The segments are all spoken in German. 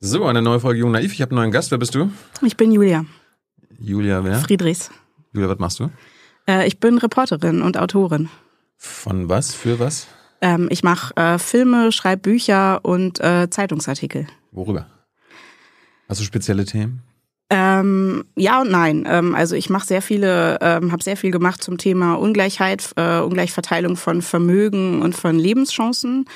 So, eine neue Folge Jung Naiv. Ich habe einen neuen Gast. Wer bist du? Ich bin Julia. Julia wer? Friedrichs. Julia, was machst du? Äh, ich bin Reporterin und Autorin. Von was? Für was? Ähm, ich mache äh, Filme, schreibe Bücher und äh, Zeitungsartikel. Worüber? Hast du spezielle Themen? Ähm, ja und nein. Ähm, also ich mache sehr viele, ähm, habe sehr viel gemacht zum Thema Ungleichheit, äh, Ungleichverteilung von Vermögen und von Lebenschancen,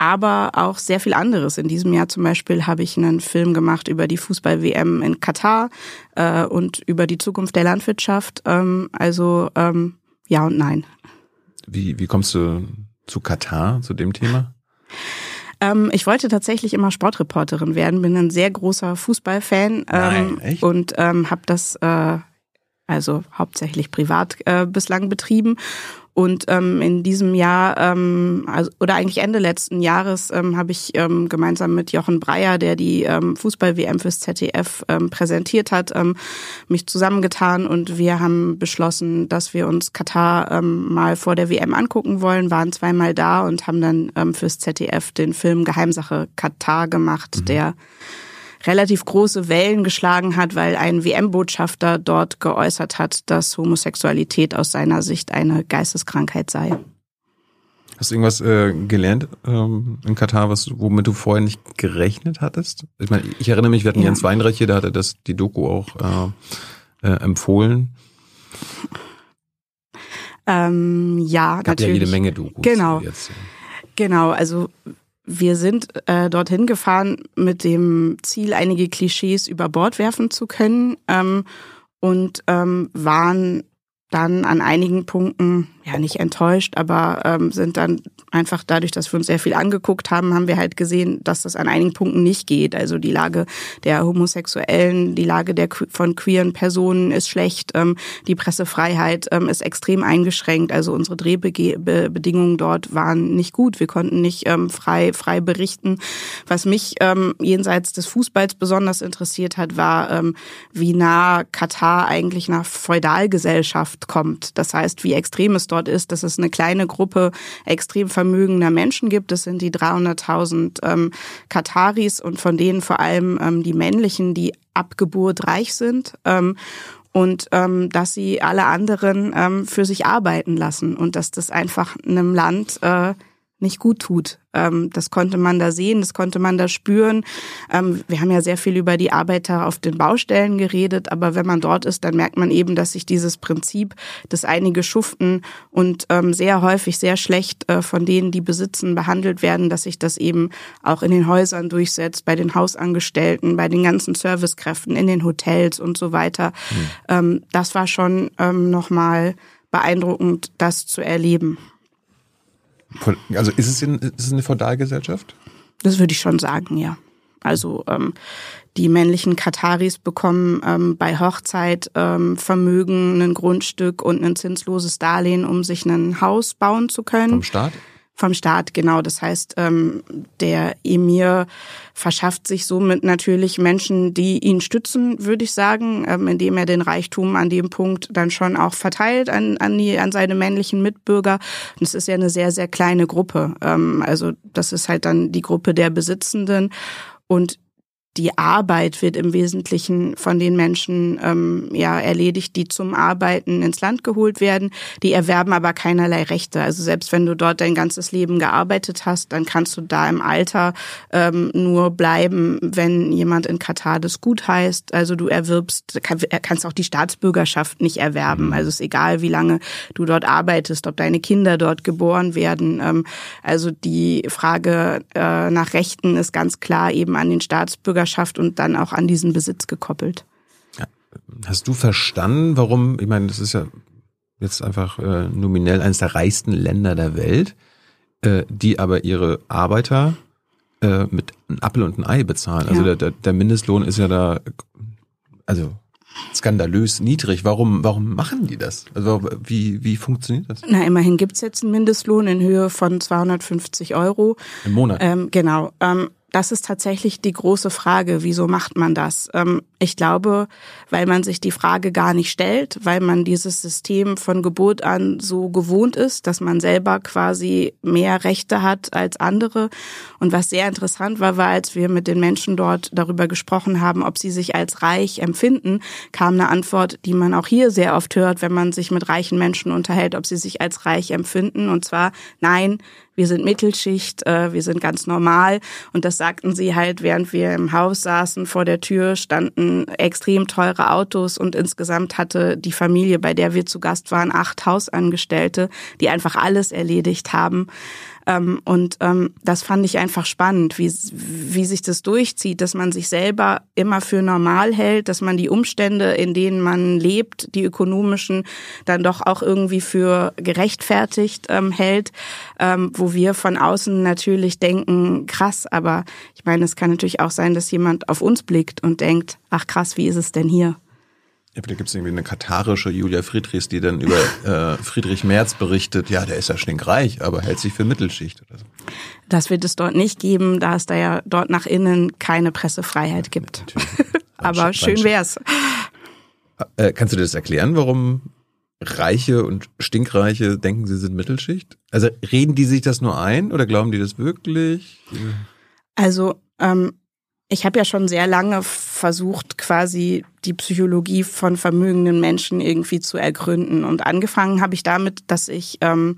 aber auch sehr viel anderes. In diesem Jahr zum Beispiel habe ich einen Film gemacht über die Fußball-WM in Katar äh, und über die Zukunft der Landwirtschaft. Ähm, also ähm, ja und nein. Wie, wie kommst du zu Katar, zu dem Thema? Ähm, ich wollte tatsächlich immer Sportreporterin werden, bin ein sehr großer Fußballfan ähm, Nein, echt? und ähm, habe das äh, also hauptsächlich privat äh, bislang betrieben. Und ähm, in diesem Jahr, ähm, also, oder eigentlich Ende letzten Jahres, ähm, habe ich ähm, gemeinsam mit Jochen Breyer, der die ähm, Fußball-WM fürs ZDF ähm, präsentiert hat, ähm, mich zusammengetan. Und wir haben beschlossen, dass wir uns Katar ähm, mal vor der WM angucken wollen, waren zweimal da und haben dann ähm, fürs ZDF den Film Geheimsache Katar gemacht, der relativ große Wellen geschlagen hat, weil ein WM-Botschafter dort geäußert hat, dass Homosexualität aus seiner Sicht eine Geisteskrankheit sei. Hast du irgendwas äh, gelernt ähm, in Katar, was, womit du vorher nicht gerechnet hattest? Ich meine, ich erinnere mich, wir hatten Ja. Jens Weinreich hier, der hatte das, die Doku auch äh, äh, empfohlen. Ähm, ja, Gab ja natürlich. jede Menge Dokus. Genau. Jetzt. Genau, also wir sind äh, dorthin gefahren mit dem Ziel, einige Klischees über Bord werfen zu können ähm, und ähm, waren dann an einigen Punkten ja nicht enttäuscht, aber ähm, sind dann einfach dadurch, dass wir uns sehr viel angeguckt haben, haben wir halt gesehen, dass das an einigen Punkten nicht geht. Also die Lage der Homosexuellen, die Lage der von queeren Personen ist schlecht, ähm, die Pressefreiheit ähm, ist extrem eingeschränkt. Also unsere Drehbedingungen dort waren nicht gut. Wir konnten nicht ähm, frei frei berichten. Was mich ähm, jenseits des Fußballs besonders interessiert hat, war, ähm, wie nah Katar eigentlich nach Feudalgesellschaft kommt. Das heißt, wie extrem es dort ist, dass es eine kleine Gruppe extrem vermögender Menschen gibt. Das sind die 300.000 ähm, Kataris und von denen vor allem ähm, die männlichen, die ab Geburt reich sind. Ähm, und ähm, dass sie alle anderen ähm, für sich arbeiten lassen und dass das einfach einem Land äh, nicht gut tut. Ähm, das konnte man da sehen, das konnte man da spüren. Ähm, wir haben ja sehr viel über die Arbeiter auf den Baustellen geredet, aber wenn man dort ist, dann merkt man eben, dass sich dieses Prinzip, dass einige schuften und ähm, sehr häufig sehr schlecht äh, von denen, die besitzen, behandelt werden, dass sich das eben auch in den Häusern durchsetzt, bei den Hausangestellten, bei den ganzen Servicekräften, in den Hotels und so weiter. Ähm, das war schon ähm, nochmal beeindruckend, das zu erleben. Also ist es, in, ist es eine Feudalgesellschaft? Das würde ich schon sagen, ja. Also ähm, die männlichen Kataris bekommen ähm, bei Hochzeit ähm, Vermögen, ein Grundstück und ein zinsloses Darlehen, um sich ein Haus bauen zu können. Vom Staat? Vom Staat, genau. Das heißt, ähm, der Emir verschafft sich somit natürlich Menschen, die ihn stützen, würde ich sagen, ähm, indem er den Reichtum an dem Punkt dann schon auch verteilt an, an, die, an seine männlichen Mitbürger. Und es ist ja eine sehr, sehr kleine Gruppe. Ähm, also das ist halt dann die Gruppe der Besitzenden. Und die Arbeit wird im Wesentlichen von den Menschen ähm, ja erledigt, die zum Arbeiten ins Land geholt werden. Die erwerben aber keinerlei Rechte. Also selbst wenn du dort dein ganzes Leben gearbeitet hast, dann kannst du da im Alter ähm, nur bleiben, wenn jemand in Katar das gut heißt. Also du erwirbst, kann, kannst auch die Staatsbürgerschaft nicht erwerben. Also es ist egal, wie lange du dort arbeitest, ob deine Kinder dort geboren werden. Ähm, also die Frage äh, nach Rechten ist ganz klar eben an den Staatsbürgerschaft und dann auch an diesen Besitz gekoppelt. Hast du verstanden, warum, ich meine, das ist ja jetzt einfach äh, nominell eines der reichsten Länder der Welt, äh, die aber ihre Arbeiter äh, mit einem Appel und ein Ei bezahlen. Also Ja. der, der, der Mindestlohn ist ja da, also skandalös niedrig. Warum, warum machen die das? Also wie, wie funktioniert das? Na, immerhin gibt's jetzt einen Mindestlohn in Höhe von 250 Euro. Im Monat? Ähm, genau. Ähm, das ist tatsächlich die große Frage. Wieso macht man das? Ähm, ich glaube, weil man sich die Frage gar nicht stellt, weil man dieses System von Geburt an so gewohnt ist, dass man selber quasi mehr Rechte hat als andere. Und was sehr interessant war, war, als wir mit den Menschen dort darüber gesprochen haben, ob sie sich als reich empfinden, kam eine Antwort, die man auch hier sehr oft hört, wenn man sich mit reichen Menschen unterhält, ob sie sich als reich empfinden. Und zwar, nein, wir sind Mittelschicht, äh, wir sind ganz normal. Und das sagten sie halt, während wir im Haus saßen, vor der Tür standen extrem teure Autos und insgesamt hatte die Familie, bei der wir zu Gast waren, acht Hausangestellte, die einfach alles erledigt haben. Ähm, und ähm, das fand ich einfach spannend, wie, wie sich das durchzieht, dass man sich selber immer für normal hält, dass man die Umstände, in denen man lebt, die ökonomischen, dann doch auch irgendwie für gerechtfertigt ähm, hält, ähm, wo wir von außen natürlich denken, krass, aber ich meine, es kann natürlich auch sein, dass jemand auf uns blickt und denkt, ach krass, wie ist es denn hier? Ja, da gibt es irgendwie eine katarische Julia Friedrichs, die dann über äh, Friedrich Merz berichtet, ja, der ist ja stinkreich, aber hält sich für Mittelschicht oder so. Das wird es dort nicht geben, da es da ja dort nach innen keine Pressefreiheit gibt. aber schön wär's. Äh, kannst du dir das erklären, warum Reiche und Stinkreiche denken, sie sind Mittelschicht? Also reden die sich das nur ein oder glauben die das wirklich? Also ähm, ich habe ja schon sehr lange versucht, quasi die Psychologie von vermögenden Menschen irgendwie zu ergründen. Und angefangen habe ich damit, dass ich ähm,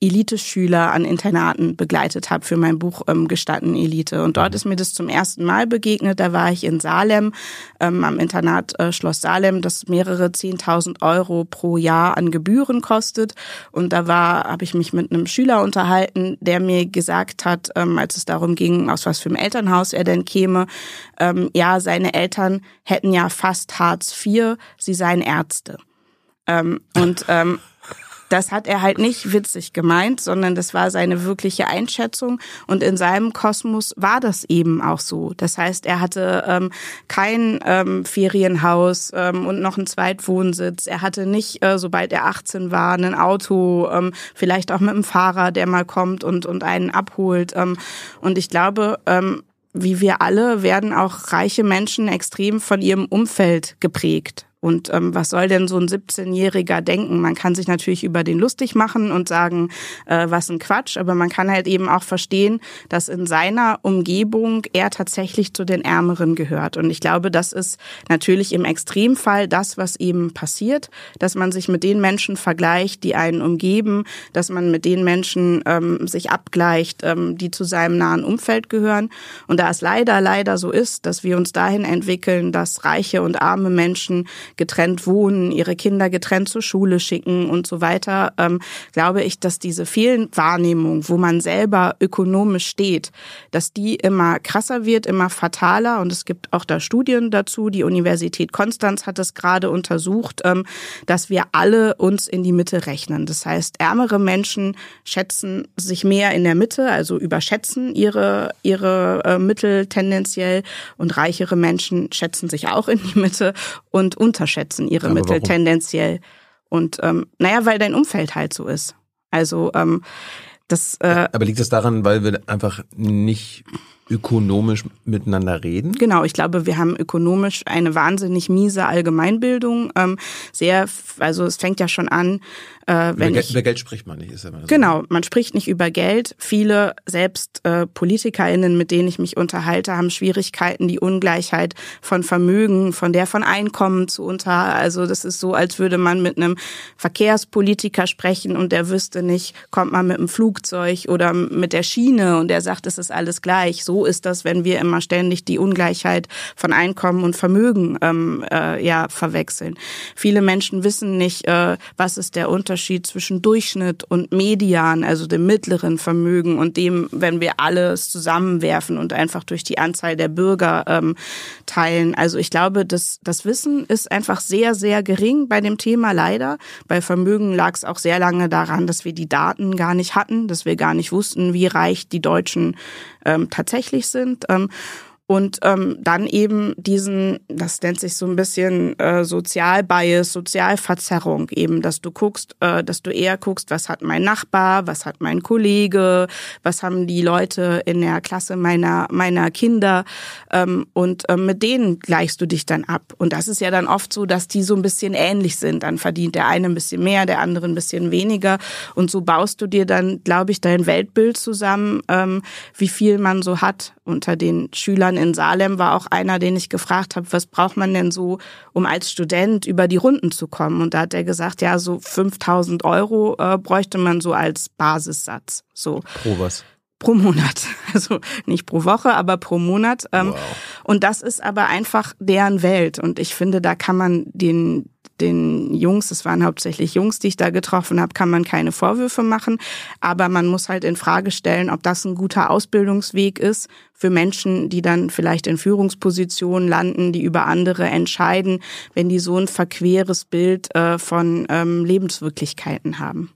Elite-Schüler an Internaten begleitet habe für mein Buch ähm, Gestatten Elite. Und dort mhm. ist mir das zum ersten Mal begegnet. Da war ich in Salem, ähm, am Internat äh, Schloss Salem, das mehrere Zehntausend Euro pro Jahr an Gebühren kostet. Und da war, habe ich mich mit einem Schüler unterhalten, der mir gesagt hat, ähm, als es darum ging, aus was für einem Elternhaus er denn käme, ähm, ja, seine Eltern hätten ja fast Hartz IV, sie seien Ärzte. Ähm, und ähm, das hat er halt nicht witzig gemeint, sondern das war seine wirkliche Einschätzung. Und in seinem Kosmos war das eben auch so. Das heißt, er hatte ähm, kein ähm, Ferienhaus ähm, und noch einen Zweitwohnsitz. Er hatte nicht, äh, sobald er 18 war, ein Auto, ähm, vielleicht auch mit einem Fahrer, der mal kommt und, und einen abholt. Ähm, und ich glaube, ähm, wie wir alle werden auch reiche Menschen extrem von ihrem Umfeld geprägt. Und ähm, was soll denn so ein 17-Jähriger denken? Man kann sich natürlich über den lustig machen und sagen, äh, was ein Quatsch, aber man kann halt eben auch verstehen, dass in seiner Umgebung er tatsächlich zu den Ärmeren gehört. Und ich glaube, das ist natürlich im Extremfall das, was eben passiert, dass man sich mit den Menschen vergleicht, die einen umgeben, dass man mit den Menschen ähm, sich abgleicht, ähm, die zu seinem nahen Umfeld gehören. Und da es leider, leider so ist, dass wir uns dahin entwickeln, dass reiche und arme Menschen getrennt wohnen, ihre Kinder getrennt zur Schule schicken und so weiter, ähm, glaube ich, dass diese Fehlwahrnehmung, wo man selber ökonomisch steht, dass die immer krasser wird, immer fataler. Und es gibt auch da Studien dazu. Die Universität Konstanz hat es gerade untersucht, ähm, dass wir alle uns in die Mitte rechnen. Das heißt, ärmere Menschen schätzen sich mehr in der Mitte, also überschätzen ihre, ihre äh, Mittel tendenziell und reichere Menschen schätzen sich auch in die Mitte und unterschätzen ihre Aber Mittel warum? tendenziell. Und ähm, naja, weil dein Umfeld halt so ist. Also ähm, das. Äh, Aber liegt das daran, weil wir einfach nicht ökonomisch miteinander reden? Genau, ich glaube, wir haben ökonomisch eine wahnsinnig miese Allgemeinbildung. Ähm, sehr, also es fängt ja schon an, äh, über, ich, über Geld spricht man nicht, ist immer so. Genau, man spricht nicht über Geld. Viele, selbst äh, PolitikerInnen, mit denen ich mich unterhalte, haben Schwierigkeiten, die Ungleichheit von Vermögen, von der von Einkommen zu unter. Also das ist so, als würde man mit einem Verkehrspolitiker sprechen und der wüsste nicht, kommt man mit einem Flugzeug oder mit der Schiene und der sagt, es ist alles gleich. So ist das, wenn wir immer ständig die Ungleichheit von Einkommen und Vermögen ähm, äh, ja verwechseln. Viele Menschen wissen nicht, äh, was ist der Unterschied Unterschied zwischen Durchschnitt und Median, also dem mittleren Vermögen und dem, wenn wir alles zusammenwerfen und einfach durch die Anzahl der Bürger ähm, teilen. Also ich glaube, das, das Wissen ist einfach sehr, sehr gering bei dem Thema leider. Bei Vermögen lag es auch sehr lange daran, dass wir die Daten gar nicht hatten, dass wir gar nicht wussten, wie reich die Deutschen ähm, tatsächlich sind. Ähm, und ähm, dann eben diesen, das nennt sich so ein bisschen äh, Sozialbias, Sozialverzerrung eben, dass du guckst, äh, dass du eher guckst, was hat mein Nachbar, was hat mein Kollege, was haben die Leute in der Klasse meiner meiner Kinder ähm, und äh, mit denen gleichst du dich dann ab. Und das ist ja dann oft so, dass die so ein bisschen ähnlich sind. Dann verdient der eine ein bisschen mehr, der andere ein bisschen weniger und so baust du dir dann, glaube ich, dein Weltbild zusammen, ähm, wie viel man so hat unter den Schülern in Salem war auch einer, den ich gefragt habe, was braucht man denn so, um als Student über die Runden zu kommen? Und da hat er gesagt, ja, so 5000 Euro äh, bräuchte man so als Basissatz. So. Pro was? pro Monat. Also nicht pro Woche, aber pro Monat. Ähm, wow. Und das ist aber einfach deren Welt. Und ich finde, da kann man den den Jungs, es waren hauptsächlich Jungs, die ich da getroffen habe, kann man keine Vorwürfe machen. Aber man muss halt in Frage stellen, ob das ein guter Ausbildungsweg ist für Menschen, die dann vielleicht in Führungspositionen landen, die über andere entscheiden, wenn die so ein verqueres Bild äh, von ähm, Lebenswirklichkeiten haben.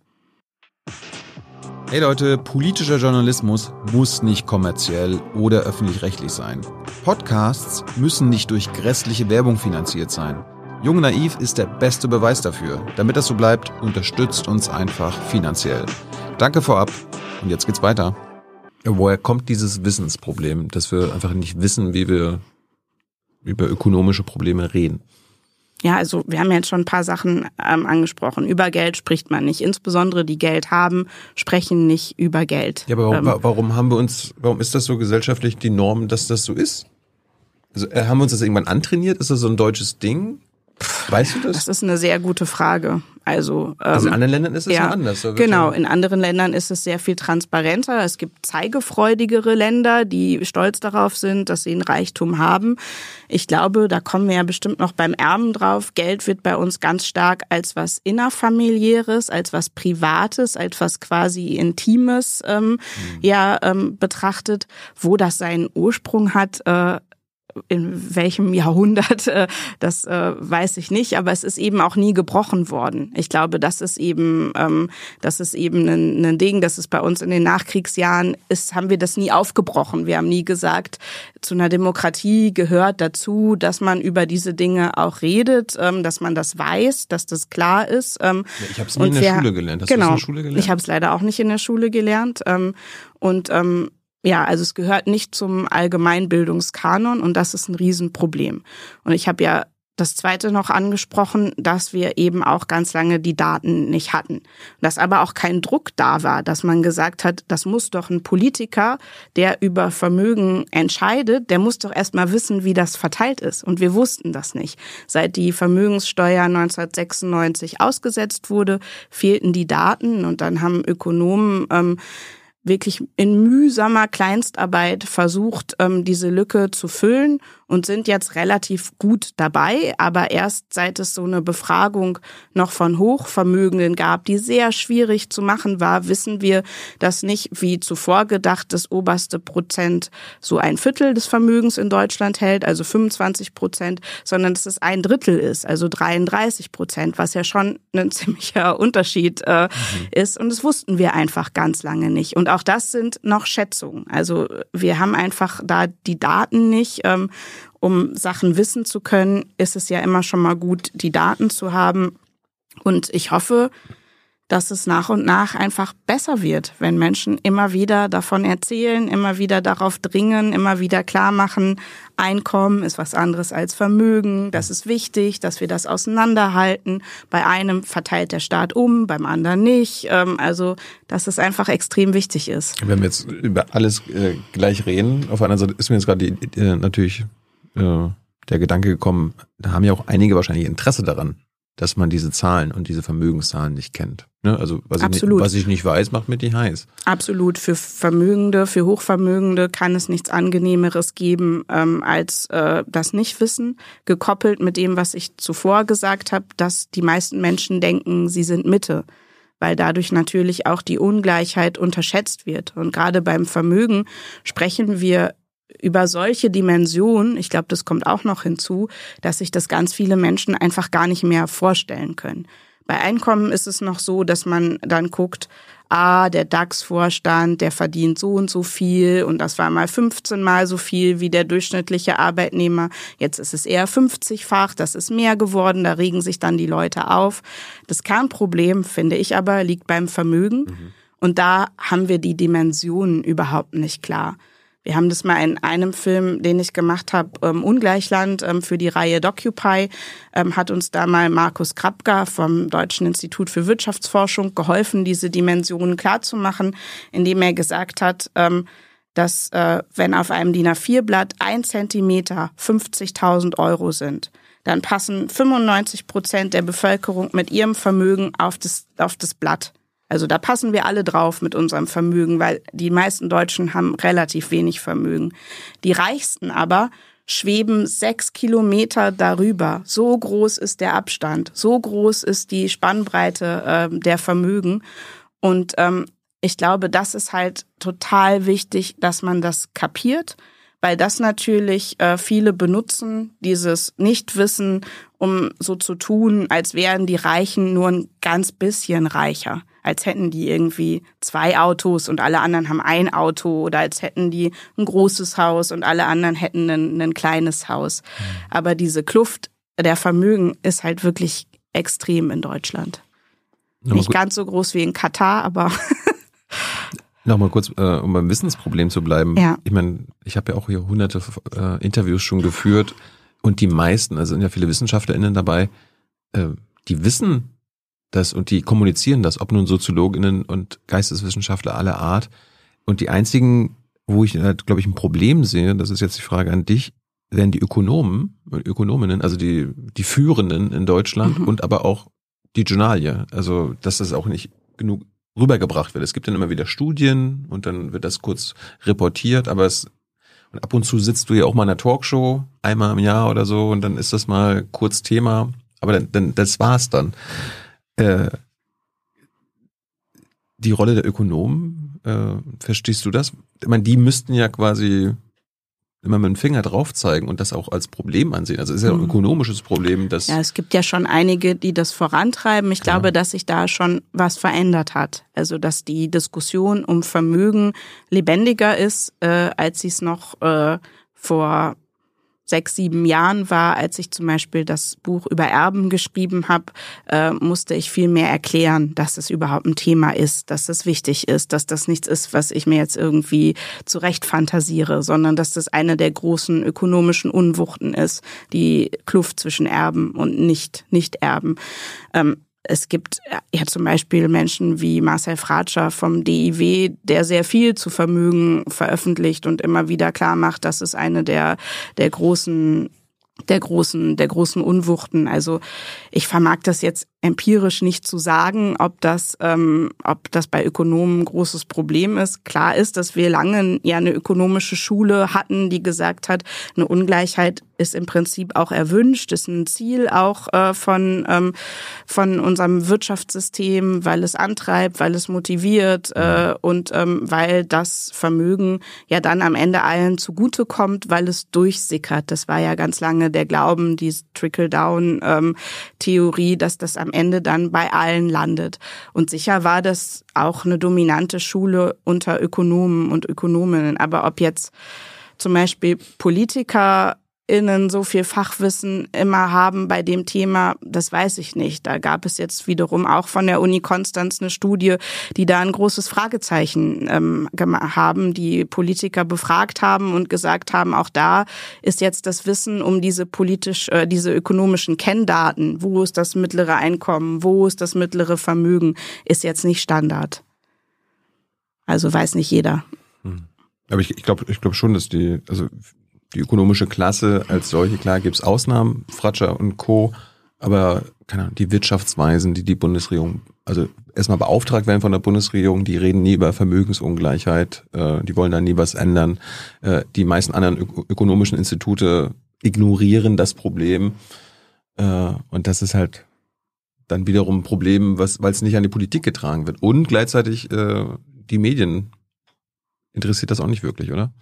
Hey Leute, politischer Journalismus muss nicht kommerziell oder öffentlich-rechtlich sein. Podcasts müssen nicht durch grässliche Werbung finanziert sein. Jung Naiv ist der beste Beweis dafür. Damit das so bleibt, unterstützt uns einfach finanziell. Danke vorab und jetzt geht's weiter. Woher kommt dieses Wissensproblem, dass wir einfach nicht wissen, wie wir über ökonomische Probleme reden? Ja, also wir haben jetzt schon ein paar Sachen ähm, angesprochen. Über Geld spricht man nicht. Insbesondere die Geld haben, sprechen nicht über Geld. Ja, aber warum, ähm, warum haben wir uns, warum ist das so gesellschaftlich die Norm, dass das so ist? Also äh, haben wir uns das irgendwann antrainiert? Ist das so ein deutsches Ding? Weißt du das? Das ist eine sehr gute Frage. Also, ähm, also in anderen Ländern ist es ja, anders. Genau, in anderen Ländern ist es sehr viel transparenter. Es gibt zeigefreudigere Länder, die stolz darauf sind, dass sie einen Reichtum haben. Ich glaube, da kommen wir ja bestimmt noch beim Erben drauf. Geld wird bei uns ganz stark als was innerfamiliäres, als was Privates, als was quasi Intimes ähm, mhm. ja ähm, betrachtet. Wo das seinen Ursprung hat, äh, in welchem Jahrhundert, äh, das äh, weiß ich nicht, aber es ist eben auch nie gebrochen worden. Ich glaube, das ist eben, ähm, das ist eben ein, ein Ding, das ist bei uns in den Nachkriegsjahren ist, haben wir das nie aufgebrochen. Wir haben nie gesagt, zu einer Demokratie gehört dazu, dass man über diese Dinge auch redet, ähm, dass man das weiß, dass das klar ist. Ähm, ja, ich habe es nie in der Schule gelernt. Hast genau, in der Schule gelernt? Ich habe es leider auch nicht in der Schule gelernt. Und ja, also es gehört nicht zum Allgemeinbildungskanon und das ist ein Riesenproblem. Und ich habe ja das zweite noch angesprochen, dass wir eben auch ganz lange die Daten nicht hatten. Dass aber auch kein Druck da war, dass man gesagt hat, das muss doch ein Politiker, der über Vermögen entscheidet, der muss doch erstmal wissen, wie das verteilt ist. Und wir wussten das nicht. Seit die Vermögenssteuer 1996 ausgesetzt wurde, fehlten die Daten und dann haben Ökonomen ähm, wirklich in mühsamer Kleinstarbeit versucht, ähm, diese Lücke zu füllen und sind jetzt relativ gut dabei. Aber erst seit es so eine Befragung noch von Hochvermögenden gab, die sehr schwierig zu machen war, wissen wir, dass nicht wie zuvor gedacht das oberste Prozent so ein Viertel des Vermögens in Deutschland hält, also 25 Prozent, sondern dass es ein Drittel ist, also 33 Prozent, was ja schon ein ziemlicher Unterschied äh, mhm. ist. Und das wussten wir einfach ganz lange nicht. Und auch das sind noch Schätzungen. Also wir haben einfach da die Daten nicht. Ähm, um Sachen wissen zu können, ist es ja immer schon mal gut, die Daten zu haben. Und ich hoffe, dass es nach und nach einfach besser wird, wenn Menschen immer wieder davon erzählen, immer wieder darauf dringen, immer wieder klar machen, Einkommen ist was anderes als Vermögen, das ist wichtig, dass wir das auseinanderhalten. Bei einem verteilt der Staat um, beim anderen nicht. Ähm, also, dass es einfach extrem wichtig ist. Wenn wir jetzt über alles äh, gleich reden, auf einer Seite ist mir jetzt gerade äh, natürlich äh, der Gedanke gekommen, da haben ja auch einige wahrscheinlich Interesse daran, dass man diese Zahlen und diese Vermögenszahlen nicht kennt. Ne? Also was ich, nicht, was ich nicht weiß, macht mir die heiß. Absolut. Für Vermögende, für Hochvermögende kann es nichts Angenehmeres geben ähm, als äh, das Nichtwissen, gekoppelt mit dem, was ich zuvor gesagt habe, dass die meisten Menschen denken, sie sind Mitte weil dadurch natürlich auch die Ungleichheit unterschätzt wird. Und gerade beim Vermögen sprechen wir über solche Dimensionen, ich glaube, das kommt auch noch hinzu, dass sich das ganz viele Menschen einfach gar nicht mehr vorstellen können. Bei Einkommen ist es noch so, dass man dann guckt, ah, der DAX-Vorstand, der verdient so und so viel und das war mal 15 mal so viel wie der durchschnittliche Arbeitnehmer. Jetzt ist es eher 50-fach, das ist mehr geworden, da regen sich dann die Leute auf. Das Kernproblem, finde ich aber, liegt beim Vermögen. Mhm. Und da haben wir die Dimensionen überhaupt nicht klar. Wir haben das mal in einem Film, den ich gemacht habe, ähm, Ungleichland ähm, für die Reihe Docupy, ähm, hat uns da mal Markus Krapka vom Deutschen Institut für Wirtschaftsforschung geholfen, diese Dimensionen klarzumachen, indem er gesagt hat, ähm, dass äh, wenn auf einem DIN A4-Blatt ein Zentimeter 50.000 Euro sind, dann passen 95 Prozent der Bevölkerung mit ihrem Vermögen auf das, auf das Blatt. Also da passen wir alle drauf mit unserem Vermögen, weil die meisten Deutschen haben relativ wenig Vermögen. Die Reichsten aber schweben sechs Kilometer darüber. So groß ist der Abstand, so groß ist die Spannbreite äh, der Vermögen. Und ähm, ich glaube, das ist halt total wichtig, dass man das kapiert, weil das natürlich äh, viele benutzen, dieses Nichtwissen, um so zu tun, als wären die Reichen nur ein ganz bisschen reicher als hätten die irgendwie zwei Autos und alle anderen haben ein Auto oder als hätten die ein großes Haus und alle anderen hätten ein, ein kleines Haus. Mhm. Aber diese Kluft der Vermögen ist halt wirklich extrem in Deutschland. Nochmal Nicht ganz so groß wie in Katar, aber Nochmal kurz, äh, um beim Wissensproblem zu bleiben. Ja. Ich meine, ich habe ja auch hier hunderte äh, Interviews schon geführt und die meisten, also sind ja viele WissenschaftlerInnen dabei, äh, die wissen, das und die kommunizieren das, ob nun Soziologinnen und Geisteswissenschaftler aller Art. Und die einzigen, wo ich, halt, glaube ich, ein Problem sehe, das ist jetzt die Frage an dich, werden die Ökonomen und Ökonominnen, also die, die Führenden in Deutschland mhm. und aber auch die Journalie. Also, dass das auch nicht genug rübergebracht wird. Es gibt dann immer wieder Studien und dann wird das kurz reportiert, aber es und ab und zu sitzt du ja auch mal in einer Talkshow, einmal im Jahr oder so, und dann ist das mal kurz Thema. Aber dann, dann das war's dann äh, die Rolle der Ökonomen, äh, verstehst du das? Ich meine, die müssten ja quasi immer mit dem Finger drauf zeigen und das auch als Problem ansehen. Also es ist ja ein mhm. ökonomisches Problem, dass ja, es gibt ja schon einige, die das vorantreiben. Ich Klar. glaube, dass sich da schon was verändert hat. Also dass die Diskussion um Vermögen lebendiger ist, äh, als sie es noch äh, vor sechs, sieben Jahren war, als ich zum Beispiel das Buch über Erben geschrieben habe, äh, musste ich viel mehr erklären, dass es überhaupt ein Thema ist, dass das wichtig ist, dass das nichts ist, was ich mir jetzt irgendwie zurecht fantasiere, sondern dass das eine der großen ökonomischen Unwuchten ist, die Kluft zwischen Erben und nicht, nicht Erben. Ähm, es gibt ja zum Beispiel Menschen wie Marcel Fratscher vom DIW, der sehr viel zu Vermögen veröffentlicht und immer wieder klar macht, dass es eine der, der großen der großen, der großen Unwuchten. Also ich vermag das jetzt empirisch nicht zu sagen, ob das, ähm, ob das bei Ökonomen ein großes Problem ist. Klar ist, dass wir lange ja eine ökonomische Schule hatten, die gesagt hat, eine Ungleichheit ist im Prinzip auch erwünscht, ist ein Ziel auch äh, von, ähm, von unserem Wirtschaftssystem, weil es antreibt, weil es motiviert äh, und ähm, weil das Vermögen ja dann am Ende allen zugutekommt, weil es durchsickert. Das war ja ganz lange der Glauben, die Trickle-Down-Theorie, ähm, dass das am Ende dann bei allen landet. Und sicher war das auch eine dominante Schule unter Ökonomen und Ökonominnen. Aber ob jetzt zum Beispiel Politiker innen so viel Fachwissen immer haben bei dem Thema, das weiß ich nicht. Da gab es jetzt wiederum auch von der Uni Konstanz eine Studie, die da ein großes Fragezeichen ähm, haben, die Politiker befragt haben und gesagt haben, auch da ist jetzt das Wissen um diese politisch, äh, diese ökonomischen Kenndaten, wo ist das mittlere Einkommen, wo ist das mittlere Vermögen, ist jetzt nicht Standard. Also weiß nicht jeder. Hm. Aber ich, ich glaube ich glaube schon, dass die, also die ökonomische Klasse als solche, klar gibt's Ausnahmen, Fratscher und Co., aber keine Ahnung, die Wirtschaftsweisen, die die Bundesregierung, also erstmal beauftragt werden von der Bundesregierung, die reden nie über Vermögensungleichheit, äh, die wollen da nie was ändern. Äh, die meisten anderen ök ökonomischen Institute ignorieren das Problem äh, und das ist halt dann wiederum ein Problem, weil es nicht an die Politik getragen wird. Und gleichzeitig äh, die Medien interessiert das auch nicht wirklich, oder?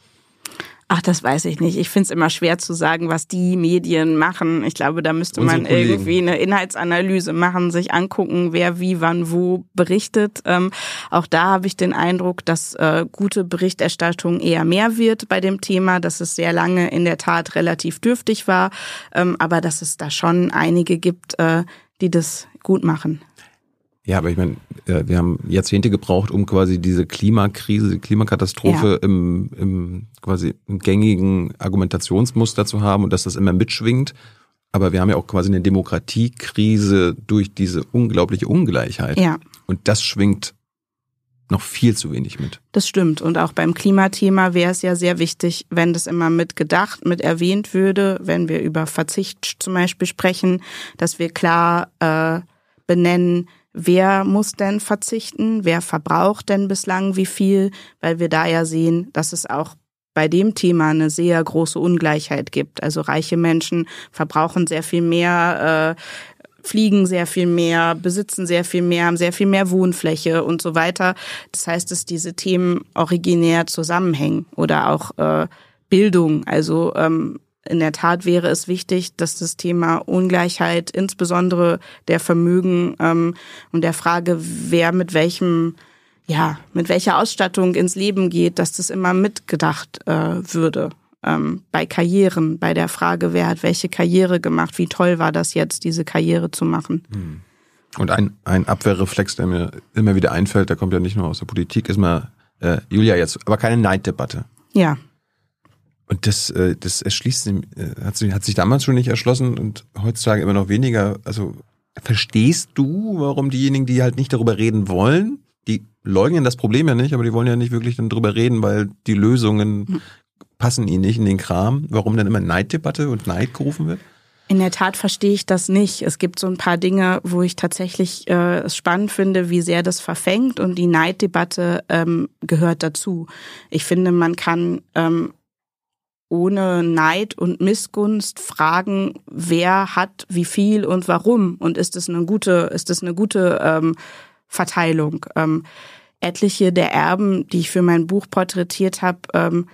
Ach, das weiß ich nicht. Ich finde es immer schwer zu sagen, was die Medien machen. Ich glaube, da müsste Unsere man Kollegen. irgendwie eine Inhaltsanalyse machen, sich angucken, wer wie, wann, wo berichtet. Ähm, auch da habe ich den Eindruck, dass äh, gute Berichterstattung eher mehr wird bei dem Thema, dass es sehr lange in der Tat relativ dürftig war, ähm, aber dass es da schon einige gibt, äh, die das gut machen. Ja, aber ich meine, äh, wir haben Jahrzehnte gebraucht, um quasi diese Klimakrise, die Klimakatastrophe ja. im, im quasi im gängigen Argumentationsmuster zu haben und dass das immer mitschwingt. Aber wir haben ja auch quasi eine Demokratiekrise durch diese unglaubliche Ungleichheit. Ja. Und das schwingt noch viel zu wenig mit. Das stimmt. Und auch beim Klimathema wäre es ja sehr wichtig, wenn das immer mitgedacht, mit erwähnt würde, wenn wir über Verzicht zum Beispiel sprechen, dass wir klar äh, benennen, wer muss denn verzichten, wer verbraucht denn bislang wie viel, weil wir da ja sehen, dass es auch bei dem Thema eine sehr große Ungleichheit gibt. Also reiche Menschen verbrauchen sehr viel mehr, äh, fliegen sehr viel mehr, besitzen sehr viel mehr, haben sehr viel mehr Wohnfläche und so weiter. Das heißt, dass diese Themen originär zusammenhängen oder auch äh, Bildung. Also ähm, in der Tat wäre es wichtig, dass das Thema Ungleichheit, insbesondere der Vermögen ähm, und der Frage, wer mit welchem, ja, mit welcher Ausstattung ins Leben geht, dass das immer mitgedacht äh, würde. Ähm, bei Karrieren, bei der Frage, wer hat welche Karriere gemacht, wie toll war das jetzt, diese Karriere zu machen. Hm. Und ein, ein Abwehrreflex, der mir immer wieder einfällt, der kommt ja nicht nur aus der Politik, ist mal, äh, Julia, jetzt, aber keine Neiddebatte. Ja. Und das, äh, das erschließt äh, hat sich, hat sich damals schon nicht erschlossen und heutzutage immer noch weniger. Also verstehst du, warum diejenigen, die halt nicht darüber reden wollen, die leugnen das Problem ja nicht, aber die wollen ja nicht wirklich dann darüber reden, weil die Lösungen hm. passen ihnen nicht in den Kram. Warum dann immer Neiddebatte und Neid gerufen wird? In der Tat verstehe ich das nicht. Es gibt so ein paar Dinge, wo ich tatsächlich äh, es spannend finde, wie sehr das verfängt und die Neiddebatte ähm, gehört dazu. Ich finde, man kann ähm, ohne Neid und Missgunst fragen, wer hat wie viel und warum und ist es eine gute, ist es eine gute ähm, Verteilung. Ähm, etliche der Erben, die ich für mein Buch porträtiert habe, ähm,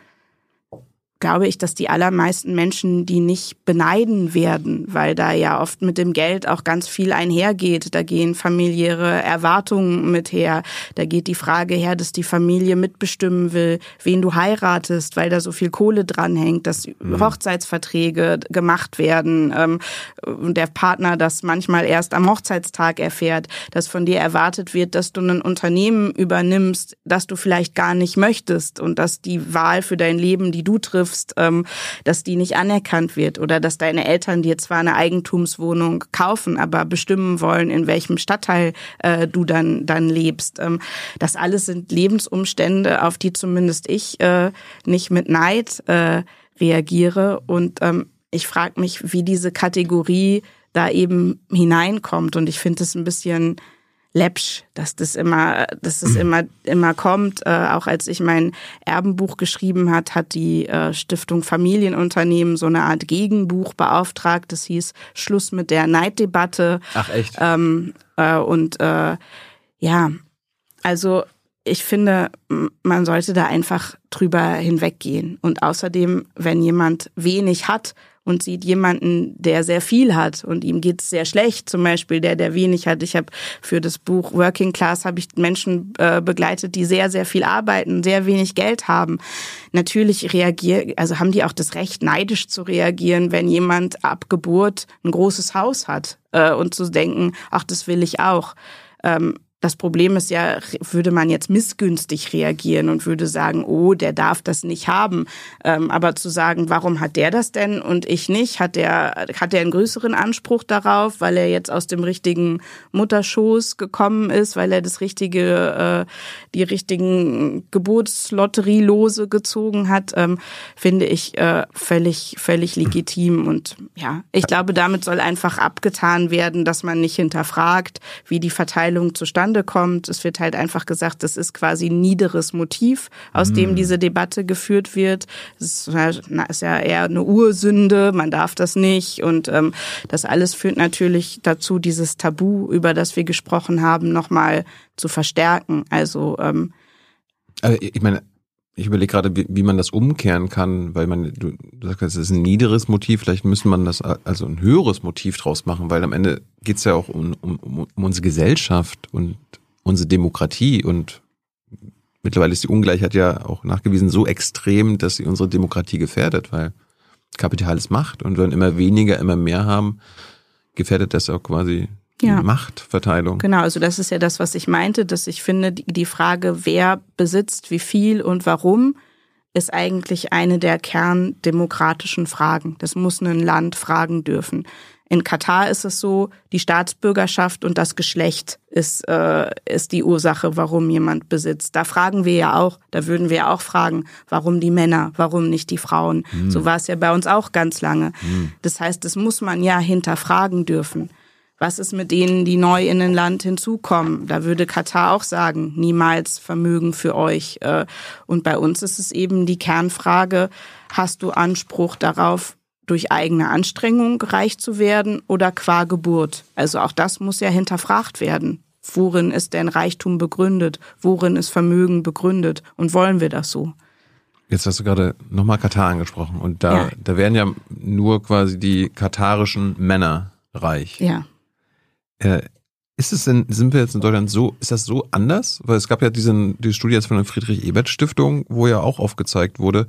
glaube ich, dass die allermeisten Menschen die nicht beneiden werden, weil da ja oft mit dem Geld auch ganz viel einhergeht. Da gehen familiäre Erwartungen mit her. Da geht die Frage her, dass die Familie mitbestimmen will, wen du heiratest, weil da so viel Kohle dranhängt, dass mhm. Hochzeitsverträge gemacht werden ähm, und der Partner das manchmal erst am Hochzeitstag erfährt, dass von dir erwartet wird, dass du ein Unternehmen übernimmst, das du vielleicht gar nicht möchtest und dass die Wahl für dein Leben, die du triffst, triffst, ähm, dass die nicht anerkannt wird oder dass deine Eltern dir zwar eine Eigentumswohnung kaufen, aber bestimmen wollen, in welchem Stadtteil äh, du dann dann lebst. Ähm, das alles sind Lebensumstände, auf die zumindest ich äh, nicht mit Neid äh, reagiere und ähm, ich frage mich, wie diese Kategorie da eben hineinkommt und ich finde es ein bisschen läppsch, dass das immer, dass das immer, immer kommt. Äh, auch als ich mein Erbenbuch geschrieben hat, hat die äh, Stiftung Familienunternehmen so eine Art Gegenbuch beauftragt. Das hieß Schluss mit der Neiddebatte. Ach echt? Ähm, äh, und äh, ja, also ich finde, man sollte da einfach drüber hinweggehen. Und außerdem, wenn jemand wenig hat und sieht jemanden, der sehr viel hat und ihm geht es sehr schlecht, zum Beispiel der, der wenig hat. Ich habe für das Buch Working Class habe ich Menschen äh, begleitet, die sehr, sehr viel arbeiten, sehr wenig Geld haben. Natürlich reagieren, also haben die auch das Recht, neidisch zu reagieren, wenn jemand ab Geburt ein großes Haus hat äh, und zu denken, ach, das will ich auch. Ähm, das Problem ist ja, würde man jetzt missgünstig reagieren und würde sagen, oh, der darf das nicht haben. Ähm, aber zu sagen, warum hat der das denn und ich nicht? Hat der, hat der einen größeren Anspruch darauf, weil er jetzt aus dem richtigen Mutterschoß gekommen ist, weil er das richtige, äh, die richtigen Geburtslotterielose gezogen hat, ähm, finde ich äh, völlig, völlig legitim. Und ja, ich glaube, damit soll einfach abgetan werden, dass man nicht hinterfragt, wie die Verteilung zustande zustande kommt. Es wird halt einfach gesagt, das ist quasi ein niederes Motiv, aus mm. dem diese Debatte geführt wird. Es ist ja eher eine Ursünde, man darf das nicht. Und ähm, das alles führt natürlich dazu, dieses Tabu, über das wir gesprochen haben, nochmal zu verstärken. Also ähm, also ich meine, ich überlege gerade, wie, wie man das umkehren kann, weil man, du, du sagst, es ist ein niederes Motiv, vielleicht müsste man das also ein höheres Motiv draus machen, weil am Ende geht's ja auch um, um, um unsere Gesellschaft und unsere Demokratie. Und mittlerweile ist die Ungleichheit ja auch nachgewiesen so extrem, dass sie unsere Demokratie gefährdet, weil Kapital ist Macht. Und wenn immer weniger, immer mehr haben, gefährdet das auch quasi ja. Machtverteilung. Genau, also das ist ja das, was ich meinte, dass ich finde, die Frage, wer besitzt wie viel und warum, ist eigentlich eine der kerndemokratischen Fragen. Das muss ein Land fragen dürfen. In Katar ist es so, die Staatsbürgerschaft und das Geschlecht ist, äh, ist die Ursache, warum jemand besitzt. Da fragen wir ja auch, da würden wir auch fragen, warum die Männer, warum nicht die Frauen. Hm. So war es ja bei uns auch ganz lange. Hm. Das heißt, das muss man ja hinterfragen dürfen. Was ist mit denen, die neu in ein Land hinzukommen? Da würde Katar auch sagen, niemals Vermögen für euch. Äh, und bei uns ist es eben die Kernfrage, hast du Anspruch darauf, durch eigene Anstrengung reich zu werden oder qua Geburt? Also auch das muss ja hinterfragt werden. Worin ist denn Reichtum begründet? Worin ist Vermögen begründet? Und wollen wir das so? Jetzt hast du gerade nochmal Katar angesprochen und da, ja. da werden ja nur quasi die katarischen Männer reich. Ja. Äh, ist es denn, sind wir jetzt in Deutschland so, ist das so anders? Weil es gab ja diesen, die Studie jetzt von der Friedrich-Ebert-Stiftung, wo ja auch aufgezeigt wurde,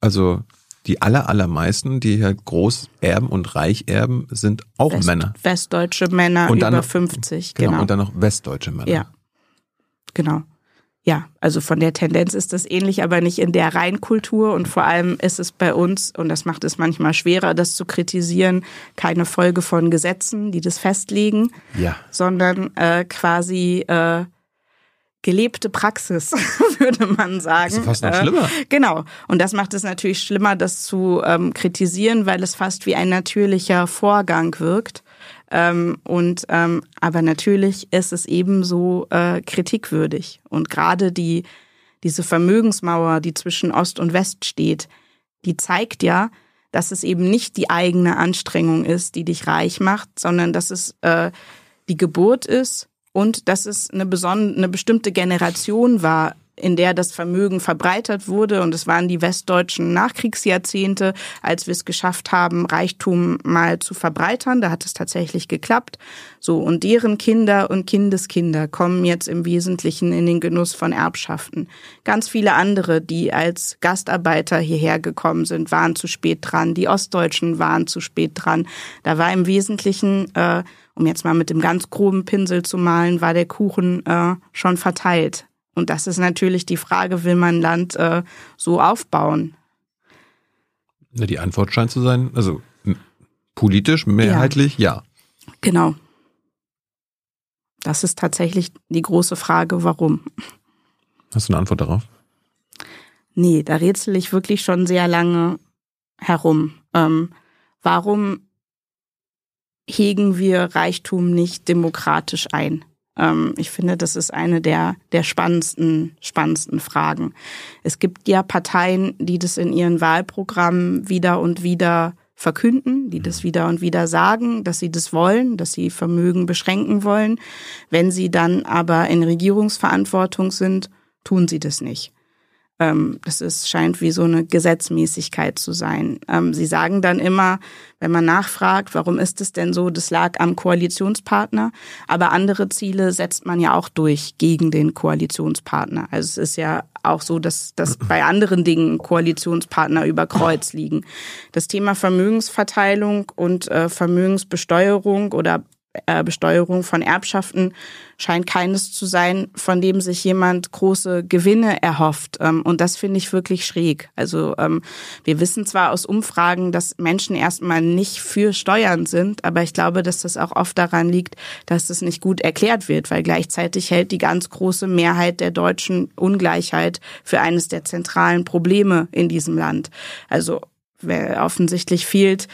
also die aller, allermeisten, die hier groß erben und reich erben, sind auch West, Männer. Westdeutsche Männer und über 50, genau, genau. Und dann noch westdeutsche Männer. Ja, genau ja, also von der Tendenz ist das ähnlich, aber nicht in der Reinkultur. Und vor allem ist es bei uns, und das macht es manchmal schwerer, das zu kritisieren, keine Folge von Gesetzen, die das festlegen, ja. sondern äh, quasi äh, gelebte Praxis, würde man sagen. Das ist fast noch schlimmer. Äh, genau. Und das macht es natürlich schlimmer, das zu ähm, kritisieren, weil es fast wie ein natürlicher Vorgang wirkt. Ähm, und ähm, aber natürlich ist es ebenso äh, kritikwürdig. Und gerade die diese Vermögensmauer, die zwischen Ost und West steht, die zeigt ja, dass es eben nicht die eigene Anstrengung ist, die dich reich macht, sondern dass es äh, die Geburt ist und dass es eine, besondere, eine bestimmte Generation war, in der das Vermögen verbreitert wurde. Und es waren die westdeutschen Nachkriegsjahrzehnte, als wir es geschafft haben, Reichtum mal zu verbreitern. Da hat es tatsächlich geklappt. So, und deren Kinder und Kindeskinder kommen jetzt im Wesentlichen in den Genuss von Erbschaften. Ganz viele andere, die als Gastarbeiter hierher gekommen sind, waren zu spät dran. Die Ostdeutschen waren zu spät dran. Da war im Wesentlichen, äh, um jetzt mal mit dem ganz groben Pinsel zu malen, war der Kuchen äh, schon verteilt. Und das ist natürlich die Frage, will man Land äh, so aufbauen? Na, die Antwort scheint zu sein, also politisch, mehrheitlich, ja. ja. Genau. Das ist tatsächlich die große Frage, warum. Hast du eine Antwort darauf? Nee, da rätsel ich wirklich schon sehr lange herum. Ähm, warum hegen wir Reichtum nicht demokratisch ein? Ähm, ich finde, das ist eine der, der spannendsten, spannendsten Fragen. Es gibt ja Parteien, die das in ihren Wahlprogrammen wieder und wieder verkünden, die das mhm. wieder und wieder sagen, dass sie das wollen, dass sie Vermögen beschränken wollen. Wenn sie dann aber in Regierungsverantwortung sind, tun sie das nicht. Ähm, das ist, scheint wie so eine Gesetzmäßigkeit zu sein. Ähm, sie sagen dann immer, wenn man nachfragt, warum ist es denn so, das lag am Koalitionspartner. Aber andere Ziele setzt man ja auch durch gegen den Koalitionspartner. Also es ist ja auch so, dass, dass bei anderen Dingen Koalitionspartner über Kreuz liegen. Das Thema Vermögensverteilung und äh, Vermögensbesteuerung oder Besteuerung von Erbschaften scheint keines zu sein, von dem sich jemand große Gewinne erhofft. Ähm, und das finde ich wirklich schräg. Also ähm, wir wissen zwar aus Umfragen, dass Menschen erstmal nicht für Steuern sind, aber ich glaube, dass das auch oft daran liegt, dass das nicht gut erklärt wird, weil gleichzeitig hält die ganz große Mehrheit der Deutschen Ungleichheit für eines der zentralen Probleme in diesem Land. Also offensichtlich fehlt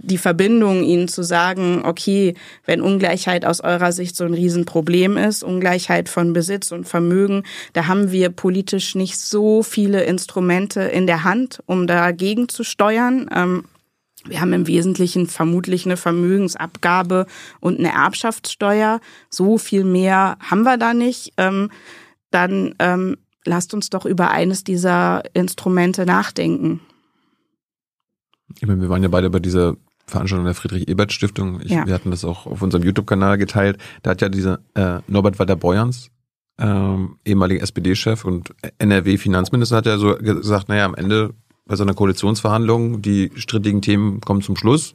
die Verbindung, ihnen zu sagen, okay, wenn Ungleichheit aus eurer Sicht so ein Riesenproblem ist, Ungleichheit von Besitz und Vermögen, da haben wir politisch nicht so viele Instrumente in der Hand, um dagegen zu steuern. Ähm, wir haben im Wesentlichen vermutlich eine Vermögensabgabe und eine Erbschaftssteuer. So viel mehr haben wir da nicht. Ähm, dann ähm, lasst uns doch über eines dieser Instrumente nachdenken. Ich meine, wir waren ja beide bei dieser Veranstaltung der Friedrich-Ebert-Stiftung. Ja. Wir hatten das auch auf unserem YouTube-Kanal geteilt. Da hat ja dieser äh, Norbert Walter-Borjans, ähm, ehemaliger SPD-Chef und NRW-Finanzminister, hat ja so gesagt, naja, am Ende bei so einer Koalitionsverhandlung, die strittigen Themen kommen zum Schluss.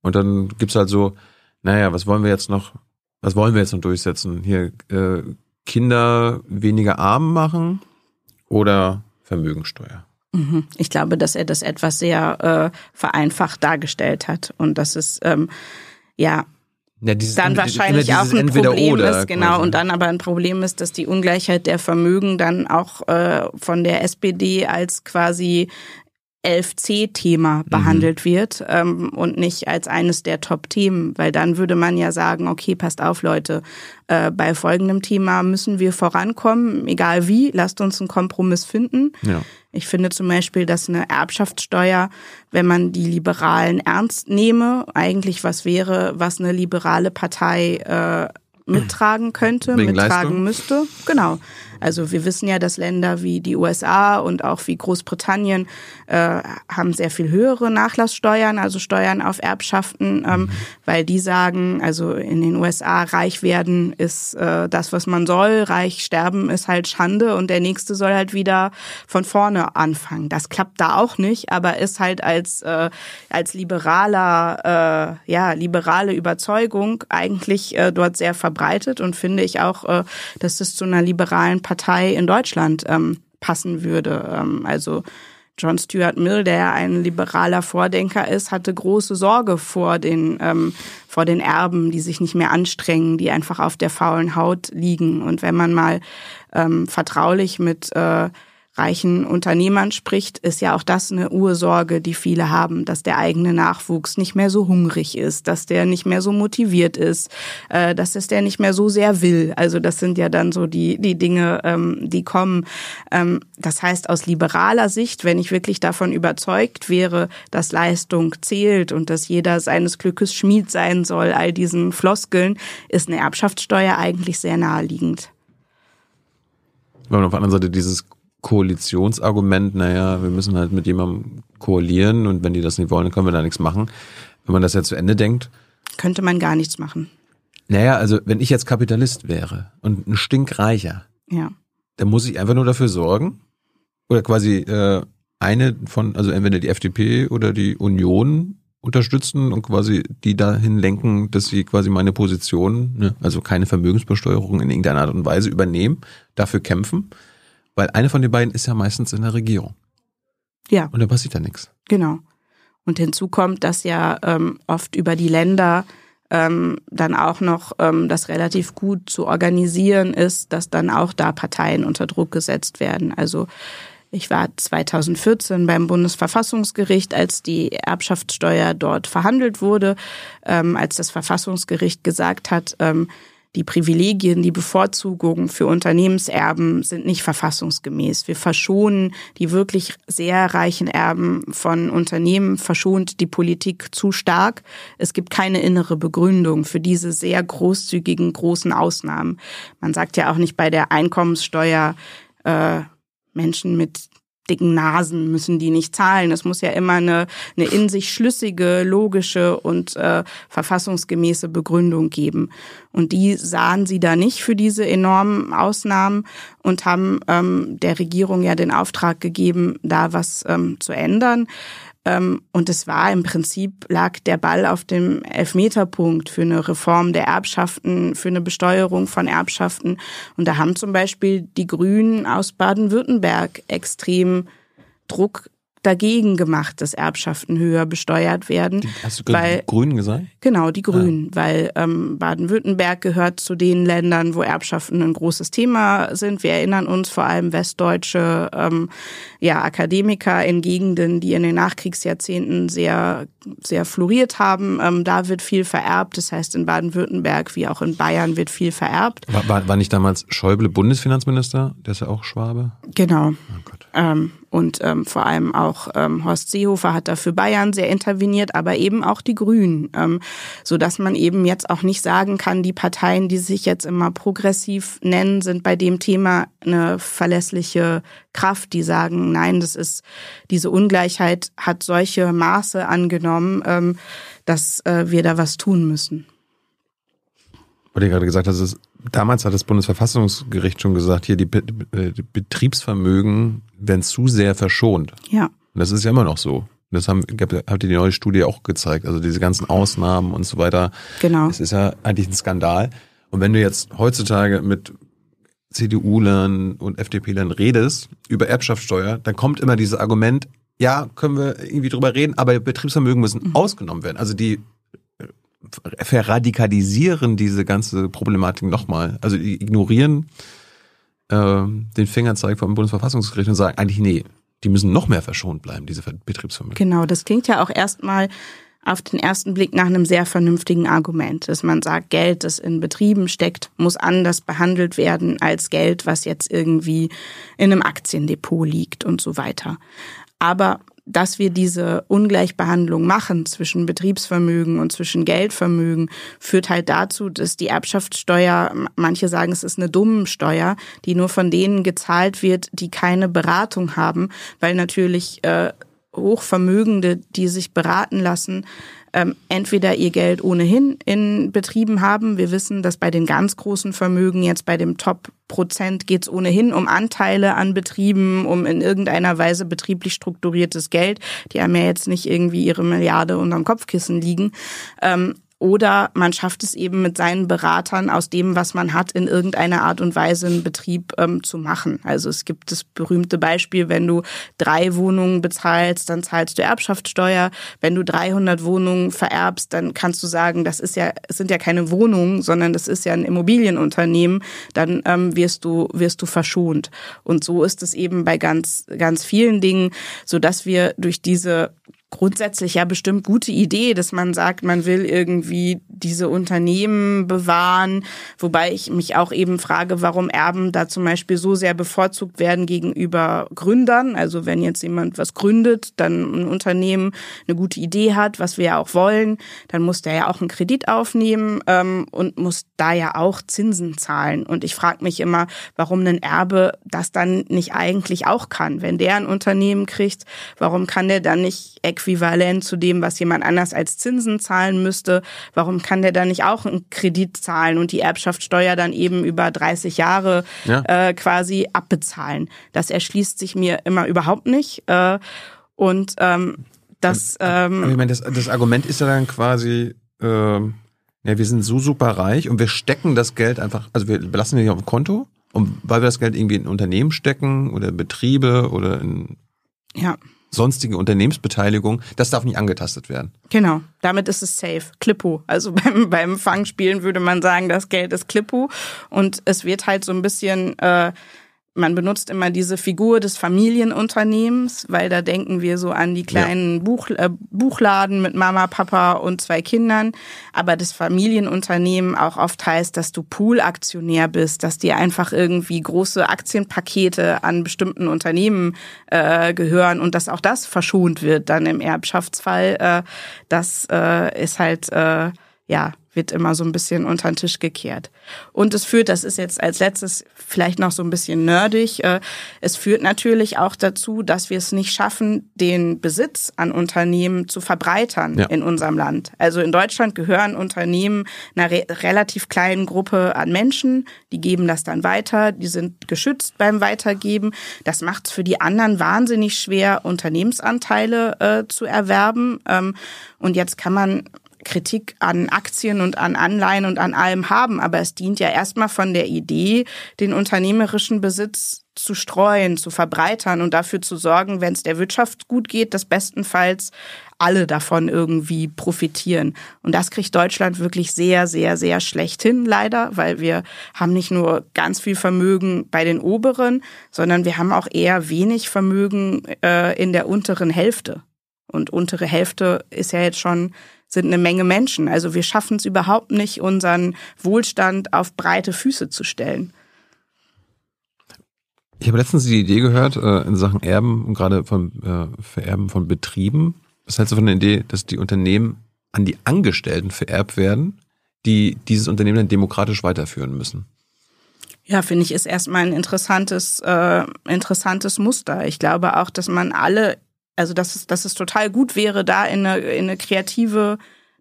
Und dann gibt's halt so, naja, was wollen wir jetzt noch, was wollen wir jetzt noch durchsetzen? Hier äh, Kinder weniger arm machen oder Vermögensteuer? Mhm. Ich glaube, dass er das etwas sehr äh, vereinfacht dargestellt hat und dass es ähm, ja Ja, dieses dann wahrscheinlich auch ein Problem ist, genau, quasi. und dann aber ein Problem ist, dass die Ungleichheit der Vermögen dann auch äh, von der SPD als quasi 11c-Thema behandelt wird ähm, und nicht als eines der Top-Themen, weil dann würde man ja sagen, okay, passt auf, Leute, äh, bei folgendem Thema müssen wir vorankommen, egal wie, lasst uns einen Kompromiss finden. Ja. Ich finde zum Beispiel, dass eine Erbschaftssteuer, wenn man die Liberalen ernst nehme, eigentlich was wäre, was eine liberale Partei äh, mittragen könnte, Wegen mittragen Leistung? müsste. Genau. Also wir wissen ja, dass Länder wie die USA und auch wie Großbritannien äh, haben sehr viel höhere Nachlasssteuern, also Steuern auf Erbschaften, ähm, weil die sagen, also in den USA reich werden ist äh, das, was man soll, reich sterben ist halt Schande und der nächste soll halt wieder von vorne anfangen. Das klappt da auch nicht, aber ist halt als äh, als liberaler äh, ja liberale Überzeugung eigentlich äh, dort sehr verbreitet und finde ich auch, äh, dass das zu einer liberalen Partei in Deutschland ähm, passen würde. Ähm, also John Stuart Mill, der ein liberaler Vordenker ist, hatte große Sorge vor den, ähm, vor den Erben, die sich nicht mehr anstrengen, die einfach auf der faulen Haut liegen. Und wenn man mal ähm, vertraulich mit äh, reichen Unternehmern spricht, ist ja auch das eine Ursorge, die viele haben, dass der eigene Nachwuchs nicht mehr so hungrig ist, dass der nicht mehr so motiviert ist, äh, dass es der nicht mehr so sehr will. Also das sind ja dann so die, die Dinge, ähm, die kommen. Ähm, das heißt, aus liberaler Sicht, wenn ich wirklich davon überzeugt wäre, dass Leistung zählt und dass jeder seines Glückes Schmied sein soll, all diesen Floskeln, ist eine Erbschaftssteuer eigentlich sehr naheliegend. Weil auf der anderen Seite dieses Koalitionsargument, naja, wir müssen halt mit jemandem koalieren und wenn die das nicht wollen, dann können wir da nichts machen. Wenn man das ja zu Ende denkt, Könnte man gar nichts machen. naja, also wenn ich jetzt Kapitalist wäre und ein Stinkreicher, Ja. dann muss ich einfach nur dafür sorgen oder quasi äh, eine von, also entweder die FDP oder die Union unterstützen und quasi die dahin lenken, dass sie quasi meine Position, ne, also keine Vermögensbesteuerung in irgendeiner Art und Weise übernehmen, dafür kämpfen, weil eine von den beiden ist ja meistens in der Regierung Ja. und da passiert ja nichts. Genau. Und hinzu kommt, dass ja ähm, oft über die Länder ähm, dann auch noch ähm, das relativ gut zu organisieren ist, dass dann auch da Parteien unter Druck gesetzt werden. Also ich war 2014 beim Bundesverfassungsgericht, als die Erbschaftssteuer dort verhandelt wurde, ähm, als das Verfassungsgericht gesagt hat, ähm, die Privilegien, die Bevorzugung für Unternehmenserben sind nicht verfassungsgemäß. Wir verschonen die wirklich sehr reichen Erben von Unternehmen, verschont die Politik zu stark. Es gibt keine innere Begründung für diese sehr großzügigen großen Ausnahmen. Man sagt ja auch nicht bei der Einkommenssteuer, äh, Menschen mit dicken Nasen müssen die nicht zahlen. Es muss ja immer eine, eine in sich schlüssige, logische und äh, verfassungsgemäße Begründung geben. Und die sahen sie da nicht für diese enormen Ausnahmen und haben ähm, der Regierung ja den Auftrag gegeben, da was ähm, zu ändern. Ähm, und es war im Prinzip, lag der Ball auf dem Elfmeterpunkt für eine Reform der Erbschaften, für eine Besteuerung von Erbschaften. Und da haben zum Beispiel die Grünen aus Baden-Württemberg extrem Druck dagegen gemacht, dass Erbschaften höher besteuert werden. Hast du gerade weil, die Grünen gesagt? Genau, die Grünen, weil ähm, Baden-Württemberg gehört zu den Ländern, wo Erbschaften ein großes Thema sind. Wir erinnern uns vor allem westdeutsche ähm, ja, Akademiker in Gegenden, die in den Nachkriegsjahrzehnten sehr, sehr floriert haben. Ähm, da wird viel vererbt. Das heißt, in Baden-Württemberg wie auch in Bayern wird viel vererbt. War, war, war nicht damals Schäuble Bundesfinanzminister? Der ist ja auch Schwabe. Genau. Oh Gott. Ähm, und ähm, vor allem auch ähm, Horst Seehofer hat da für Bayern sehr interveniert, aber eben auch die Grünen, ähm, so dass man eben jetzt auch nicht sagen kann, die Parteien, die sich jetzt immer progressiv nennen, sind bei dem Thema eine verlässliche Kraft, die sagen, nein, das ist diese Ungleichheit hat solche Maße angenommen, ähm, dass äh, wir da was tun müssen. Weil du gerade gesagt hast, es, damals hat das Bundesverfassungsgericht schon gesagt, hier die, äh, die Betriebsvermögen werden zu sehr verschont. Ja. Und das ist ja immer noch so. Das haben, hat die neue Studie auch gezeigt. Also diese ganzen Ausnahmen und so weiter. Genau. Es ist ja eigentlich ein Skandal. Und wenn du jetzt heutzutage mit CDU-Lern und FDP-Lern redest über Erbschaftssteuer, dann kommt immer dieses Argument, ja, können wir irgendwie drüber reden, aber Betriebsvermögen müssen mhm. ausgenommen werden. Also die verradikalisieren diese ganze Problematik nochmal. Also ignorieren äh, den Fingerzeig vom Bundesverfassungsgericht und sagen eigentlich, nee, die müssen noch mehr verschont bleiben, diese Betriebsvermögen. Genau, das klingt ja auch erstmal auf den ersten Blick nach einem sehr vernünftigen Argument, dass man sagt, Geld, das in Betrieben steckt, muss anders behandelt werden als Geld, was jetzt irgendwie in einem Aktiendepot liegt und so weiter. Aber dass wir diese Ungleichbehandlung machen zwischen Betriebsvermögen und zwischen Geldvermögen, führt halt dazu, dass die Erbschaftssteuer, manche sagen, es ist eine dumme Steuer, die nur von denen gezahlt wird, die keine Beratung haben, weil natürlich äh, Hochvermögende, die sich beraten lassen, ähm, entweder ihr Geld ohnehin in Betrieben haben. Wir wissen, dass bei den ganz großen Vermögen, jetzt bei dem Top-Prozent, geht es ohnehin um Anteile an Betrieben, um in irgendeiner Weise betrieblich strukturiertes Geld. Die haben ja jetzt nicht irgendwie ihre Milliarde unterm Kopfkissen liegen. Ähm, oder man schafft es eben mit seinen Beratern aus dem, was man hat, in irgendeiner Art und Weise einen Betrieb ähm, zu machen. Also es gibt das berühmte Beispiel, wenn du drei Wohnungen bezahlst, dann zahlst du Erbschaftssteuer. Wenn du 300 Wohnungen vererbst, dann kannst du sagen, das ist ja, es sind ja keine Wohnungen, sondern das ist ja ein Immobilienunternehmen. Dann ähm, wirst du wirst du verschont. Und so ist es eben bei ganz ganz vielen Dingen, so dass wir durch diese grundsätzlich ja bestimmt gute Idee, dass man sagt, man will irgendwie diese Unternehmen bewahren, wobei ich mich auch eben frage, warum Erben da zum Beispiel so sehr bevorzugt werden gegenüber Gründern. Also wenn jetzt jemand was gründet, dann ein Unternehmen eine gute Idee hat, was wir ja auch wollen, dann muss der ja auch einen Kredit aufnehmen ähm, und muss da ja auch Zinsen zahlen. Und ich frage mich immer, warum ein Erbe das dann nicht eigentlich auch kann. Wenn der ein Unternehmen kriegt, warum kann der dann nicht äquivalent zu dem, was jemand anders als Zinsen zahlen müsste. Warum kann der dann nicht auch einen Kredit zahlen und die Erbschaftssteuer dann eben über 30 Jahre ja. äh, quasi abbezahlen? Das erschließt sich mir immer überhaupt nicht. Äh, und ähm, das. Ähm, ich meine, das, das Argument ist ja dann quasi. Ähm ja, wir sind so super reich und wir stecken das Geld einfach, also wir belassen wir nicht auf dem Konto und weil wir das Geld irgendwie in Unternehmen stecken oder Betriebe oder in ja sonstige Unternehmensbeteiligung, das darf nicht angetastet werden. Genau, damit ist es safe. Klippo. Also beim, beim Fangspielen würde man sagen, das Geld ist Klippo. Und es wird halt so ein bisschen äh, man benutzt immer diese Figur des Familienunternehmens, weil da denken wir so an die kleinen ja. Buch, äh, Buchladen mit Mama, Papa und zwei Kindern. Aber das Familienunternehmen auch oft heißt, dass du Poolaktionär bist, dass dir einfach irgendwie große Aktienpakete an bestimmten Unternehmen äh, gehören und dass auch das verschont wird dann im Erbschaftsfall. Äh, das äh, ist halt äh, ja wird immer so ein bisschen unter den Tisch gekehrt. Und es führt, das ist jetzt als letztes vielleicht noch so ein bisschen nerdig, äh, es führt natürlich auch dazu, dass wir es nicht schaffen, den Besitz an Unternehmen zu verbreitern ja. in unserem Land. Also in Deutschland gehören Unternehmen einer re relativ kleinen Gruppe an Menschen, die geben das dann weiter, die sind geschützt beim Weitergeben. Das macht es für die anderen wahnsinnig schwer, Unternehmensanteile äh, zu erwerben. Ähm, und jetzt kann man Kritik an Aktien und an Anleihen und an allem haben, aber es dient ja erstmal von der Idee, den unternehmerischen Besitz zu streuen, zu verbreitern und dafür zu sorgen, wenn es der Wirtschaft gut geht, dass bestenfalls alle davon irgendwie profitieren. Und das kriegt Deutschland wirklich sehr, sehr, sehr schlecht hin, leider, weil wir haben nicht nur ganz viel Vermögen bei den Oberen, sondern wir haben auch eher wenig Vermögen äh, in der unteren Hälfte. Und untere Hälfte ist ja jetzt schon sind eine Menge Menschen. Also wir schaffen es überhaupt nicht, unseren Wohlstand auf breite Füße zu stellen. Ich habe letztens die Idee gehört, äh, in Sachen Erben und gerade von äh, Vererben von Betrieben. Was hältst du von der Idee, dass die Unternehmen an die Angestellten vererbt werden, die dieses Unternehmen dann demokratisch weiterführen müssen? Ja, finde ich, ist erstmal ein interessantes, äh, interessantes Muster. Ich glaube auch, dass man alle, also dass es, dass es total gut wäre, da in eine, in eine kreative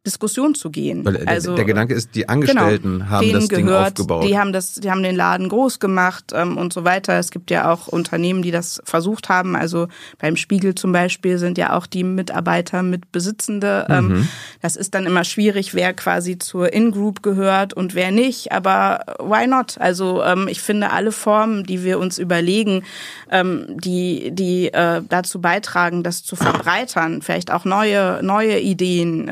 Diskussion zu gehen. Weil der, also, der Gedanke ist, die Angestellten genau, haben das Ding gehört, aufgebaut. Die haben das, die haben den Laden groß gemacht ähm, und so weiter. Es gibt ja auch Unternehmen, die das versucht haben. Also beim Spiegel zum Beispiel sind ja auch die Mitarbeiter mit Besitzende. Ähm, Mhm. Das ist dann immer schwierig, wer quasi zur In-Group gehört und wer nicht. Aber why not? Also ähm, ich finde alle Formen, die wir uns überlegen, ähm, die, die äh, dazu beitragen, das zu verbreitern, vielleicht auch neue, neue Ideen.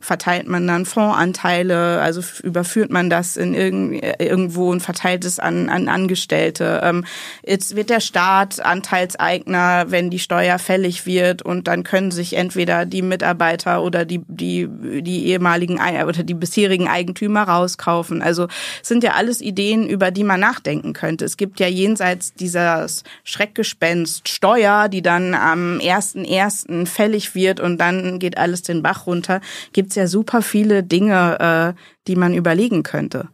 Verteilt man dann Fondsanteile, also überführt man das in irgend, irgendwo und verteilt es an, an Angestellte. Ähm, jetzt wird der Staat Anteilseigner, wenn die Steuer fällig wird und dann können sich entweder die Mitarbeiter oder die, die, die ehemaligen oder die bisherigen Eigentümer rauskaufen. Also sind ja alles Ideen, über die man nachdenken könnte. Es gibt ja jenseits dieses Schreckgespenst Steuer, die dann am 1.1. fällig wird und dann geht alles den Bach runter, gibt's ja super viele Dinge, äh, die man überlegen könnte.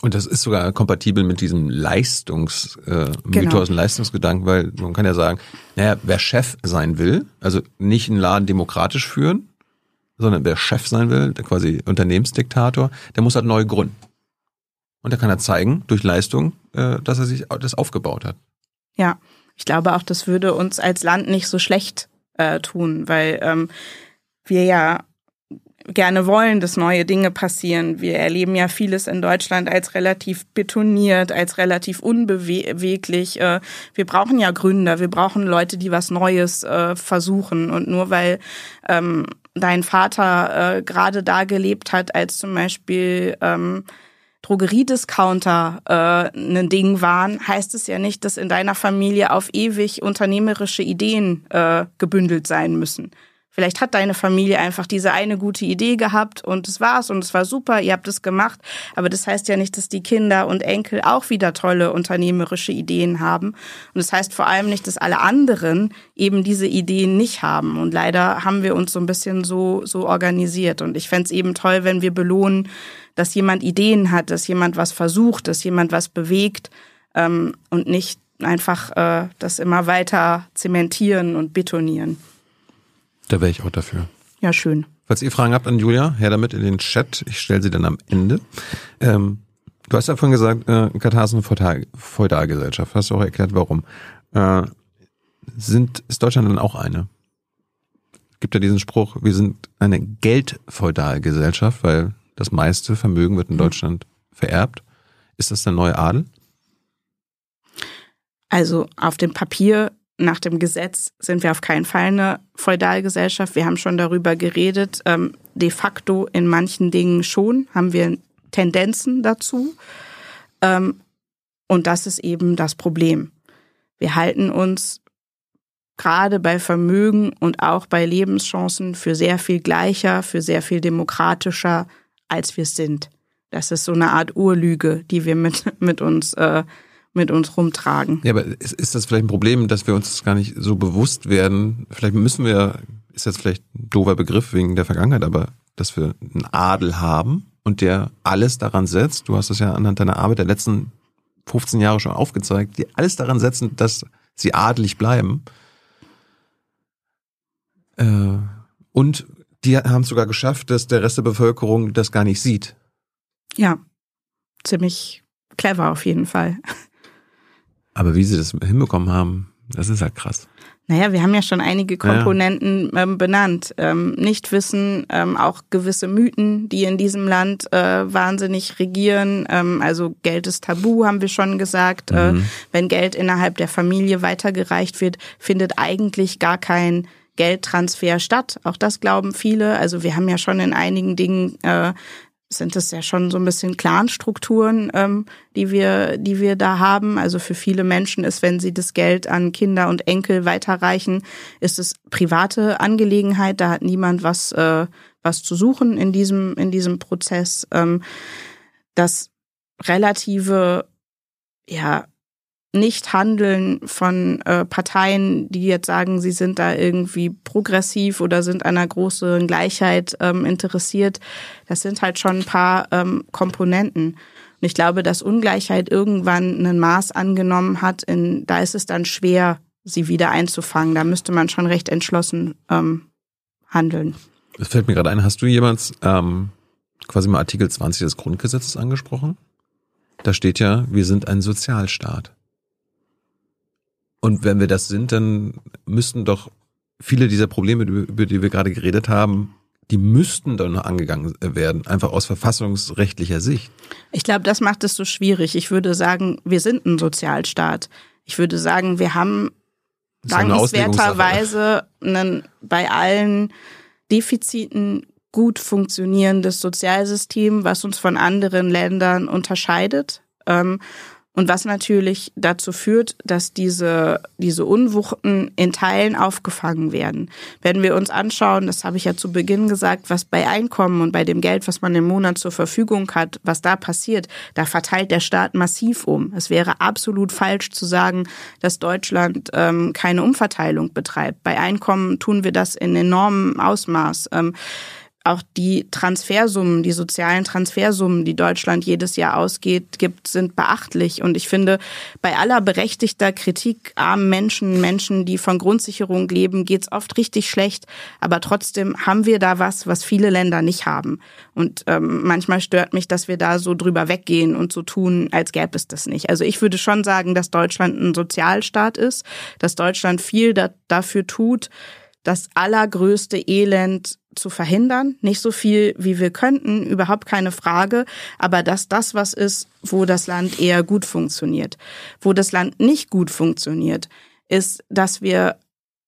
Und das ist sogar kompatibel mit diesem Leistungs, äh, Genau. Leistungsgedanken, weil man kann ja sagen, naja, wer Chef sein will, also nicht einen Laden demokratisch führen, sondern wer Chef sein will, der quasi Unternehmensdiktator, der muss halt neu gründen. Und da kann er zeigen, durch Leistung, äh, dass er sich das aufgebaut hat. Ja, ich glaube auch, das würde uns als Land nicht so schlecht äh, tun, weil ähm, wir ja gerne wollen, dass neue Dinge passieren. Wir erleben ja vieles in Deutschland als relativ betoniert, als relativ unbeweglich. Äh, wir brauchen ja Gründer, wir brauchen Leute, die was Neues äh, versuchen. Und nur weil ähm, dein Vater äh, gerade da gelebt hat, als zum Beispiel ähm, Drogeriediscounter äh, ein Ding waren, heißt es ja nicht, dass in deiner Familie auf ewig unternehmerische Ideen äh, gebündelt sein müssen. Vielleicht hat deine Familie einfach diese eine gute Idee gehabt und es war's und es war super, ihr habt es gemacht. Aber das heißt ja nicht, dass die Kinder und Enkel auch wieder tolle unternehmerische Ideen haben. Und das heißt vor allem nicht, dass alle anderen eben diese Ideen nicht haben. Und leider haben wir uns so ein bisschen so, so organisiert. Und ich fänd's eben toll, wenn wir belohnen, dass jemand Ideen hat, dass jemand was versucht, dass jemand was bewegt ähm, und nicht einfach äh, das immer weiter zementieren und betonieren. Da wäre ich auch dafür. Ja, schön. Falls ihr Fragen habt an Julia, her damit in den Chat. Ich stelle sie dann am Ende. Ähm, du hast ja vorhin gesagt, äh, Katar ist eine Feudal Feudalgesellschaft. Hast du auch erklärt, warum. Äh, sind, ist Deutschland dann auch eine? Gibt ja diesen Spruch, wir sind eine Geldfeudalgesellschaft, weil das meiste Vermögen wird in Deutschland vererbt. Ist das der neue Adel? Also auf dem Papier nach dem Gesetz sind wir auf keinen Fall eine Feudalgesellschaft. Wir haben schon darüber geredet. Ähm, de facto in manchen Dingen schon haben wir Tendenzen dazu. Ähm, und das ist eben das Problem. Wir halten uns gerade bei Vermögen und auch bei Lebenschancen für sehr viel gleicher, für sehr viel demokratischer, als wir sind. Das ist so eine Art Urlüge, die wir mit, mit uns äh, mit uns rumtragen. Ja, aber ist, ist das vielleicht ein Problem, dass wir uns das gar nicht so bewusst werden? Vielleicht müssen wir, ist jetzt vielleicht ein doofer Begriff wegen der Vergangenheit, aber dass wir einen Adel haben und der alles daran setzt, du hast das ja anhand deiner Arbeit der letzten 15 Jahre schon aufgezeigt, die alles daran setzen, dass sie adelig bleiben. Äh, und die haben es sogar geschafft, dass der Rest der Bevölkerung das gar nicht sieht. Ja, ziemlich clever auf jeden Fall. Aber wie sie das hinbekommen haben, das ist halt krass. Naja, wir haben ja schon einige. Komponenten ähm, benannt. Ähm, Nichtwissen, ähm, auch gewisse Mythen, die in diesem Land äh, wahnsinnig regieren. Ähm, also Geld ist tabu, haben wir schon gesagt. Äh, wenn Geld innerhalb der Familie weitergereicht wird, findet eigentlich gar kein Geldtransfer statt. Auch das glauben viele. Also wir haben ja schon in einigen Dingen äh, sind es ja schon so ein bisschen Clanstrukturen, ähm, die wir, die wir da haben. Also für viele Menschen ist, wenn sie das Geld an Kinder und Enkel weiterreichen, ist es private Angelegenheit. Da hat niemand was, äh, was zu suchen in diesem, in diesem Prozess. Ähm, das relative, ja, Nicht-Handeln von äh, Parteien, die jetzt sagen, sie sind da irgendwie progressiv oder sind einer großen Gleichheit ähm, interessiert. Das sind halt schon ein paar ähm, Komponenten. Und ich glaube, dass Ungleichheit irgendwann ein Maß angenommen hat, in, da ist es dann schwer, sie wieder einzufangen. Da müsste man schon recht entschlossen ähm, handeln. Es fällt mir gerade ein, hast du jemals ähm, quasi mal Artikel 20 des Grundgesetzes angesprochen? Da steht ja, wir sind ein Sozialstaat. Und wenn wir das sind, dann müssten doch viele dieser Probleme, über die wir gerade geredet haben, die müssten dann noch angegangen werden, einfach aus verfassungsrechtlicher Sicht. Ich glaube, das macht es so schwierig. Ich würde sagen, wir sind ein Sozialstaat. Ich würde sagen, wir haben dankenswerterweise einen, bei allen Defiziten gut funktionierendes Sozialsystem, was uns von anderen Ländern unterscheidet. Ähm, und was natürlich dazu führt, dass diese, diese Unwuchten in Teilen aufgefangen werden. Wenn wir uns anschauen, das habe ich ja zu Beginn gesagt, was bei Einkommen und bei dem Geld, was man im Monat zur Verfügung hat, was da passiert, da verteilt der Staat massiv um. Es wäre absolut falsch zu sagen, dass Deutschland ähm, keine Umverteilung betreibt. Bei Einkommen tun wir das in enormem Ausmaß. Ähm, auch die Transfersummen, die sozialen Transfersummen, die Deutschland jedes Jahr ausgeht, gibt, sind beachtlich. Und ich finde, bei aller berechtigter Kritik armen Menschen, Menschen, die von Grundsicherung leben, geht's oft richtig schlecht. Aber trotzdem haben wir da was, was viele Länder nicht haben. Und ähm, manchmal stört mich, dass wir da so drüber weggehen und so tun, als gäbe es das nicht. Also ich würde schon sagen, dass Deutschland ein Sozialstaat ist, dass Deutschland viel da, dafür tut, das allergrößte Elend zu verhindern. Nicht so viel, wie wir könnten, überhaupt keine Frage. Aber dass das was ist, wo das Land eher gut funktioniert. Wo das Land nicht gut funktioniert, ist, dass wir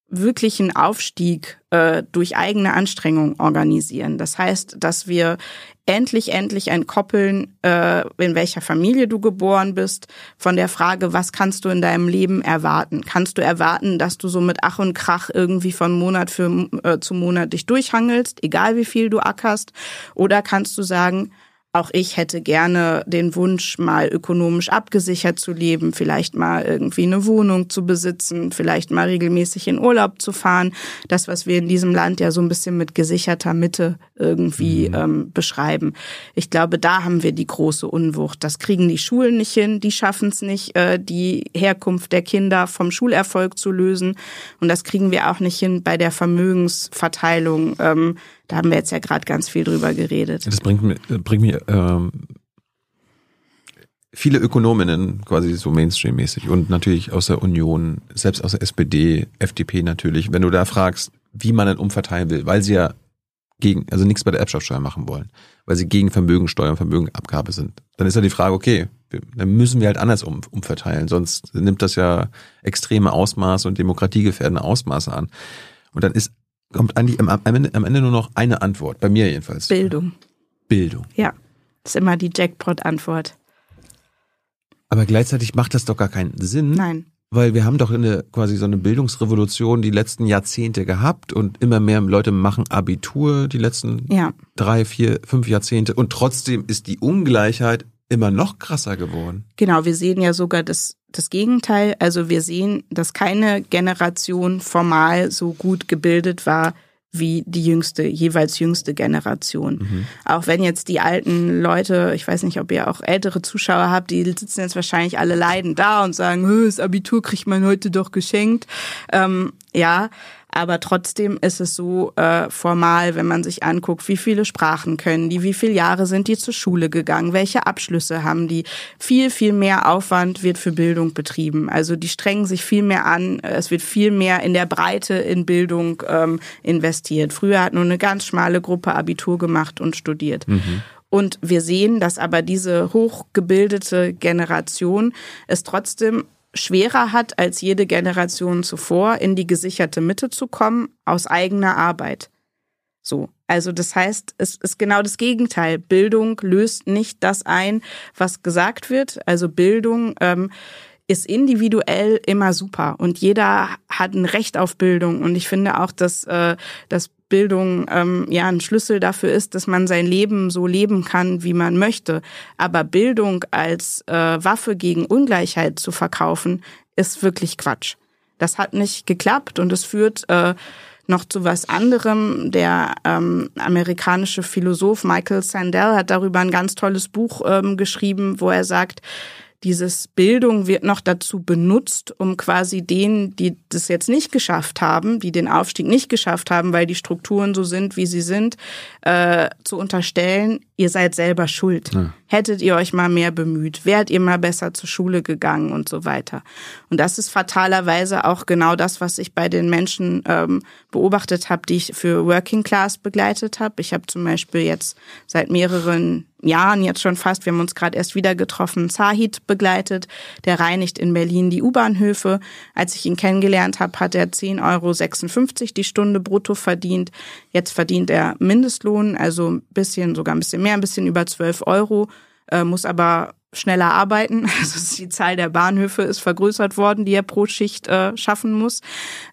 wirklichen Aufstieg äh, durch eigene Anstrengung organisieren. Das heißt, dass wir endlich, endlich entkoppeln, äh, in welcher Familie du geboren bist, von der Frage, was kannst du in deinem Leben erwarten? Kannst du erwarten, dass du so mit Ach und Krach irgendwie von Monat für, äh, zu Monat dich durchhangelst, egal wie viel du ackerst? Oder kannst du sagen, auch ich hätte gerne den Wunsch, mal ökonomisch abgesichert zu leben, vielleicht mal irgendwie eine Wohnung zu besitzen, vielleicht mal regelmäßig in Urlaub zu fahren. Das, was wir in diesem Land ja so ein bisschen mit gesicherter Mitte irgendwie mhm. ähm, beschreiben. Ich glaube, da haben wir die große Unwucht. Das kriegen die Schulen nicht hin, die schaffen es nicht, äh, die Herkunft der Kinder vom Schulerfolg zu lösen. Und das kriegen wir auch nicht hin bei der Vermögensverteilung. Ähm, da haben wir jetzt ja gerade ganz viel drüber geredet. Das bringt mir, bringt mir ähm, viele Ökonominnen quasi so Mainstream-mäßig und natürlich aus der Union, selbst aus der SPD, FDP natürlich, wenn du da fragst, wie man dann umverteilen will, weil sie ja gegen, also nichts bei der Erbschaftssteuer machen wollen, weil sie gegen Vermögensteuer und Vermögenabgabe sind. Dann ist ja die Frage, okay, dann müssen wir halt anders um, umverteilen, sonst nimmt das ja extreme Ausmaße und demokratiegefährdende Ausmaße an. Und dann ist kommt eigentlich am, Ende, am Ende nur noch eine Antwort, bei mir jedenfalls. Bildung. Bildung. Ja, das ist immer die Jackpot-Antwort. Aber gleichzeitig macht das doch gar keinen Sinn. Nein. Weil wir haben doch eine, quasi so eine Bildungsrevolution die letzten Jahrzehnte gehabt und immer mehr Leute machen Abitur die letzten ja. drei, vier, fünf Jahrzehnte und trotzdem ist die Ungleichheit immer noch krasser geworden. Genau, wir sehen ja sogar das, das Gegenteil. Also wir sehen, dass keine Generation formal so gut gebildet war wie die jüngste, jeweils jüngste Generation. Mhm. Auch wenn jetzt die alten Leute, ich weiß nicht, ob ihr auch ältere Zuschauer habt, die sitzen jetzt wahrscheinlich alle leiden da und sagen, das Abitur kriegt man heute doch geschenkt. Ähm, ja, aber trotzdem ist es so äh, formal, wenn man sich anguckt, wie viele Sprachen können die, wie viele Jahre sind die zur Schule gegangen, welche Abschlüsse haben die. Viel, viel mehr Aufwand wird für Bildung betrieben. Also die strengen sich viel mehr an. Es wird viel mehr in der Breite in Bildung ähm, investiert. Früher hat nur eine ganz schmale Gruppe Abitur gemacht und studiert. Mhm. Und wir sehen, dass aber diese hochgebildete Generation es trotzdem schwerer hat, als jede Generation zuvor, in die gesicherte Mitte zu kommen, aus eigener Arbeit. So. Also das heißt, es ist genau das Gegenteil. Bildung löst nicht das ein, was gesagt wird. Also Bildung ähm, ist individuell immer super und jeder hat ein Recht auf Bildung. Und ich finde auch, dass, äh, dass Bildung ähm, ja ein Schlüssel dafür ist, dass man sein Leben so leben kann, wie man möchte. Aber Bildung als äh, Waffe gegen Ungleichheit zu verkaufen, ist wirklich Quatsch. Das hat nicht geklappt und es führt äh, noch zu was anderem. Der ähm, amerikanische Philosoph Michael Sandel hat darüber ein ganz tolles Buch ähm, geschrieben, wo er sagt, dieses Bildung wird noch dazu benutzt, um quasi denen, die das jetzt nicht geschafft haben, die den Aufstieg nicht geschafft haben, weil die Strukturen so sind, wie sie sind, äh, zu unterstellen, ihr seid selber schuld. Ja. Hättet ihr euch mal mehr bemüht, wärt ihr mal besser zur Schule gegangen und so weiter. Und das ist fatalerweise auch genau das, was ich bei den Menschen ähm, beobachtet habe, die ich für Working Class begleitet habe. Ich habe zum Beispiel jetzt seit mehreren Jahren jetzt schon fast, wir haben uns gerade erst wieder getroffen, Zahid begleitet. Der reinigt in Berlin die U-Bahnhöfe. Als ich ihn kennengelernt habe, hat er 10,56 Euro die Stunde brutto verdient. Jetzt verdient er Mindestlohn, also ein bisschen, sogar ein bisschen mehr, ein bisschen über 12 Euro, äh, muss aber schneller arbeiten. Also die Zahl der Bahnhöfe ist vergrößert worden, die er pro Schicht äh, schaffen muss.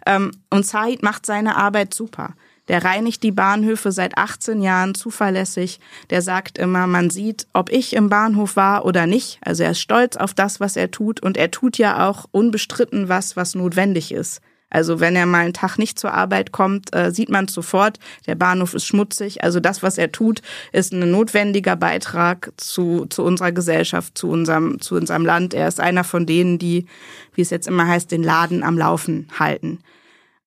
Ähm, und Said macht seine Arbeit super. Der reinigt die Bahnhöfe seit 18 Jahren zuverlässig. Der sagt immer, man sieht, ob ich im Bahnhof war oder nicht. Also er ist stolz auf das, was er tut. Und er tut ja auch unbestritten was, was notwendig ist. Also wenn er mal einen Tag nicht zur Arbeit kommt, äh, sieht man sofort, der Bahnhof ist schmutzig. Also das, was er tut, ist ein notwendiger Beitrag zu, zu unserer Gesellschaft, zu unserem, zu unserem Land. Er ist einer von denen, die, wie es jetzt immer heißt, den Laden am Laufen halten.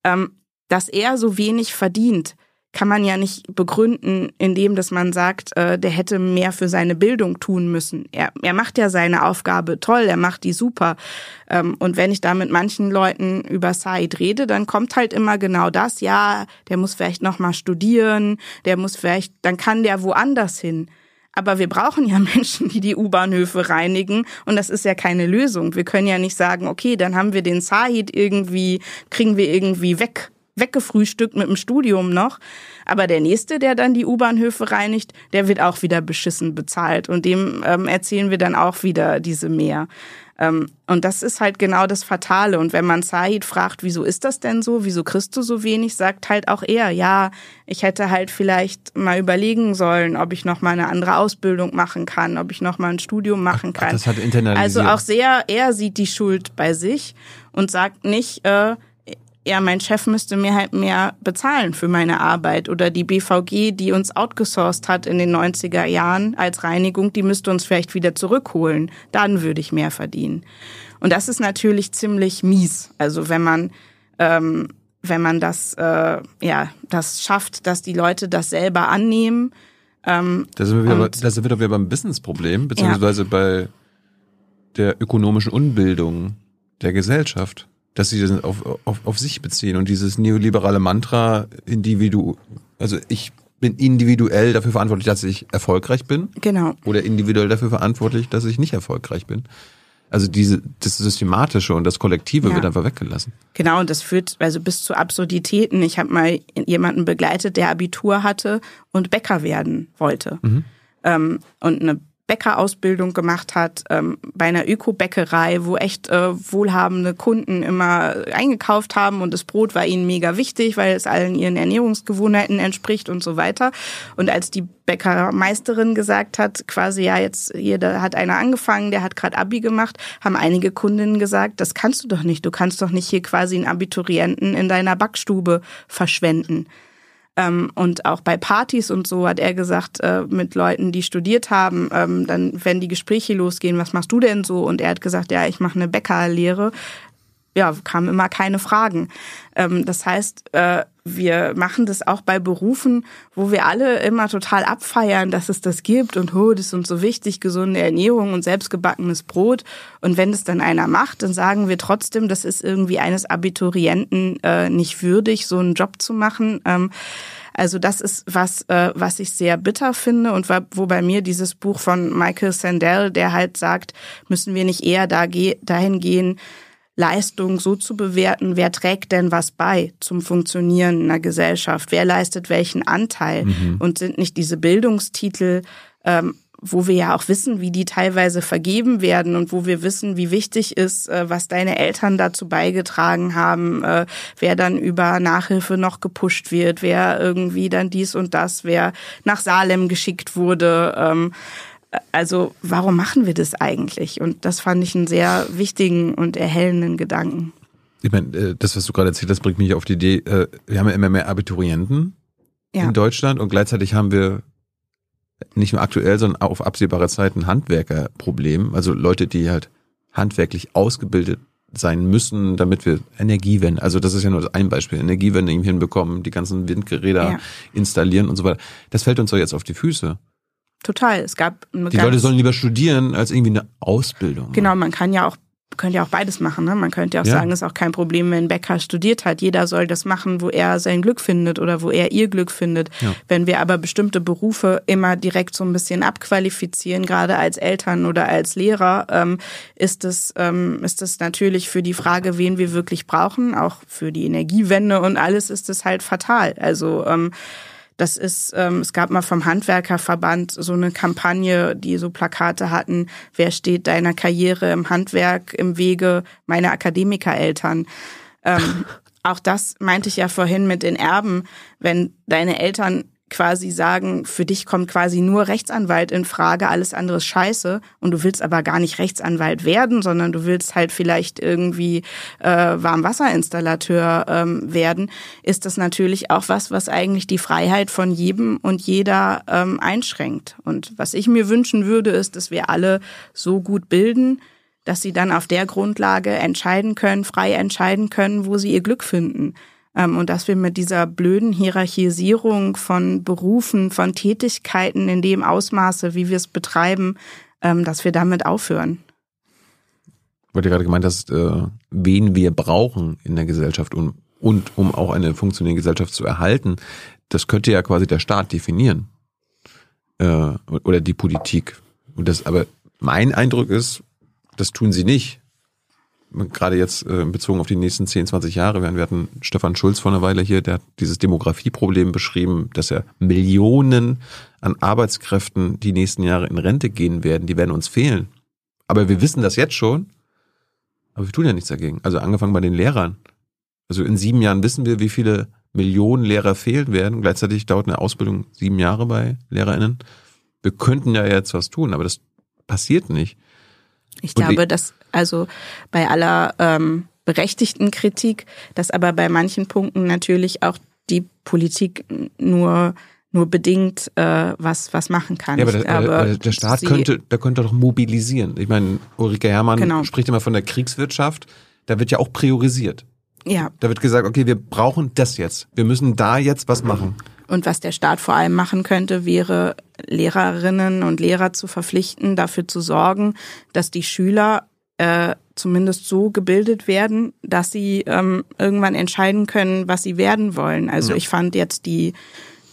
Ähm, dass er so wenig verdient, kann man ja nicht begründen, indem dass man sagt, äh, der hätte mehr für seine Bildung tun müssen. Er, er macht ja seine Aufgabe toll, er macht die super. Ähm, und wenn ich da mit manchen Leuten über Said rede, dann kommt halt immer genau das, ja, der muss vielleicht noch mal studieren, der muss vielleicht, dann kann der woanders hin. Aber wir brauchen ja Menschen, die die U-Bahnhöfe reinigen. Und das ist ja keine Lösung. Wir können ja nicht sagen, okay, dann haben wir den Said irgendwie, kriegen wir irgendwie weg weggefrühstückt mit dem Studium noch. Aber der nächste, der dann die U-Bahnhöfe reinigt, der wird auch wieder beschissen bezahlt. Und dem ähm, erzählen wir dann auch wieder diese mehr. Ähm, und das ist halt genau das Fatale. Und wenn man Said fragt, wieso ist das denn so? Wieso kriegst du so wenig? Sagt halt auch er, ja, ich hätte halt vielleicht mal überlegen sollen, ob ich noch mal eine andere Ausbildung machen kann, ob ich noch mal ein Studium machen kann. Ach, das hat internalisiert. Also auch sehr, er sieht die Schuld bei sich und sagt nicht, äh, ja, mein Chef müsste mir halt mehr bezahlen für meine Arbeit oder die BVG, die uns outgesourced hat in den 90er Jahren als Reinigung, die müsste uns vielleicht wieder zurückholen. Dann würde ich mehr verdienen. Und das ist natürlich ziemlich mies. Also wenn man ähm, wenn man das äh, ja das schafft, dass die Leute das selber annehmen. Ähm, da sind wir wieder, da sind wir wieder beim Businessproblem beziehungsweise ja. bei der ökonomischen Unbildung der Gesellschaft dass sie das auf, auf, auf sich beziehen und dieses neoliberale Mantra Individu, also ich bin individuell dafür verantwortlich, dass ich erfolgreich bin. Genau. Oder individuell dafür verantwortlich, dass ich nicht erfolgreich bin. Also diese, das Systematische und das Kollektive ja. wird einfach weggelassen. Genau, und das führt also bis zu Absurditäten. Ich habe mal jemanden begleitet, der Abitur hatte und Bäcker werden wollte. Mhm. Ähm, und eine Bäckerausbildung gemacht hat, ähm, bei einer Öko-Bäckerei, wo echt äh, wohlhabende Kunden immer eingekauft haben und das Brot war ihnen mega wichtig, weil es allen ihren Ernährungsgewohnheiten entspricht und so weiter. Und als die Bäckermeisterin gesagt hat, quasi ja jetzt hier da hat einer angefangen, der hat gerade Abi gemacht, haben einige Kundinnen gesagt, das kannst du doch nicht, du kannst doch nicht hier quasi einen Abiturienten in deiner Backstube verschwenden. Ähm, und auch bei Partys und so hat er gesagt, äh, mit Leuten, die studiert haben, ähm, dann, wenn die Gespräche losgehen, was machst du denn so? Und er hat gesagt, ja, ich mache eine Bäckerlehre ja, kamen immer keine Fragen. Ähm, das heißt, äh, wir machen das auch bei Berufen, wo wir alle immer total abfeiern, dass es das gibt und oh, das ist uns so wichtig, gesunde Ernährung und selbstgebackenes Brot. Und wenn es dann einer macht, dann sagen wir trotzdem, das ist irgendwie eines Abiturienten äh, nicht würdig, so einen Job zu machen. Ähm, also das ist was, äh, was ich sehr bitter finde und wo bei mir dieses Buch von Michael Sandel, der halt sagt, müssen wir nicht eher da dahin gehen, Leistung so zu bewerten, wer trägt denn was bei zum Funktionieren einer Gesellschaft, wer leistet welchen Anteil mhm. und sind nicht diese Bildungstitel ähm, wo wir ja auch wissen, wie die teilweise vergeben werden und wo wir wissen, wie wichtig ist, äh, was deine Eltern dazu beigetragen haben, äh, wer dann über Nachhilfe noch gepusht wird, wer irgendwie dann dies und das, wer nach Salem geschickt wurde. Ähm, also warum machen wir das eigentlich? Und das fand ich einen sehr wichtigen und erhellenden Gedanken. Ich meine, äh, das, was du gerade erzählt hast, bringt mich auf die Idee, wir haben ja immer mehr Abiturienten ja. in Deutschland und gleichzeitig haben wir nicht nur aktuell, sondern auch auf absehbare Zeit ein Handwerkerproblem. Also Leute, die halt handwerklich ausgebildet sein müssen, damit wir Energiewende, also das ist ja nur ein Beispiel, Energiewende eben hinbekommen, die ganzen Windgeräte ja. installieren und so weiter. Das fällt uns doch jetzt auf die Füße. Total. Es gab die Leute sollen lieber studieren als irgendwie eine Ausbildung. Genau, man kann ja auch könnte ja auch beides machen. Ne? Man könnte ja auch ja. sagen, es ist auch kein Problem, wenn ein Bäcker studiert hat. Jeder soll das machen, wo er sein Glück findet oder wo er ihr Glück findet. Ja. Wenn wir aber bestimmte Berufe immer direkt so ein bisschen abqualifizieren, gerade als Eltern oder als Lehrer, ähm, ist es ähm, ist es natürlich für die Frage, wen wir wirklich brauchen, auch für die Energiewende und alles, ist es halt fatal. Also ähm, das ist, ähm, es gab mal vom Handwerkerverband so eine Kampagne, die so Plakate hatten, wer steht deiner Karriere im Handwerk im Wege, meine Akademikereltern. Ähm, auch das meinte ich ja vorhin mit den Erben, wenn deine Eltern quasi sagen, für dich kommt quasi nur Rechtsanwalt in Frage, alles andere ist scheiße und du willst aber gar nicht Rechtsanwalt werden, sondern du willst halt vielleicht irgendwie äh, Warmwasserinstallateur ähm, werden, ist das natürlich auch was, was eigentlich die Freiheit von jedem und jeder ähm, einschränkt. Und was ich mir wünschen würde, ist, dass wir alle so gut bilden, dass sie dann auf der Grundlage entscheiden können, frei entscheiden können, wo sie ihr Glück finden. Ähm, und dass wir mit dieser blöden Hierarchisierung von Berufen, von Tätigkeiten in dem Ausmaße, wie wir es betreiben, ähm, dass wir damit aufhören. Weil du gerade gemeint hast, äh, wen wir brauchen in der Gesellschaft und, und um auch eine funktionierende Gesellschaft zu erhalten, das könnte ja quasi der Staat definieren. Äh, oder die Politik. Und das, aber mein Eindruck ist, das tun sie nicht gerade jetzt äh, bezogen auf die nächsten 10, 20 Jahre, wir hatten Stefan Schulz vor einer Weile hier, der hat dieses Demografieproblem beschrieben, dass ja Millionen an Arbeitskräften die nächsten Jahre in Rente gehen werden, die werden uns fehlen. Aber wir wissen das jetzt schon, aber wir tun ja nichts dagegen. Also angefangen bei den Lehrern. Also in sieben Jahren wissen wir, wie viele Millionen Lehrer fehlen werden. Gleichzeitig dauert eine Ausbildung sieben Jahre bei LehrerInnen. Wir könnten ja jetzt was tun, aber das passiert nicht. Ich glaube, dass also bei aller ähm, berechtigten Kritik, dass aber bei manchen Punkten natürlich auch die Politik nur nur bedingt äh, was was machen kann. Ja, aber, der, aber der Staat könnte, der könnte doch mobilisieren. Ich meine, Ulrike Herrmann genau. spricht immer von der Kriegswirtschaft. Da wird ja auch priorisiert. Ja. Da wird gesagt, okay, wir brauchen das jetzt. Wir müssen da jetzt was machen. Und was der Staat vor allem machen könnte, wäre Lehrerinnen und Lehrer zu verpflichten, dafür zu sorgen, dass die Schüler äh, zumindest so gebildet werden, dass sie ähm, irgendwann entscheiden können, was sie werden wollen. Also ja. ich fand jetzt die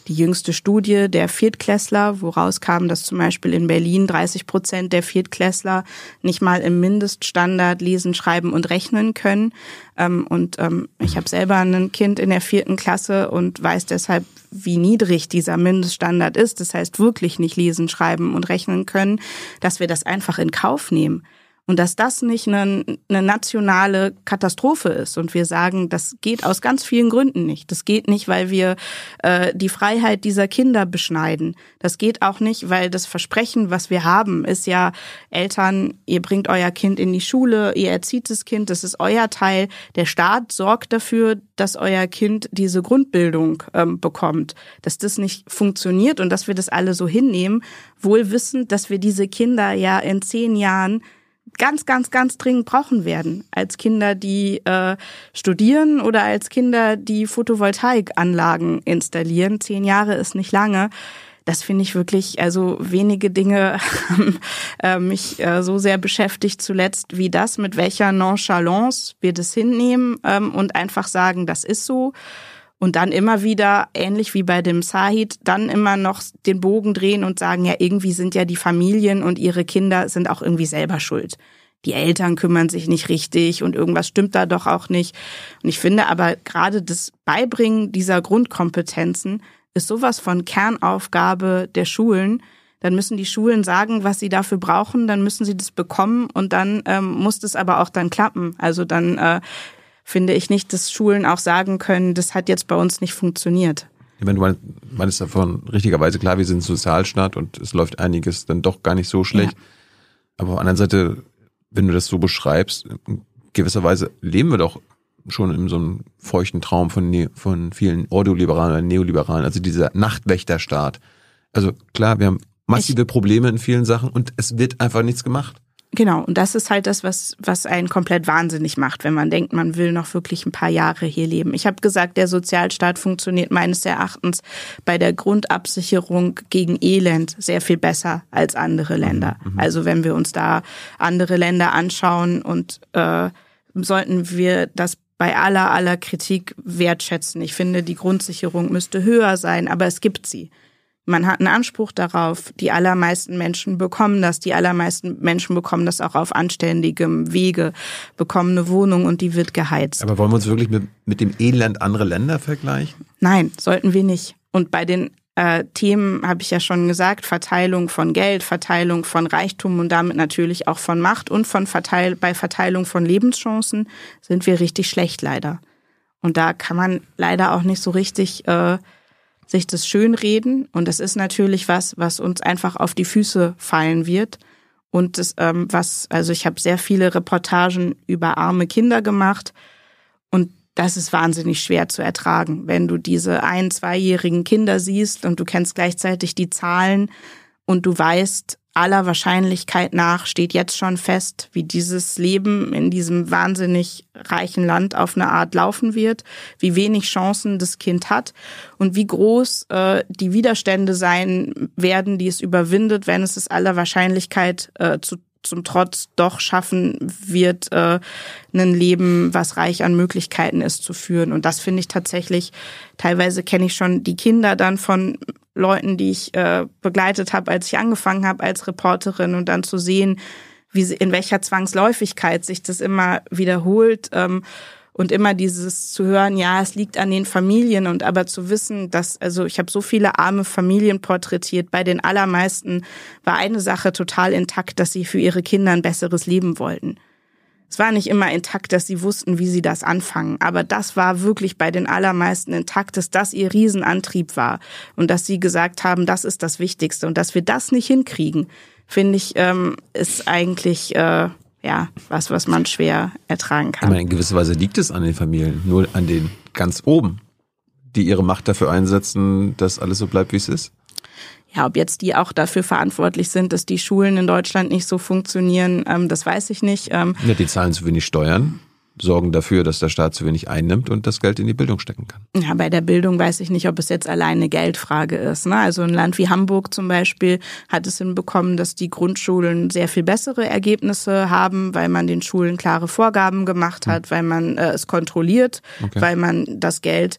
die jüngste Studie der Viertklässler, woraus kam, dass zum Beispiel in Berlin 30 Prozent der Viertklässler nicht mal im Mindeststandard lesen, schreiben und rechnen können. Ähm, und ähm, ich habe selber ein Kind in der vierten Klasse und weiß deshalb, wie niedrig dieser Mindeststandard ist. Das heißt wirklich nicht lesen, schreiben und rechnen können, dass wir das einfach in Kauf nehmen. Und dass das nicht eine, eine nationale Katastrophe ist. Und wir sagen, das geht aus ganz vielen Gründen nicht. Das geht nicht, weil wir äh, die Freiheit dieser Kinder beschneiden. Das geht auch nicht, weil das Versprechen, was wir haben, ist ja, Eltern, ihr bringt euer Kind in die Schule, ihr erzieht das Kind, das ist euer Teil. Der Staat sorgt dafür, dass euer Kind diese Grundbildung ähm, bekommt. Dass das nicht funktioniert und dass wir das alle so hinnehmen, wohl wissend, dass wir diese Kinder ja in zehn Jahren ganz, ganz, ganz dringend brauchen werden. Als Kinder, die äh, studieren oder als Kinder, die Photovoltaikanlagen installieren. Zehn Jahre ist nicht lange. Das finde ich wirklich, also wenige Dinge haben äh, mich äh, so sehr beschäftigt zuletzt wie das, mit welcher Nonchalance wir das hinnehmen ähm, und einfach sagen, das ist so und dann immer wieder, ähnlich wie bei dem Sahid, dann immer noch den Bogen drehen und sagen, ja, irgendwie sind ja die Familien und ihre Kinder sind auch irgendwie selber schuld. Die Eltern kümmern sich nicht richtig und irgendwas stimmt da doch auch nicht. Und ich finde aber gerade das Beibringen dieser Grundkompetenzen ist sowas von Kernaufgabe der Schulen, Dann müssen die Schulen sagen, was sie dafür brauchen, dann müssen sie das bekommen und dann ähm, muss das aber auch dann klappen. Also dann äh, finde ich nicht, dass Schulen auch sagen können, das hat jetzt bei uns nicht funktioniert. Ich meine, du meinst davon richtigerweise klar, wir sind Sozialstaat und es läuft einiges dann doch gar nicht so schlecht. Ja. Aber auf der anderen Seite, wenn du das so beschreibst, in gewisser Weise leben wir doch schon in so einem feuchten Traum von, ne von vielen Ordoliberalen oder Neoliberalen, also dieser Nachtwächterstaat. Also klar, wir haben massive Probleme in vielen Sachen und es wird einfach nichts gemacht. Genau, und das ist halt das, was, was einen komplett wahnsinnig macht, wenn man denkt, man will noch wirklich ein paar Jahre hier leben. Ich habe gesagt, der Sozialstaat funktioniert meines Erachtens bei der Grundabsicherung gegen Elend sehr viel besser als andere Länder. Mhm. mhm. Also wenn wir uns da andere Länder anschauen und äh, sollten wir das bei aller aller Kritik wertschätzen. Ich finde, die Grundsicherung müsste höher sein, aber es gibt sie. Man hat einen Anspruch darauf. Die allermeisten Menschen bekommen das. Die allermeisten Menschen bekommen das auch auf anständigem Wege, bekommen eine Wohnung und die wird geheizt. Aber wollen wir uns wirklich mit, mit dem Elend anderer Länder vergleichen? Nein, sollten wir nicht. Und bei den äh, Themen habe ich ja schon gesagt, Verteilung von Geld, Verteilung von Reichtum und damit natürlich auch von Macht und von Verteil bei Verteilung von Lebenschancen sind wir richtig schlecht leider. Und da kann man leider auch nicht so richtig äh, sich das schönreden. Und das ist natürlich was, was uns einfach auf die Füße fallen wird. Und das, ähm, was, also ich habe sehr viele Reportagen über arme Kinder gemacht. Und das ist wahnsinnig schwer zu ertragen, wenn du diese ein-, zweijährigen Kinder siehst und du kennst gleichzeitig die Zahlen und du weißt, aller Wahrscheinlichkeit nach steht jetzt schon fest, wie dieses Leben in diesem wahnsinnig reichen Land auf eine Art laufen wird, wie wenig Chancen das Kind hat und wie groß äh, die Widerstände sein werden, die es überwindet, wenn es es aller Wahrscheinlichkeit äh, zu zum Trotz doch schaffen wird, äh, ein Leben, was reich an Möglichkeiten ist, zu führen. Und das finde ich tatsächlich, teilweise kenne ich schon die Kinder dann von Leuten, die ich äh, begleitet habe, als ich angefangen habe als Reporterin und dann zu sehen, wie sie, in welcher Zwangsläufigkeit sich das immer wiederholt. Ähm, und immer dieses zu hören, ja, es liegt an den Familien und aber zu wissen, dass, also ich habe so viele arme Familien porträtiert, bei den allermeisten war eine Sache total intakt, dass sie für ihre Kinder ein besseres Leben wollten. Es war nicht immer intakt, dass sie wussten, wie sie das anfangen, aber das war wirklich bei den allermeisten intakt, dass das ihr Riesenantrieb war. Und dass sie gesagt haben, das ist das Wichtigste. Und dass wir das nicht hinkriegen, finde ich, ähm, ist eigentlich äh, ja, was, was man schwer ertragen kann. Meine, in gewisser Weise liegt es an den Familien, nur an den ganz oben, die ihre Macht dafür einsetzen, dass alles so bleibt, wie es ist. Ja, ob jetzt die auch dafür verantwortlich sind, dass die Schulen in Deutschland nicht so funktionieren, ähm, das weiß ich nicht. Ähm, ja, die zahlen zu wenig Steuern sorgen dafür, dass der Staat zu wenig einnimmt und das Geld in die Bildung stecken kann. Ja, bei der Bildung weiß ich nicht, ob es jetzt alleine eine Geldfrage ist. Ne? Also ein Land wie Hamburg zum Beispiel hat es hinbekommen, dass die Grundschulen sehr viel bessere Ergebnisse haben, weil man den Schulen klare Vorgaben gemacht hat, hm. weil man äh, es kontrolliert, okay. weil man das Geld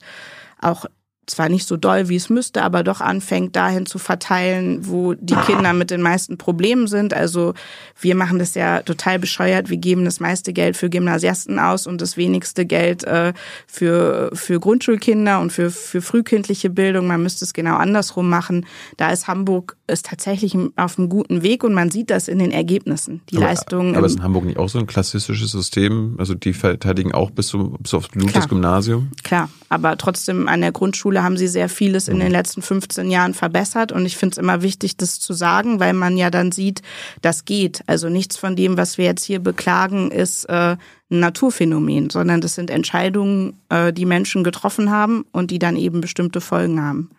auch zwar nicht so doll, wie es müsste, aber doch anfängt dahin zu verteilen, wo die Kinder mit den meisten Problemen sind. Also wir machen das ja total bescheuert. Wir geben das meiste Geld für Gymnasiasten aus und das wenigste Geld äh, für, für Grundschulkinder und für, für frühkindliche Bildung. Man müsste es genau andersrum machen. Da ist Hamburg ist tatsächlich auf einem guten Weg und man sieht das in den Ergebnissen. Die aber, Leistungen. Aber ist in Hamburg nicht auch so ein klassistisches System? Also die verteidigen auch bis, zu, bis auf das Gymnasium? Klar, aber trotzdem an der Grundschule haben sie sehr vieles in den mhm. letzten 15 Jahren verbessert und ich finde es immer wichtig, das zu sagen, weil man ja dann sieht, das geht. Also nichts von dem, was wir jetzt hier beklagen, ist äh, ein Naturphänomen, sondern das sind Entscheidungen, äh, die Menschen getroffen haben und die dann eben bestimmte Folgen haben.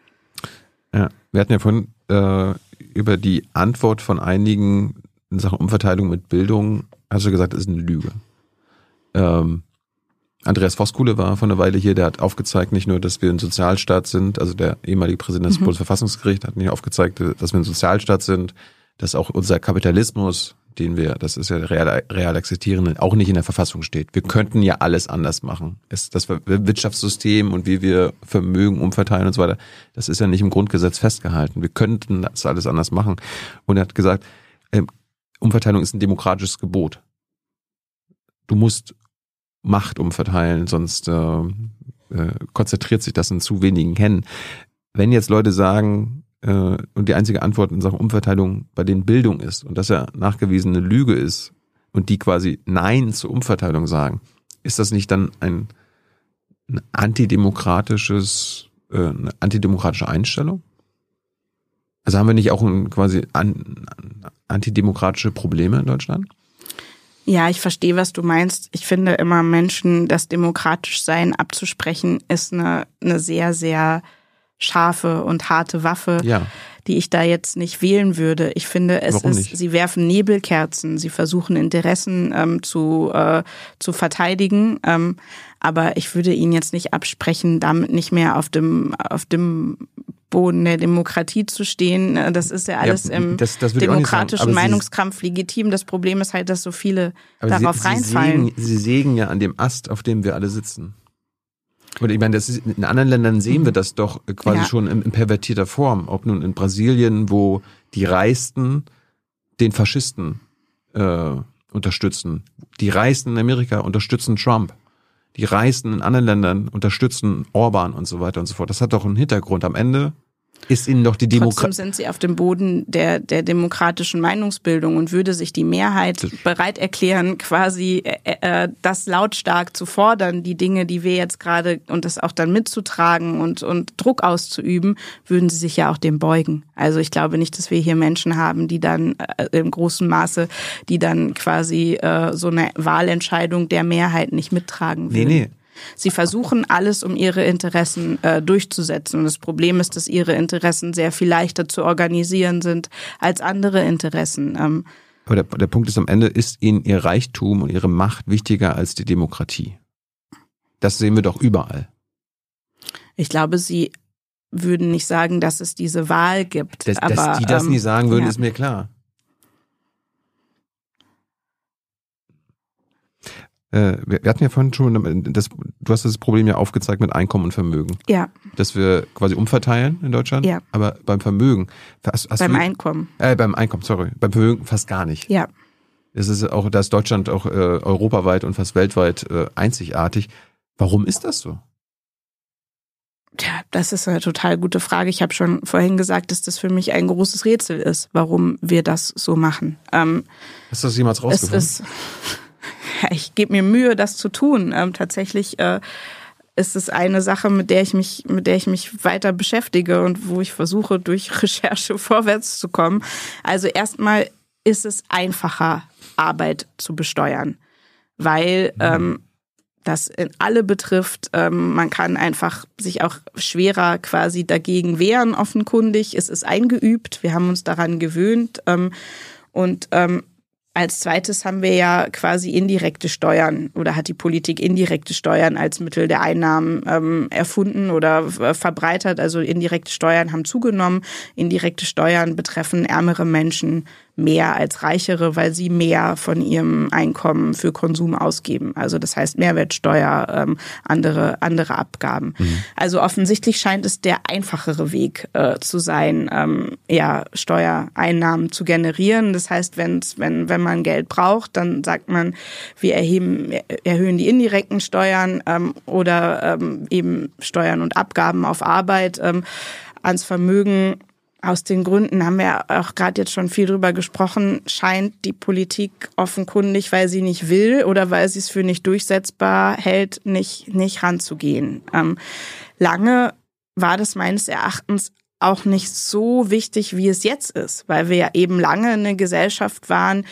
Ja, wir hatten ja vorhin äh, über die Antwort von einigen in Sachen Umverteilung mit Bildung, hast du gesagt, ist eine Lüge. Ähm, Andreas Voskuhle war vor einer Weile hier, der hat aufgezeigt, nicht nur, dass wir ein Sozialstaat sind, also der ehemalige Präsident des mhm. Bundesverfassungsgerichts hat nicht aufgezeigt, dass wir ein Sozialstaat sind, dass auch unser Kapitalismus, den wir, das ist ja real, real existierend, auch nicht in der Verfassung steht. Wir könnten ja alles anders machen. Es, das Wirtschaftssystem und wie wir Vermögen umverteilen und so weiter, das ist ja nicht im Grundgesetz festgehalten. Wir könnten das alles anders machen. Und er hat gesagt, äh, Umverteilung ist ein demokratisches Gebot. Du musst Macht umverteilen, sonst äh, äh, konzentriert sich das in zu wenigen Händen. Wenn jetzt Leute sagen, äh, und die einzige Antwort in Sachen Umverteilung bei den Bildung ist und dass er nachgewiesene Lüge ist und die quasi Nein zur Umverteilung sagen, ist das nicht dann ein, ein antidemokratisches, äh, eine antidemokratische Einstellung? Also haben wir nicht auch ein, quasi an, antidemokratische Probleme in Deutschland? Ja, ich verstehe, was du meinst. Ich finde immer Menschen das demokratisch Sein abzusprechen, ist eine, eine sehr, sehr scharfe und harte Waffe, Ja. die ich da jetzt nicht wählen würde. Ich finde, es Warum ist, nicht? sie werfen Nebelkerzen, sie versuchen Interessen ähm, zu, äh, zu verteidigen, ähm, aber ich würde ihnen jetzt nicht absprechen, damit nicht mehr auf dem, auf dem Boden der Demokratie zu stehen. Äh, Das ist ja alles Ja, im das- das demokratischen aber sie- Meinungskampf legitim. Das Problem ist halt, dass so viele darauf sie, reinfallen. Sie sägen, sie sägen ja an dem Ast, auf dem wir alle sitzen. Und ich meine, das ist, in anderen Ländern sehen wir das doch quasi Ja. schon in, in pervertierter Form. Ob nun in Brasilien, wo die Reichsten den Faschisten äh, unterstützen. Die Reichsten in Amerika unterstützen Trump. Die Reichsten in anderen Ländern unterstützen Orban und so weiter und so fort. Das hat doch einen Hintergrund. Am Ende ist ihnen doch die Trotzdem Demokratie. sind sie auf dem Boden der, der demokratischen Meinungsbildung und würde sich die Mehrheit bereit erklären, quasi äh, äh, das lautstark zu fordern, die Dinge, die wir jetzt gerade und das auch dann mitzutragen und, und Druck auszuüben, würden sie sich ja auch dem beugen. Also ich glaube nicht, dass wir hier Menschen haben, die dann äh, im großen Maße, die dann quasi äh, so eine Wahlentscheidung der Mehrheit nicht mittragen Nee, würden. nee. Sie versuchen alles, um ihre Interessen äh, durchzusetzen. Und das Problem ist, dass ihre Interessen sehr viel leichter zu organisieren sind als andere Interessen. Ähm, Aber der, der Punkt ist, am Ende ist ihnen ihr Reichtum und ihre Macht wichtiger als die Demokratie. Das sehen wir doch überall. ich glaube, sie würden nicht sagen, dass es diese Wahl gibt. Dass, aber, dass die das ähm, nie sagen würden, ja. ist mir klar. Äh, wir, wir hatten ja vorhin schon, das, du hast das Problem ja aufgezeigt mit Einkommen und Vermögen, Ja, dass wir quasi umverteilen in Deutschland. Ja. Aber beim Vermögen, hast, hast beim du, Einkommen. äh, beim Einkommen, sorry, beim Vermögen fast gar nicht. Ja. Das ist auch, da ist Deutschland auch äh, europaweit und fast weltweit äh, einzigartig. Warum ist das so? Tja, das ist eine total gute Frage. Ich habe schon vorhin gesagt, dass das für mich ein großes Rätsel ist, warum wir das so machen. Ähm, Hast du das jemals es rausgefunden? ist, ich gebe mir Mühe, das zu tun. Ähm, tatsächlich äh, ist es eine Sache, mit der ich mich, mit der ich mich weiter beschäftige und wo ich versuche, durch Recherche vorwärts zu kommen. Also erstmal ist es einfacher, Arbeit zu besteuern, weil ähm, das in alle betrifft. Ähm, man kann einfach sich auch schwerer quasi dagegen wehren, offenkundig. Es ist eingeübt, wir haben uns daran gewöhnt. Ähm, und ähm, als zweites haben wir ja quasi indirekte Steuern oder hat die Politik indirekte Steuern als Mittel der Einnahmen ähm, erfunden oder äh, verbreitert. Also indirekte Steuern haben zugenommen. Indirekte Steuern betreffen ärmere Menschen mehr als reichere, weil sie mehr von ihrem Einkommen für Konsum ausgeben. Also das heißt Mehrwertsteuer, ähm, andere andere Abgaben. Also offensichtlich scheint es der einfachere Weg äh, zu sein, ähm, ja Steuereinnahmen zu generieren. Das heißt, wenn's, wenn wenn man Geld braucht, dann sagt man, wir erheben erhöhen die indirekten Steuern ähm, oder ähm, eben Steuern und Abgaben auf Arbeit ähm, ans Vermögen aus den Gründen haben wir auch gerade jetzt schon viel drüber gesprochen, scheint die Politik offenkundig, weil sie nicht will oder weil sie es für nicht durchsetzbar hält, nicht, nicht ranzugehen. Ähm, lange war das meines Erachtens auch nicht so wichtig, wie es jetzt ist, weil wir ja eben lange eine Gesellschaft waren,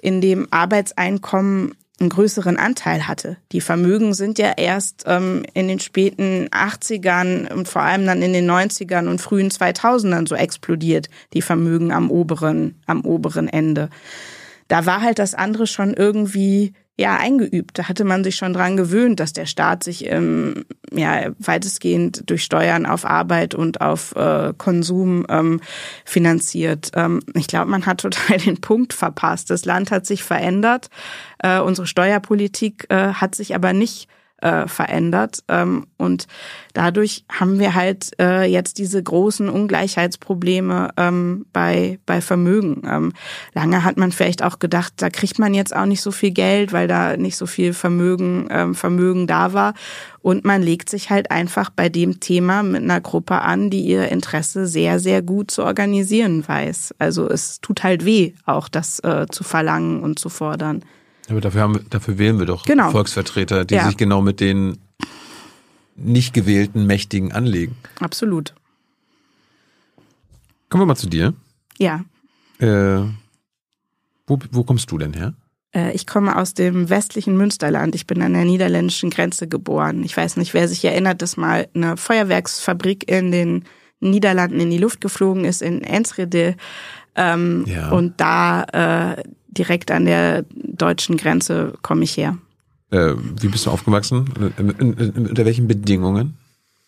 in dem Arbeitseinkommen einen größeren Anteil hatte. Die Vermögen sind ja erst ähm, in den späten 80ern und vor allem dann in den 90ern und frühen 2000ern so explodiert, die Vermögen am oberen, am oberen Ende. Da war halt das andere schon irgendwie ja eingeübt. Da hatte man sich schon dran gewöhnt, dass der Staat sich ähm, ja weitestgehend durch Steuern auf Arbeit und auf äh, Konsum ähm, finanziert. Ähm, ich glaube, man hat total den Punkt verpasst. Das Land hat sich verändert. Äh, unsere Steuerpolitik äh, hat sich aber nicht äh, verändert. Ähm, und dadurch haben wir halt äh, jetzt diese großen Ungleichheitsprobleme ähm, bei, bei Vermögen. Ähm, lange hat man vielleicht auch gedacht, da kriegt man jetzt auch nicht so viel Geld, weil da nicht so viel Vermögen, ähm, Vermögen da war. Und man legt sich halt einfach bei dem Thema mit einer Gruppe an, die ihr Interesse sehr, sehr gut zu organisieren weiß. Also es tut halt weh, auch das äh, zu verlangen und zu fordern. Aber dafür, haben, wir, dafür wählen wir doch Genau. Volksvertreter, die Ja. sich genau mit den nicht gewählten Mächtigen anlegen. Absolut. Kommen wir mal zu dir. Ja. Äh, wo, wo kommst du denn her? Äh, Ich komme aus dem westlichen Münsterland. Ich bin an der niederländischen Grenze geboren. Ich weiß nicht, wer sich erinnert, dass mal eine Feuerwerksfabrik in den Niederlanden in die Luft geflogen ist, in Enschede. Ähm, Ja. Und da äh, direkt an der deutschen Grenze komme ich her. Äh, wie bist du aufgewachsen? In, in, in, unter welchen Bedingungen?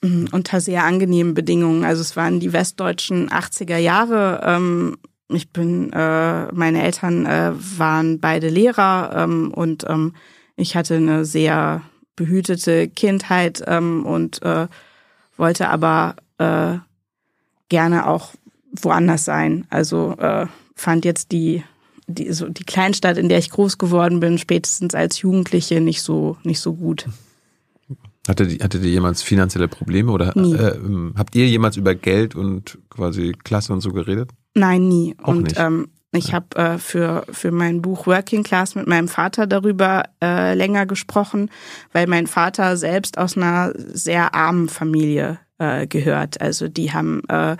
Mhm, Unter sehr angenehmen Bedingungen. Also es waren die westdeutschen 80er Jahre. Ähm, ich bin, äh, meine Eltern äh, waren beide Lehrer ähm, und ähm, ich hatte eine sehr behütete Kindheit ähm, und äh, wollte aber äh, gerne auch woanders sein. Also äh, fand jetzt die die, so die Kleinstadt, in der ich groß geworden bin, spätestens als Jugendliche nicht so nicht so gut. Hatte, die, hatte die jemals finanzielle Probleme oder äh, ähm, habt ihr jemals über Geld und quasi Klasse und so geredet? Nein, nie. Auch und nicht. Ähm, ich habe äh, für, für mein Buch Working Class mit meinem Vater darüber äh, länger gesprochen, weil mein Vater selbst aus einer sehr armen Familie äh, gehört. Also die haben äh,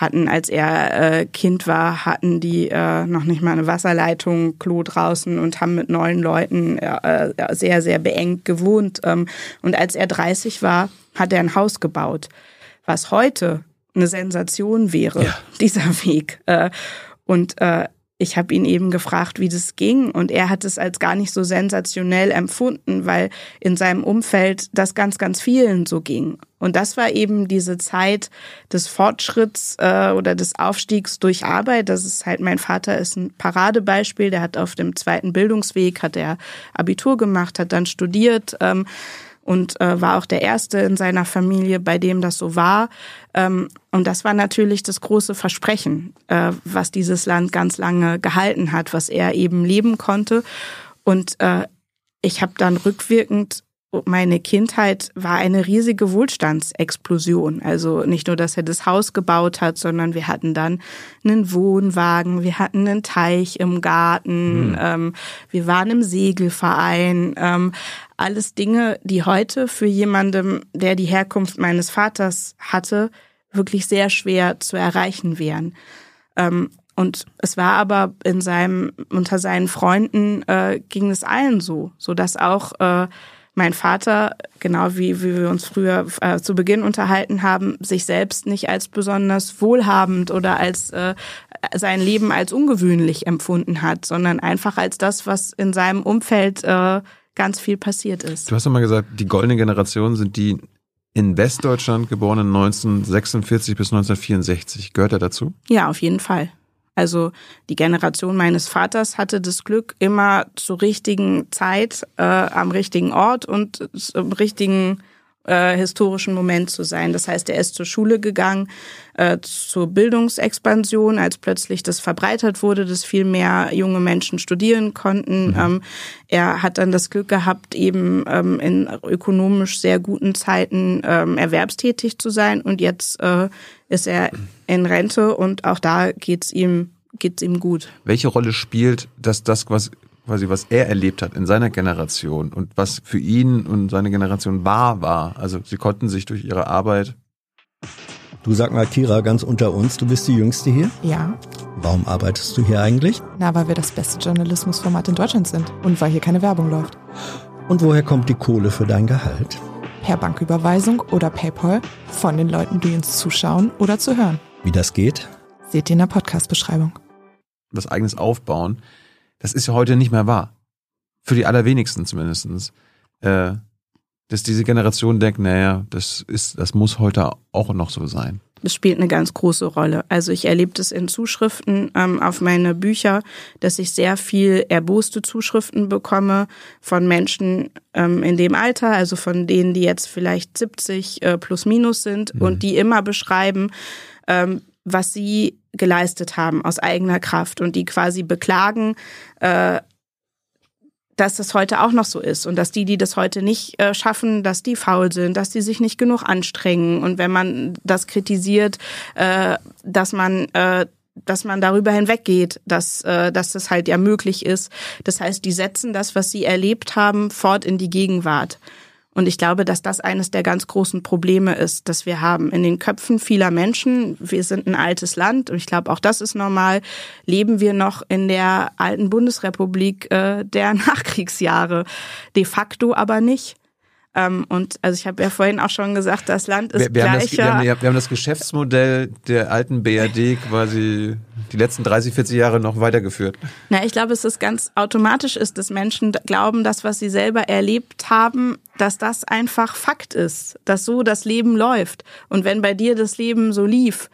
hatten, als er äh, Kind war, hatten die äh, noch nicht mal eine Wasserleitung, Klo draußen und haben mit neun Leuten äh, sehr, sehr beengt gewohnt. Ähm, und als er 30 war, hat er ein Haus gebaut, was heute eine Sensation wäre, Ja. dieser Weg. Äh, und äh, ich habe ihn eben gefragt, wie das ging. Und er hat es als gar nicht so sensationell empfunden, weil in seinem Umfeld das ganz, ganz vielen so ging. Und das war eben diese Zeit des Fortschritts äh, oder des Aufstiegs durch Arbeit. Das ist halt, mein Vater ist ein Paradebeispiel. Der hat auf dem zweiten Bildungsweg, hat er Abitur gemacht, hat dann studiert. Ähm, und äh, war auch der Erste in seiner Familie, bei dem das so war. Ähm, und das war natürlich das große Versprechen, äh, was dieses Land ganz lange gehalten hat, was er eben leben konnte. Und äh, ich habe dann rückwirkend meine Kindheit war eine riesige Wohlstandsexplosion. Also nicht nur, dass er das Haus gebaut hat, sondern wir hatten dann einen Wohnwagen, wir hatten einen Teich im Garten, ähm, wir waren im Segelverein. Ähm, alles Dinge, die heute für jemandem, der die Herkunft meines Vaters hatte, wirklich sehr schwer zu erreichen wären. Ähm, und es war aber in seinem, unter seinen Freunden äh, ging es allen so, so dass auch äh, mein Vater, genau wie, wie wir uns früher äh, zu Beginn unterhalten haben, sich selbst nicht als besonders wohlhabend oder als äh, sein Leben als ungewöhnlich empfunden hat, sondern einfach als das, was in seinem Umfeld äh, ganz viel passiert ist. Du hast doch mal gesagt, die goldene Generation sind die in Westdeutschland geborenen 1946 bis 1964. Gehört er dazu? Ja, auf jeden Fall. Also die Generation meines Vaters hatte das Glück, immer zur richtigen Zeit äh, am richtigen Ort und im richtigen äh, historischen Moment zu sein. Das heißt, er ist zur Schule gegangen, äh, zur Bildungsexpansion, als plötzlich das verbreitert wurde, dass viel mehr junge Menschen studieren konnten. Ähm, er hat dann das Glück gehabt, eben ähm, in ökonomisch sehr guten Zeiten ähm, erwerbstätig zu sein. Und jetzt äh, ist er in Rente und auch da geht's ihm geht's ihm gut. Welche Rolle spielt das, das was, quasi, was er erlebt hat in seiner Generation und was für ihn und seine Generation wahr war? Also sie konnten sich durch ihre Arbeit Du sag mal, Kira, ganz unter uns, du bist die Jüngste hier. Ja, Warum arbeitest du hier eigentlich? na, weil wir das beste Journalismusformat in Deutschland sind und weil hier keine Werbung läuft. Und woher kommt die Kohle für dein Gehalt? Per Banküberweisung oder PayPal von den Leuten, die uns zuschauen oder zu hören. Wie das geht? Seht ihr in der Podcast-Beschreibung. was eigenes aufbauen, das ist ja heute nicht mehr wahr. Für die allerwenigsten zumindestens. Äh, dass diese Generation denkt, naja, das ist, das muss heute auch noch so sein. Das spielt eine ganz große Rolle. Also ich erlebe das in Zuschriften ähm, auf meine Bücher, dass ich sehr viel erboste Zuschriften bekomme von Menschen ähm, in dem Alter, also von denen, die jetzt vielleicht 70 äh, plus minus sind mhm. und die immer beschreiben, ähm, was sie geleistet haben aus eigener Kraft und die quasi beklagen, äh, dass das heute auch noch so ist und dass die, die das heute nicht äh, schaffen, dass die faul sind, dass die sich nicht genug anstrengen und wenn man das kritisiert, äh, dass man äh, dass man darüber hinweggeht, dass, äh, dass das halt ja möglich ist. Das heißt, die setzen das, was sie erlebt haben, fort in die Gegenwart. Und ich glaube, dass das eines der ganz großen Probleme ist, dass wir haben in den Köpfen vieler Menschen. Wir sind ein altes Land und ich glaube, auch das ist normal. Leben wir noch in der alten Bundesrepublik äh, der Nachkriegsjahre. De facto aber nicht. Ähm, und also ich habe ja vorhin auch schon gesagt, das Land ist wir, wir gleicher. Haben das, wir, haben, wir haben das Geschäftsmodell der alten BRD quasi die letzten 30, 40 Jahre noch weitergeführt. Na, ich glaube, es ist ganz automatisch ist, dass Menschen glauben, dass was sie selber erlebt haben, dass das einfach Fakt ist, dass so das Leben läuft. Und wenn bei dir das Leben so lief,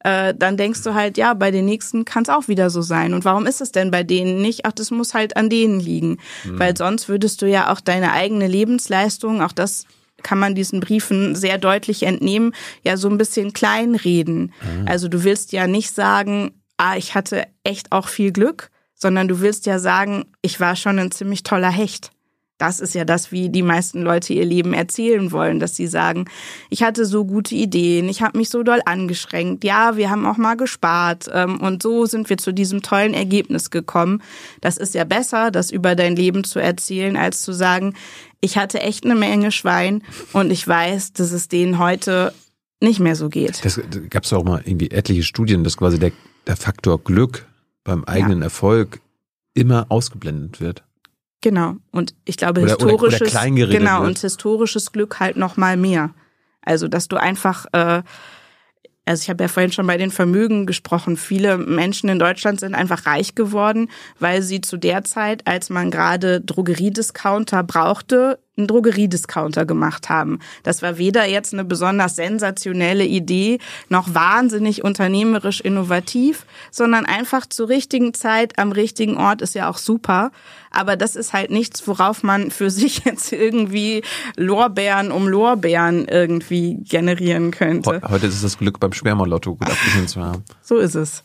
äh, dann denkst du halt, ja, bei den nächsten kann es auch wieder so sein. Und warum ist es denn bei denen nicht? Ach, das muss halt an denen liegen. Mhm. Weil sonst würdest du ja auch deine eigene Lebensleistung, auch das kann man diesen Briefen sehr deutlich entnehmen, ja so ein bisschen kleinreden. Mhm. Also du willst ja nicht sagen, ah, ich hatte echt auch viel Glück, sondern du willst ja sagen, ich war schon ein ziemlich toller Hecht. Das ist ja das, wie die meisten Leute ihr Leben erzählen wollen, dass sie sagen, ich hatte so gute Ideen, ich habe mich so doll angeschränkt, ja, wir haben auch mal gespart ähm, und so sind wir zu diesem tollen Ergebnis gekommen. Das ist ja besser, das über dein Leben zu erzählen, als zu sagen, ich hatte echt eine Menge Schwein und ich weiß, dass es denen heute nicht mehr so geht. Das gab es auch mal irgendwie etliche Studien, dass quasi der, der Faktor Glück beim eigenen ja. Erfolg immer ausgeblendet wird. Genau. Und ich glaube, oder, historisches, oder, oder genau, wird. und historisches Glück halt noch mal mehr. Also, dass du einfach, äh, also ich habe ja vorhin schon bei den Vermögen gesprochen. Viele Menschen in Deutschland sind einfach reich geworden, weil sie zu der Zeit, als man gerade Drogeriediscounter brauchte, einen Drogeriediscounter gemacht haben. Das war weder jetzt eine besonders sensationelle Idee noch wahnsinnig unternehmerisch innovativ, sondern einfach zur richtigen Zeit am richtigen Ort ist ja auch super. Aber das ist halt nichts, worauf man für sich jetzt irgendwie Lorbeeren um Lorbeeren irgendwie generieren könnte. Heute ist es das Glück beim Spermalotto gut abgeschnitten zu haben. So ist es.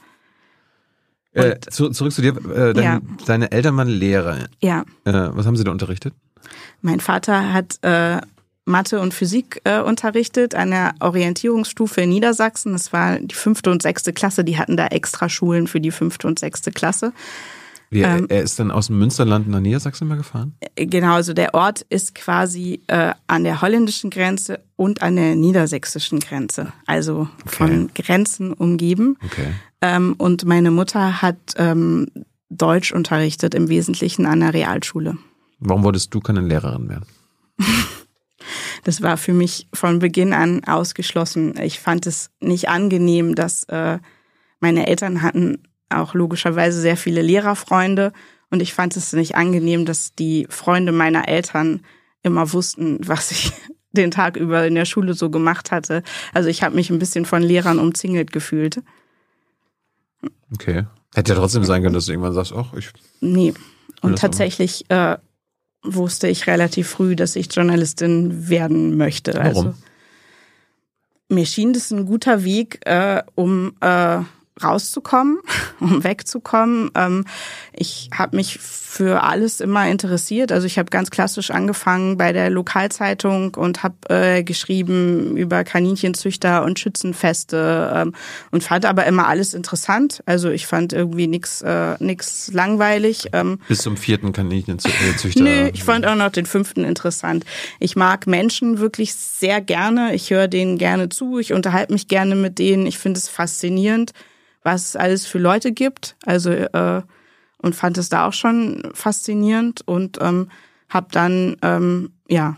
Äh, zu, zurück zu dir. Äh, dein, ja. Deine Eltern waren Lehrer. Ja. Äh, was haben sie da unterrichtet? Mein Vater hat äh, Mathe und Physik äh, unterrichtet an der Orientierungsstufe in Niedersachsen. Das war die fünfte und sechste Klasse. Die hatten da extra Schulen für die fünfte und sechste Klasse. Wie, ähm, er ist dann aus dem Münsterland nach Niedersachsen mal gefahren? Äh, genau, also der Ort ist quasi äh, an der holländischen Grenze und an der niedersächsischen Grenze. Also okay. von Grenzen umgeben. Okay. Ähm, und meine Mutter hat ähm, Deutsch unterrichtet, im Wesentlichen an der Realschule. Warum wolltest du keine Lehrerin werden? das war für mich von Beginn an ausgeschlossen. Ich fand es nicht angenehm, dass äh, meine Eltern hatten auch logischerweise sehr viele Lehrerfreunde und ich fand es nicht angenehm, dass die Freunde meiner Eltern immer wussten, was ich den Tag über in der Schule so gemacht hatte. Also ich habe mich ein bisschen von Lehrern umzingelt gefühlt. Okay. Hätte ja trotzdem sein können, dass du irgendwann sagst, ach, ich. Nee. Und tatsächlich äh, wusste ich relativ früh, dass ich Journalistin werden möchte. Warum? Also mir schien das ein guter Weg, äh, um äh, rauszukommen, um wegzukommen. Ähm, ich habe mich für alles immer interessiert. Also ich habe ganz klassisch angefangen bei der Lokalzeitung und habe äh, geschrieben über Kaninchenzüchter und Schützenfeste ähm, und fand aber immer alles interessant. Also ich fand irgendwie nix äh, nix langweilig. Ähm, Bis zum vierten Kaninchenzüchter. Nö, ich fand auch noch den fünften interessant. Ich mag Menschen wirklich sehr gerne. Ich höre denen gerne zu. Ich unterhalte mich gerne mit denen. Ich finde es faszinierend was es alles für Leute gibt. Also äh, und fand es da auch schon faszinierend und ähm, habe dann ähm, ja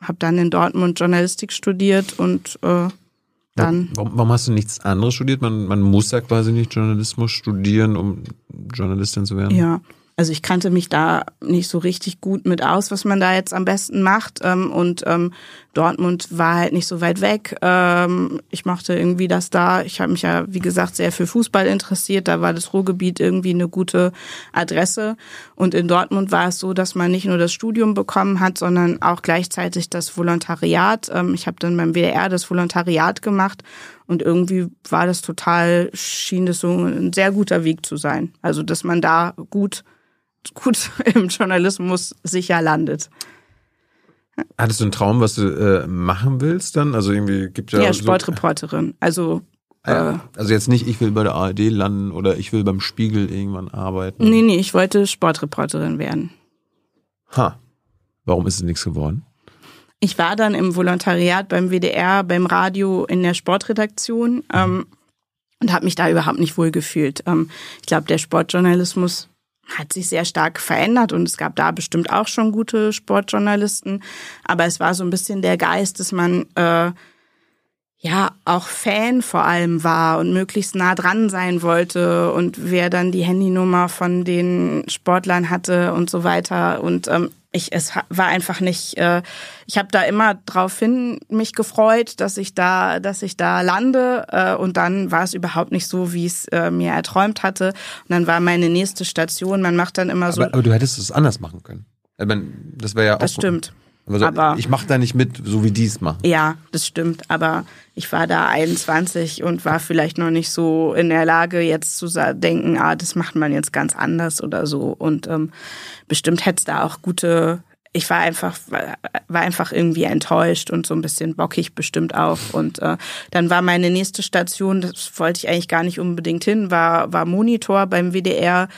habe dann in Dortmund Journalistik studiert und äh, dann. Warum, warum hast du nichts anderes studiert? Man, man muss ja quasi nicht Journalismus studieren, um Journalistin zu werden. Ja, Also ich kannte mich da nicht so richtig gut mit aus, was man da jetzt am besten macht. Ähm, und ähm, Dortmund war halt nicht so weit weg. Ähm, ich mochte irgendwie das da. Ich habe mich ja, wie gesagt, sehr für Fußball interessiert. Da war das Ruhrgebiet irgendwie eine gute Adresse. Und in Dortmund war es so, dass man nicht nur das Studium bekommen hat, sondern auch gleichzeitig das Volontariat. Ähm, ich habe dann beim WDR das Volontariat gemacht. Und irgendwie war das total, schien das so ein sehr guter Weg zu sein. Also, dass man da gut gut im Journalismus sicher landet. Hattest du einen Traum, was du äh, machen willst dann? Also irgendwie gibt ja. Ja, Sportreporterin. Also. Äh, also jetzt nicht, ich will bei der ARD landen oder ich will beim Spiegel irgendwann arbeiten. Nee, nee, ich wollte Sportreporterin werden. Ha. Warum ist es nichts geworden? Ich war dann im Volontariat beim WDR, beim Radio in der Sportredaktion ähm, und habe mich da überhaupt nicht wohl gefühlt. Ähm, ich glaube, der Sportjournalismus hat sich sehr stark verändert und es gab da bestimmt auch schon gute Sportjournalisten, aber es war so ein bisschen der Geist, dass man äh, ja auch Fan vor allem war und möglichst nah dran sein wollte und wer dann die Handynummer von den Sportlern hatte und so weiter. Und ähm, ich es war einfach nicht äh, ich habe da immer drauf hin mich gefreut dass ich da dass ich da lande äh, und dann war es überhaupt nicht so wie es äh, mir erträumt hatte. Und dann war meine nächste Station. Man macht dann immer so aber, aber du hättest es anders machen können. Ich meine, das wäre ja auch das stimmt also aber ich mache da nicht mit, so wie die es machen. Ja, das stimmt. Aber ich war da 21 und war vielleicht noch nicht so in der Lage, jetzt zu denken, ah, das macht man jetzt ganz anders oder so. Und ähm, bestimmt hätte es da auch gute. Ich war einfach, war einfach irgendwie enttäuscht und so ein bisschen bockig bestimmt auch. Und äh, dann war meine nächste Station, das wollte ich eigentlich gar nicht unbedingt hin, war, war Monitor beim WDR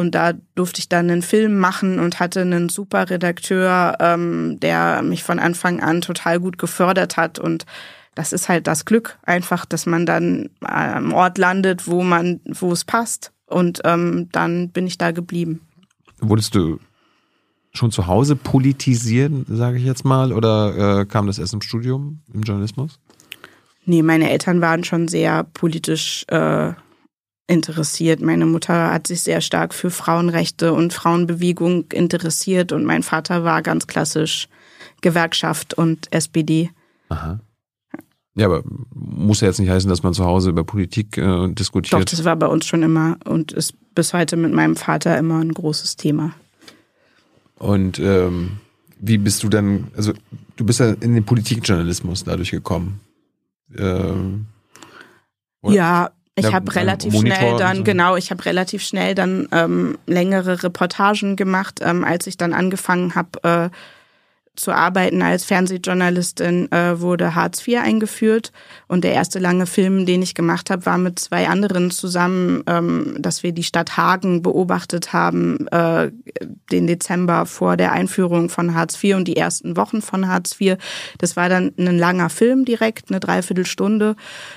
und da durfte ich dann einen Film machen und hatte einen super Redakteur, ähm, der mich von Anfang an total gut gefördert hat. Und das ist halt das Glück, einfach, dass man dann am Ort landet, wo man, wo es passt. Und ähm, dann bin ich da geblieben. Wurdest du schon zu Hause politisieren, sage ich jetzt mal, oder äh, kam das erst im Studium, im Journalismus? Nee, meine Eltern waren schon sehr politisch äh, interessiert. Meine Mutter hat sich sehr stark für Frauenrechte und Frauenbewegung interessiert und mein Vater war ganz klassisch Gewerkschaft und SPD. Aha. Ja, aber muss ja jetzt nicht heißen, dass man zu Hause über Politik äh, diskutiert. Doch, das war bei uns schon immer und ist bis heute mit meinem Vater immer ein großes Thema. Und ähm, wie bist du dann, also du bist ja in den Politikjournalismus dadurch gekommen. Ähm, ja, ich ja, habe relativ schnell dann, so. genau, ich habe relativ schnell dann ähm, längere Reportagen gemacht, ähm, als ich dann angefangen habe, äh, zu arbeiten als Fernsehjournalistin äh, wurde Hartz IV eingeführt und der erste lange Film, den ich gemacht habe, war mit zwei anderen zusammen, ähm, dass wir die Stadt Hagen beobachtet haben, äh, den Dezember vor der Einführung von Hartz IV und die ersten Wochen von Hartz IV. Das war dann ein langer Film direkt, eine Dreiviertelstunde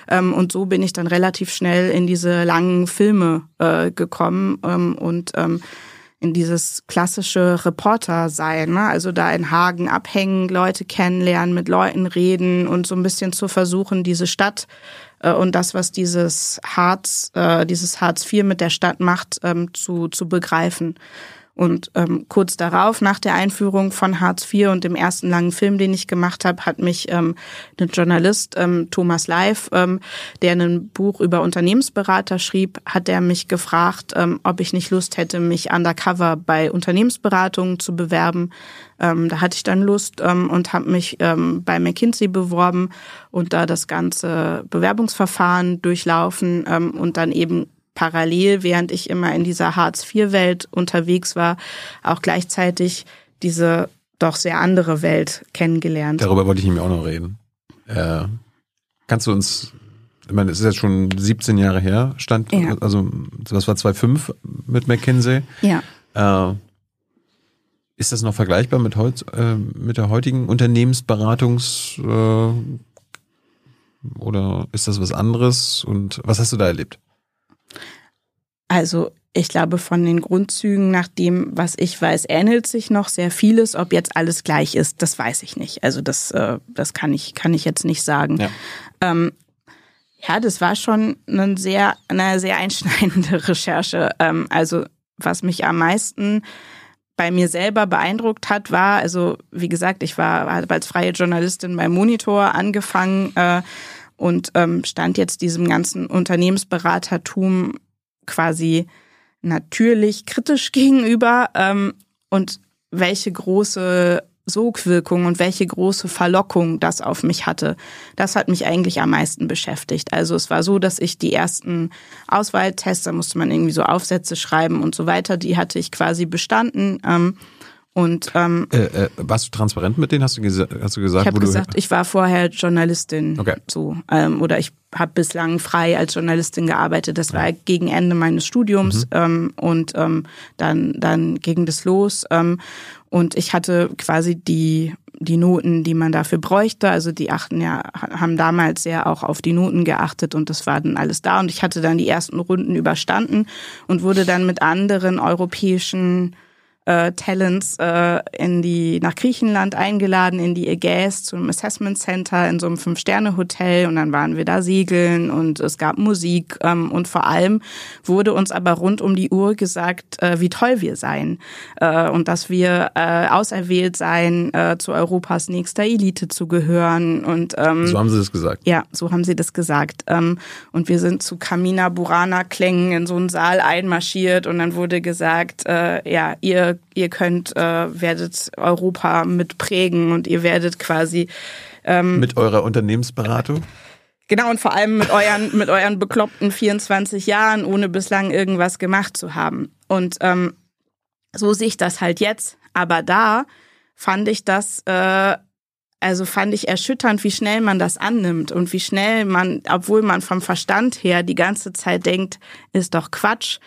ähm, und so bin ich dann relativ schnell in diese langen Filme äh, gekommen ähm, und ähm, in dieses klassische Reporter sein, ne? also da in Hagen abhängen, Leute kennenlernen, mit Leuten reden und so ein bisschen zu versuchen, diese Stadt äh, und das, was dieses Harz, äh, dieses Hartz IV mit der Stadt macht, ähm, zu, zu begreifen. Und ähm, kurz darauf, nach der Einführung von Hartz IV und dem ersten langen Film, den ich gemacht habe, hat mich ähm, ein Journalist, ähm, Thomas Leif, ähm, der ein Buch über Unternehmensberater schrieb, hat er mich gefragt, ähm, ob ich nicht Lust hätte, mich undercover bei Unternehmensberatungen zu bewerben. Ähm, da hatte ich dann Lust ähm, und habe mich ähm, bei McKinsey beworben und da das ganze Bewerbungsverfahren durchlaufen ähm, und dann eben parallel, während ich immer in dieser Hartz-IV-Welt unterwegs war, auch gleichzeitig diese doch sehr andere Welt kennengelernt. Darüber wollte ich nämlich auch noch reden. Äh, kannst du uns, ich meine, es ist jetzt schon 17 Jahre her, stand, ja. also das war 2005 mit McKinsey. Ja. Äh, ist das noch vergleichbar mit, heut, äh, mit der heutigen Unternehmensberatungs- äh, oder ist das was anderes? Und was hast du da erlebt? Also ich glaube, von den Grundzügen nach dem, was ich weiß, ähnelt sich noch sehr vieles. Ob jetzt alles gleich ist, das weiß ich nicht. Also das, äh, das kann ich, kann ich jetzt nicht sagen. Ja. Ähm, ja, das war schon eine sehr, eine sehr einschneidende Recherche. Ähm, also was mich am meisten bei mir selber beeindruckt hat, war, also wie gesagt, ich war habe als freie Journalistin beim Monitor angefangen äh, und ähm, stand jetzt diesem ganzen Unternehmensberatertum quasi natürlich kritisch gegenüber ähm, und welche große Sogwirkung und welche große Verlockung das auf mich hatte. Das hat mich eigentlich am meisten beschäftigt. Also es war so, dass ich die ersten Auswahltests, da musste man irgendwie so Aufsätze schreiben und so weiter, die hatte ich quasi bestanden. Ähm, und ähm, Äh, äh, warst du transparent mit denen? Hast du, hast du gesagt, ich habe gesagt, ich war vorher Journalistin. Okay. So, ähm, oder ich habe bislang frei als Journalistin gearbeitet. Das war gegen Ende meines Studiums ähm, und ähm, dann dann ging das los. Ähm, und ich hatte quasi die die Noten, die man dafür bräuchte. Also die achten ja, haben damals sehr auch auf die Noten geachtet und das war dann alles da. Und ich hatte dann die ersten Runden überstanden und wurde dann mit anderen europäischen äh, Talents äh, in die nach Griechenland eingeladen in die Ägäis zum Assessment Center in so einem Fünf Sterne Hotel und dann waren wir da segeln und es gab Musik ähm, und vor allem wurde uns aber rund um die Uhr gesagt, äh, wie toll wir seien äh, und dass wir äh, auserwählt seien, äh, zu Europas nächster Elite zu gehören und ähm, so haben sie das gesagt. ja, so haben sie das gesagt. Ähm, und wir sind zu Kamina Burana Klängen in so einen Saal einmarschiert und dann wurde gesagt, äh, ja, ihr ihr könnt äh, werdet Europa mit prägen und ihr werdet quasi ähm, Mit eurer Unternehmensberatung? Genau, und vor allem mit euren, mit euren bekloppten 24 Jahren, ohne bislang irgendwas gemacht zu haben. Und ähm, so sehe ich das halt jetzt. Aber da fand ich das, äh, also fand ich erschütternd, wie schnell man das annimmt und wie schnell man, obwohl man vom Verstand her die ganze Zeit denkt, ist doch Quatsch,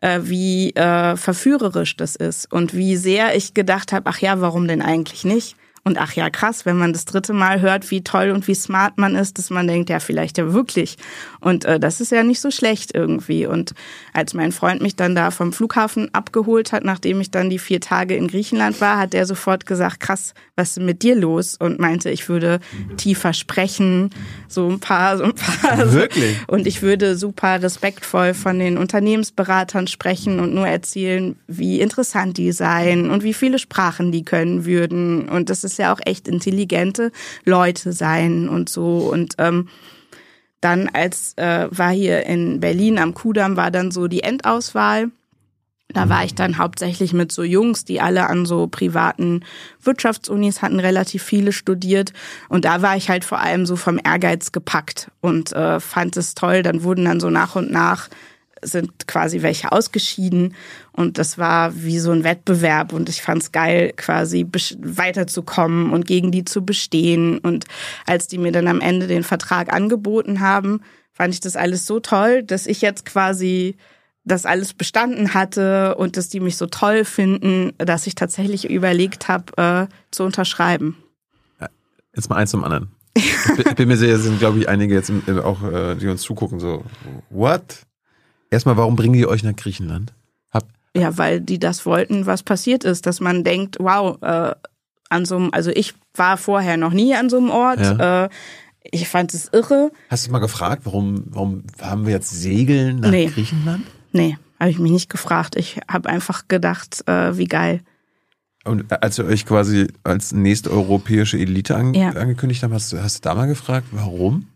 äh, wie äh, verführerisch das ist und wie sehr ich gedacht habe, ach ja, warum denn eigentlich nicht? Und ach ja, krass, wenn man das dritte Mal hört, wie toll und wie smart man ist, dass man denkt, ja, vielleicht ja wirklich. Und äh, das ist ja nicht so schlecht irgendwie. Und als mein Freund mich dann da vom Flughafen abgeholt hat, nachdem ich dann die vier Tage in Griechenland war, hat er sofort gesagt, krass, was ist denn mit dir los? Und meinte, ich würde tiefer sprechen, so ein paar, so ein paar. Wirklich? Und ich würde super respektvoll von den Unternehmensberatern sprechen und nur erzählen, wie interessant die seien und wie viele Sprachen die können würden. Und das ist ja auch echt intelligente Leute sein und so. Und ähm, dann als äh, war hier in Berlin am Kudamm war dann so die Endauswahl. Da war ich dann hauptsächlich mit so Jungs, die alle an so privaten Wirtschaftsunis hatten, relativ viele studiert. Und da war ich halt vor allem so vom Ehrgeiz gepackt und äh, fand es toll. Dann wurden dann so nach und nach sind quasi welche ausgeschieden und das war wie so ein Wettbewerb und ich fand es geil, quasi weiterzukommen und gegen die zu bestehen. Und als die mir dann am Ende den Vertrag angeboten haben, fand ich das alles so toll, dass ich jetzt quasi das alles bestanden hatte und dass die mich so toll finden, dass ich tatsächlich überlegt habe, äh, zu unterschreiben. Jetzt mal eins zum anderen. Ich bin- mir sicher, sind, glaube ich, einige jetzt auch, äh, die uns zugucken, so, what? Erstmal, warum bringen die euch nach Griechenland? Hab, Ja, weil die das wollten, was passiert ist, dass man denkt, wow, äh, an so einem, also ich war vorher noch nie an so einem Ort. Ja. Äh, ich fand es irre. hast du mal gefragt, warum, warum haben wir jetzt Segeln nach Nee. Griechenland? Nee, habe ich mich nicht gefragt. Ich habe einfach gedacht, äh, wie geil. Und als ihr euch quasi als nächste europäische Elite an, Ja. angekündigt habt, hast du, hast du da mal gefragt, warum?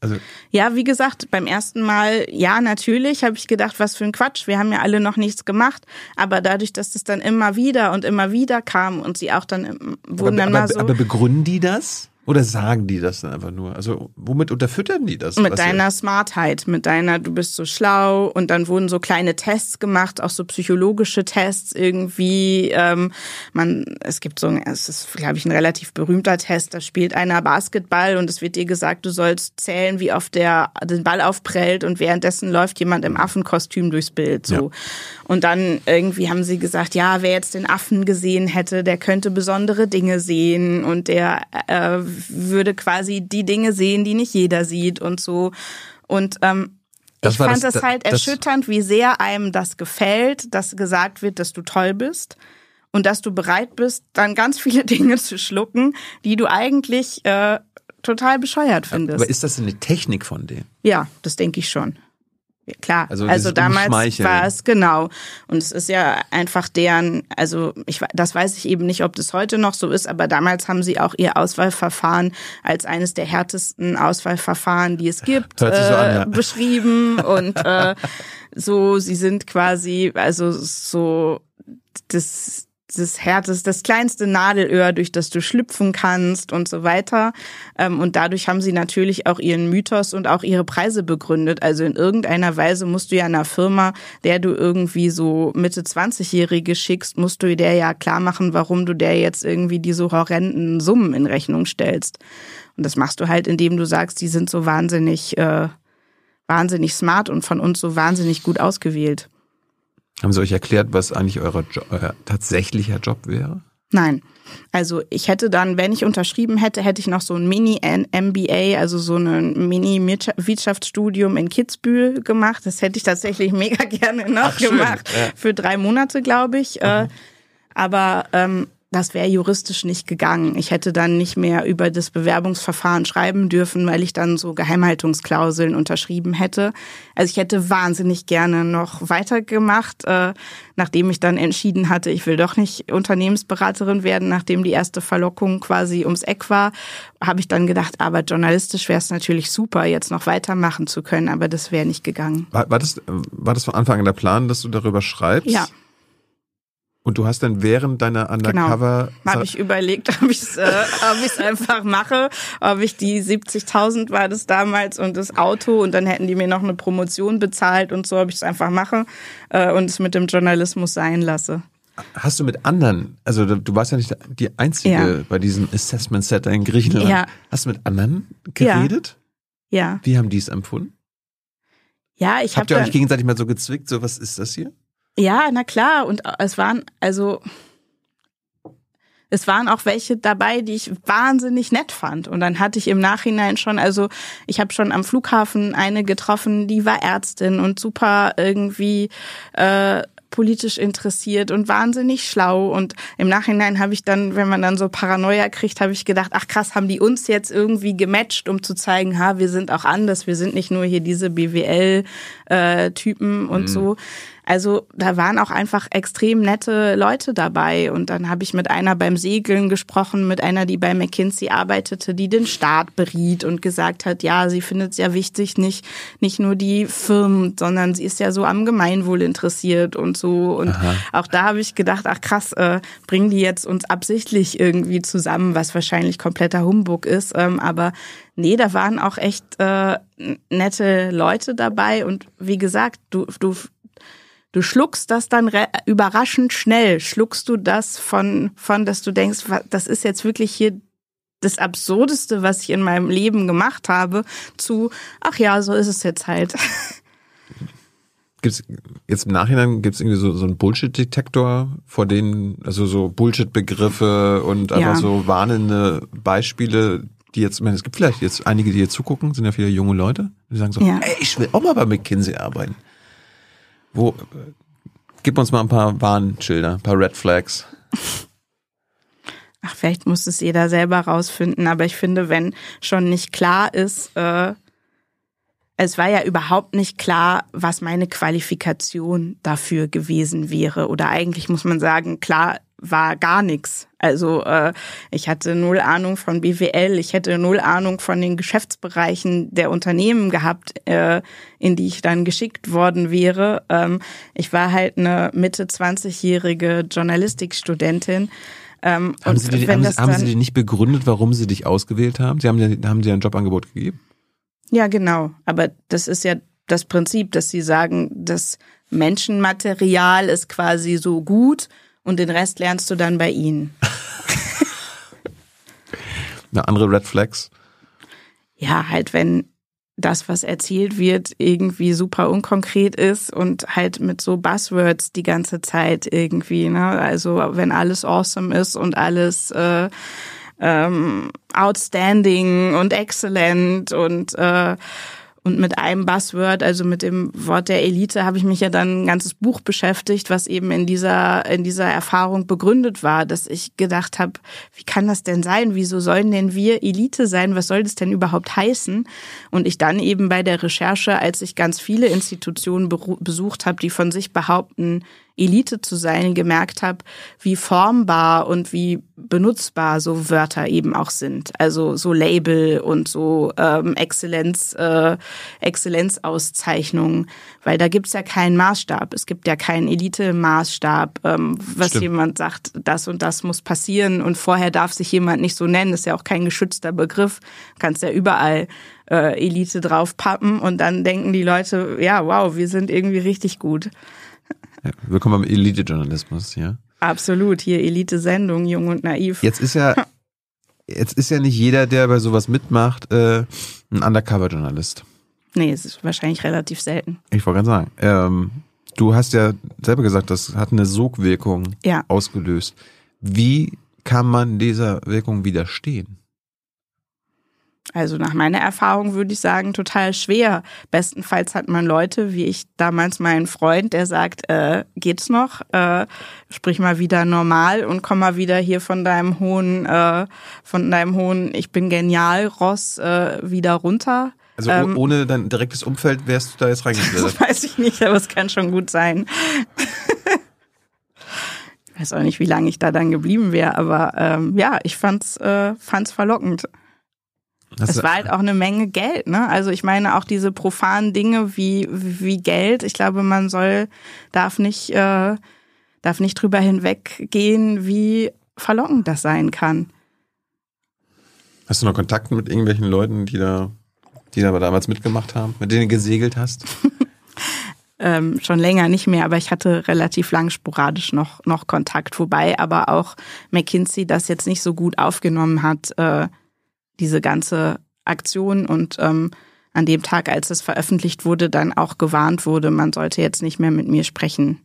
Also, Ja, wie gesagt, beim ersten Mal, ja, natürlich, habe ich gedacht, was für ein Quatsch. Wir haben ja alle noch nichts gemacht. Aber dadurch, dass das dann immer wieder und immer wieder kam und sie auch dann wurden aber, dann mal aber, so. aber begründen die das? Oder sagen die das dann einfach nur? Also, womit unterfüttern die das? Mit was ihr- deiner Smartheit, mit deiner, du bist so schlau und dann wurden so kleine Tests gemacht, auch so psychologische Tests irgendwie. Ähm, man, es gibt so, ein- es ist, glaube ich, ein relativ berühmter Test. Da spielt einer Basketball und es wird dir gesagt, du sollst zählen, wie oft der den Ball aufprellt und währenddessen läuft jemand im Affenkostüm durchs Bild. So. Ja. Und dann irgendwie haben sie gesagt, ja, wer jetzt den Affen gesehen hätte, der könnte besondere Dinge sehen und der äh, würde quasi die Dinge sehen, die nicht jeder sieht und so. Und ähm, Das ich fand das- es halt das- erschütternd, wie sehr einem das gefällt, dass gesagt wird, dass du toll bist und dass du bereit bist, dann ganz viele Dinge zu schlucken, die du eigentlich äh, total bescheuert findest. Aber ist das eine Technik von denen? ja, das denke ich schon. Klar. Also Also, damals war es genau. Und es ist ja einfach deren, also ich, das weiß ich eben nicht, ob das heute noch so ist, aber damals haben sie auch ihr Auswahlverfahren als eines der härtesten Auswahlverfahren, die es gibt, sich so äh, an, ja. beschrieben. Und äh, so, sie sind quasi, also so das das härteste, das kleinste Nadelöhr, durch das du schlüpfen kannst und so weiter. Ähm, Und dadurch haben sie natürlich auch ihren Mythos und auch ihre Preise begründet. Also in irgendeiner Weise musst du ja einer Firma, der du irgendwie so Mitte 20-Jährige schickst, musst du der ja klar machen, warum du der jetzt irgendwie diese horrenden Summen in Rechnung stellst. Und das machst du halt, indem du sagst, die sind so wahnsinnig, äh, wahnsinnig smart und von uns so wahnsinnig gut ausgewählt. Haben sie euch erklärt, was eigentlich euer, jo euer tatsächlicher Job wäre? Nein. Also ich hätte dann, wenn ich unterschrieben hätte, hätte ich noch so ein Mini-MBA, also so ein Mini-Wirtschaftsstudium in Kitzbühel gemacht. Das hätte ich tatsächlich mega gerne noch Ach, gemacht. ja. Für drei Monate, glaube ich. Äh, Aber ähm, das wäre juristisch nicht gegangen. Ich hätte dann nicht mehr über das Bewerbungsverfahren schreiben dürfen, weil ich dann so Geheimhaltungsklauseln unterschrieben hätte. Also ich hätte wahnsinnig gerne noch weitergemacht, äh, nachdem ich dann entschieden hatte, ich will doch nicht Unternehmensberaterin werden, nachdem die erste Verlockung quasi ums Eck war, habe ich dann gedacht, aber journalistisch wäre es natürlich super, jetzt noch weitermachen zu können, aber das wäre nicht gegangen. War, war, das, war das von Anfang an der Plan, dass du darüber schreibst? Ja. Und du hast dann während deiner Undercover... Habe ich überlegt, ob ich es äh, ob einfach mache, ob ich die 70.000 war das damals und das Auto und dann hätten die mir noch eine Promotion bezahlt und so, ob ich es einfach mache äh, und es mit dem Journalismus sein lasse. Hast du mit anderen, also du warst ja nicht die Einzige Ja. bei diesem Assessment Center in Griechenland. Ja. Hast du mit anderen Ja. geredet? Ja, Wie haben die es empfunden? ja, ich habe Habt ihr dann euch gegenseitig mal so gezwickt, so was ist das hier? Ja, na klar. Und es waren, also, es waren auch welche dabei, die ich wahnsinnig nett fand. Und dann hatte ich im Nachhinein schon, also ich habe schon am Flughafen eine getroffen, die war Ärztin und super irgendwie äh, politisch interessiert und wahnsinnig schlau. Und im Nachhinein habe ich dann, wenn man dann so Paranoia kriegt, habe ich gedacht, ach krass, haben die uns jetzt irgendwie gematcht, um zu zeigen, ha, wir sind auch anders, wir sind nicht nur hier diese BWL-Typen und so. Also da waren auch einfach extrem nette Leute dabei. Und dann habe ich mit einer beim Segeln gesprochen, mit einer, die bei McKinsey arbeitete, die den Staat beriet und gesagt hat, ja, sie findet es ja wichtig, nicht, nicht nur die Firmen, sondern sie ist ja so am Gemeinwohl interessiert und so. Und auch da habe ich gedacht, ach krass, äh, bringen die jetzt uns absichtlich irgendwie zusammen, was wahrscheinlich kompletter Humbug ist. Ähm, aber nee, da waren auch echt äh, nette Leute dabei. Und wie gesagt, du, du Du schluckst das dann überraschend schnell. Schluckst du das von, von, dass du denkst, das ist jetzt wirklich hier das Absurdeste, was ich in meinem Leben gemacht habe, zu, ach ja, so ist es jetzt halt. Gibt's jetzt im Nachhinein gibt's irgendwie so, so einen Bullshit-Detektor, vor denen, also so Bullshit-Begriffe und einfach Ja. so warnende Beispiele, die jetzt, ich meine, es gibt vielleicht jetzt einige, die hier zugucken, sind ja viele junge Leute, die sagen so, Ja. ey, ich will auch mal bei McKinsey arbeiten. Wo, gib uns mal ein paar Warnschilder, ein paar Red Flags. Ach, vielleicht muss es jeder selber rausfinden, aber ich finde, wenn schon nicht klar ist, äh, es war ja überhaupt nicht klar, was meine Qualifikation dafür gewesen wäre. Oder eigentlich muss man sagen, klar war gar nichts. Also äh, ich hatte null Ahnung von BWL, ich hätte null Ahnung von den Geschäftsbereichen der Unternehmen gehabt, äh, in die ich dann geschickt worden wäre. Ähm, ich war halt eine Mitte 20-jährige Journalistikstudentin. Ähm, Haben, und sie, wenn haben, sie, haben sie dir nicht begründet, warum sie dich ausgewählt haben? Sie haben dir, haben dir ein Jobangebot gegeben? Ja, genau. Aber das ist ja das Prinzip, dass sie sagen, das Menschenmaterial ist quasi so gut und den Rest lernst du dann bei ihnen. Eine andere Red Flags? Ja, halt, wenn das, was erzählt wird, irgendwie super unkonkret ist und halt mit so Buzzwords die ganze Zeit irgendwie, ne? Also wenn alles awesome ist und alles äh, ähm, outstanding und excellent und äh, Und mit einem Buzzword, also mit dem Wort der Elite, habe ich mich ja dann ein ganzes Buch beschäftigt, was eben in dieser, in dieser Erfahrung begründet war, dass ich gedacht habe, wie kann das denn sein? Wieso sollen denn wir Elite sein? Was soll das denn überhaupt heißen? Und ich dann eben bei der Recherche, als ich ganz viele Institutionen besucht habe, die von sich behaupten, Elite zu sein, gemerkt habe, wie formbar und wie benutzbar so Wörter eben auch sind. Also so Label und so ähm, Exzellenz, äh, Exzellenzauszeichnungen, weil da gibt's ja keinen Maßstab. Es gibt ja keinen Elite-Maßstab, ähm, was Stimmt. jemand sagt, das und das muss passieren und vorher darf sich jemand nicht so nennen. Das ist ja auch kein geschützter Begriff. Du kannst ja überall äh, Elite draufpappen und dann denken die Leute, ja, wow, wir sind irgendwie richtig gut. Willkommen beim Elite-Journalismus, ja. Absolut, hier Elite-Sendung, jung und naiv. Jetzt ist ja, jetzt ist ja nicht jeder, der bei sowas mitmacht, äh, ein Undercover-Journalist. Nee, es ist wahrscheinlich relativ selten. Ich wollte gerade sagen, ähm, du hast ja selber gesagt, das hat eine Sogwirkung ja. ausgelöst. Wie kann man dieser Wirkung widerstehen? Also nach meiner Erfahrung würde ich sagen, total schwer. Bestenfalls hat man Leute, wie ich damals meinen Freund, der sagt, äh, geht's noch? Äh, sprich mal wieder normal und komm mal wieder hier von deinem hohen, äh, von deinem hohen, ich bin genial, Ross, äh, wieder runter. Also ähm, ohne dein direktes Umfeld wärst du da jetzt reingeschlittert? weiß ich nicht, aber es kann schon gut sein. ich weiß auch nicht, wie lange ich da dann geblieben wäre, aber ähm, ja, ich fand's, äh, fand's verlockend. Das es war halt auch eine Menge Geld, ne? Also ich meine auch diese profanen Dinge wie wie Geld. Ich glaube, man soll darf nicht äh, darf nicht drüber hinweggehen, wie verlockend das sein kann. Hast du noch Kontakt mit irgendwelchen Leuten, die da die da damals mitgemacht haben, mit denen du gesegelt hast? ähm, schon länger nicht mehr, aber ich hatte relativ lang sporadisch noch noch Kontakt, wobei aber auch McKinsey das jetzt nicht so gut aufgenommen hat. Äh, diese ganze Aktion und ähm, an dem Tag, als es veröffentlicht wurde, dann auch gewarnt wurde, man sollte jetzt nicht mehr mit mir sprechen.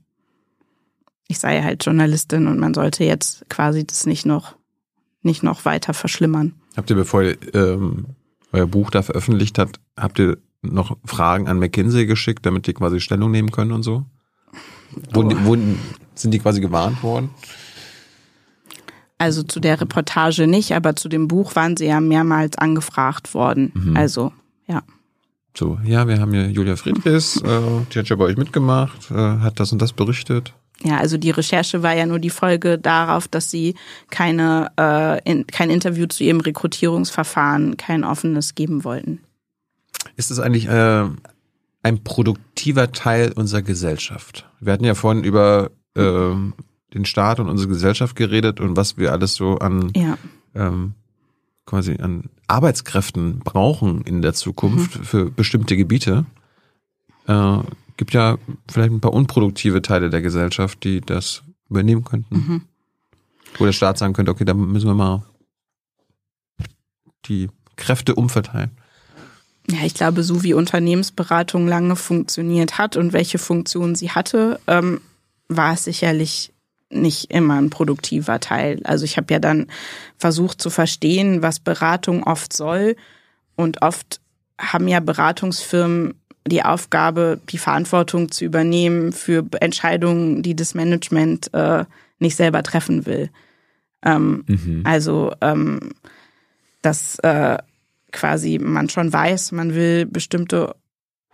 Ich sei halt Journalistin und man sollte jetzt quasi das nicht noch, nicht noch weiter verschlimmern. Habt ihr, bevor ihr ähm, euer Buch da veröffentlicht habt, habt ihr noch Fragen an McKinsey geschickt, damit die quasi Stellung nehmen können und so? Oh. Wurden, wurden, sind die quasi gewarnt worden? Also zu der Reportage nicht, aber zu dem Buch waren sie ja mehrmals angefragt worden. Mhm. Also, ja. So, ja, wir haben hier Julia Friedrichs, äh, die hat ja bei euch mitgemacht, äh, hat das und das berichtet. Ja, also die Recherche war ja nur die Folge darauf, dass sie keine, äh, in, kein Interview zu ihrem Rekrutierungsverfahren, kein offenes geben wollten. Ist das eigentlich äh, ein produktiver Teil unserer Gesellschaft? Wir hatten ja vorhin über äh, den Staat und unsere Gesellschaft geredet und was wir alles so an ja. ähm, quasi an Arbeitskräften brauchen in der Zukunft mhm. für bestimmte Gebiete. Äh, gibt ja vielleicht ein paar unproduktive Teile der Gesellschaft, die das übernehmen könnten. Mhm. Wo der Staat sagen könnte, okay, da müssen wir mal die Kräfte umverteilen. Ja, ich glaube, so wie Unternehmensberatung lange funktioniert hat und welche Funktion sie hatte, ähm, war es sicherlich nicht immer ein produktiver Teil. Also ich habe ja dann versucht zu verstehen, was Beratung oft soll. Und oft haben ja Beratungsfirmen die Aufgabe, die Verantwortung zu übernehmen für Entscheidungen, die das Management äh, nicht selber treffen will. Ähm, mhm. Also ähm, dass äh, quasi man schon weiß, man will bestimmte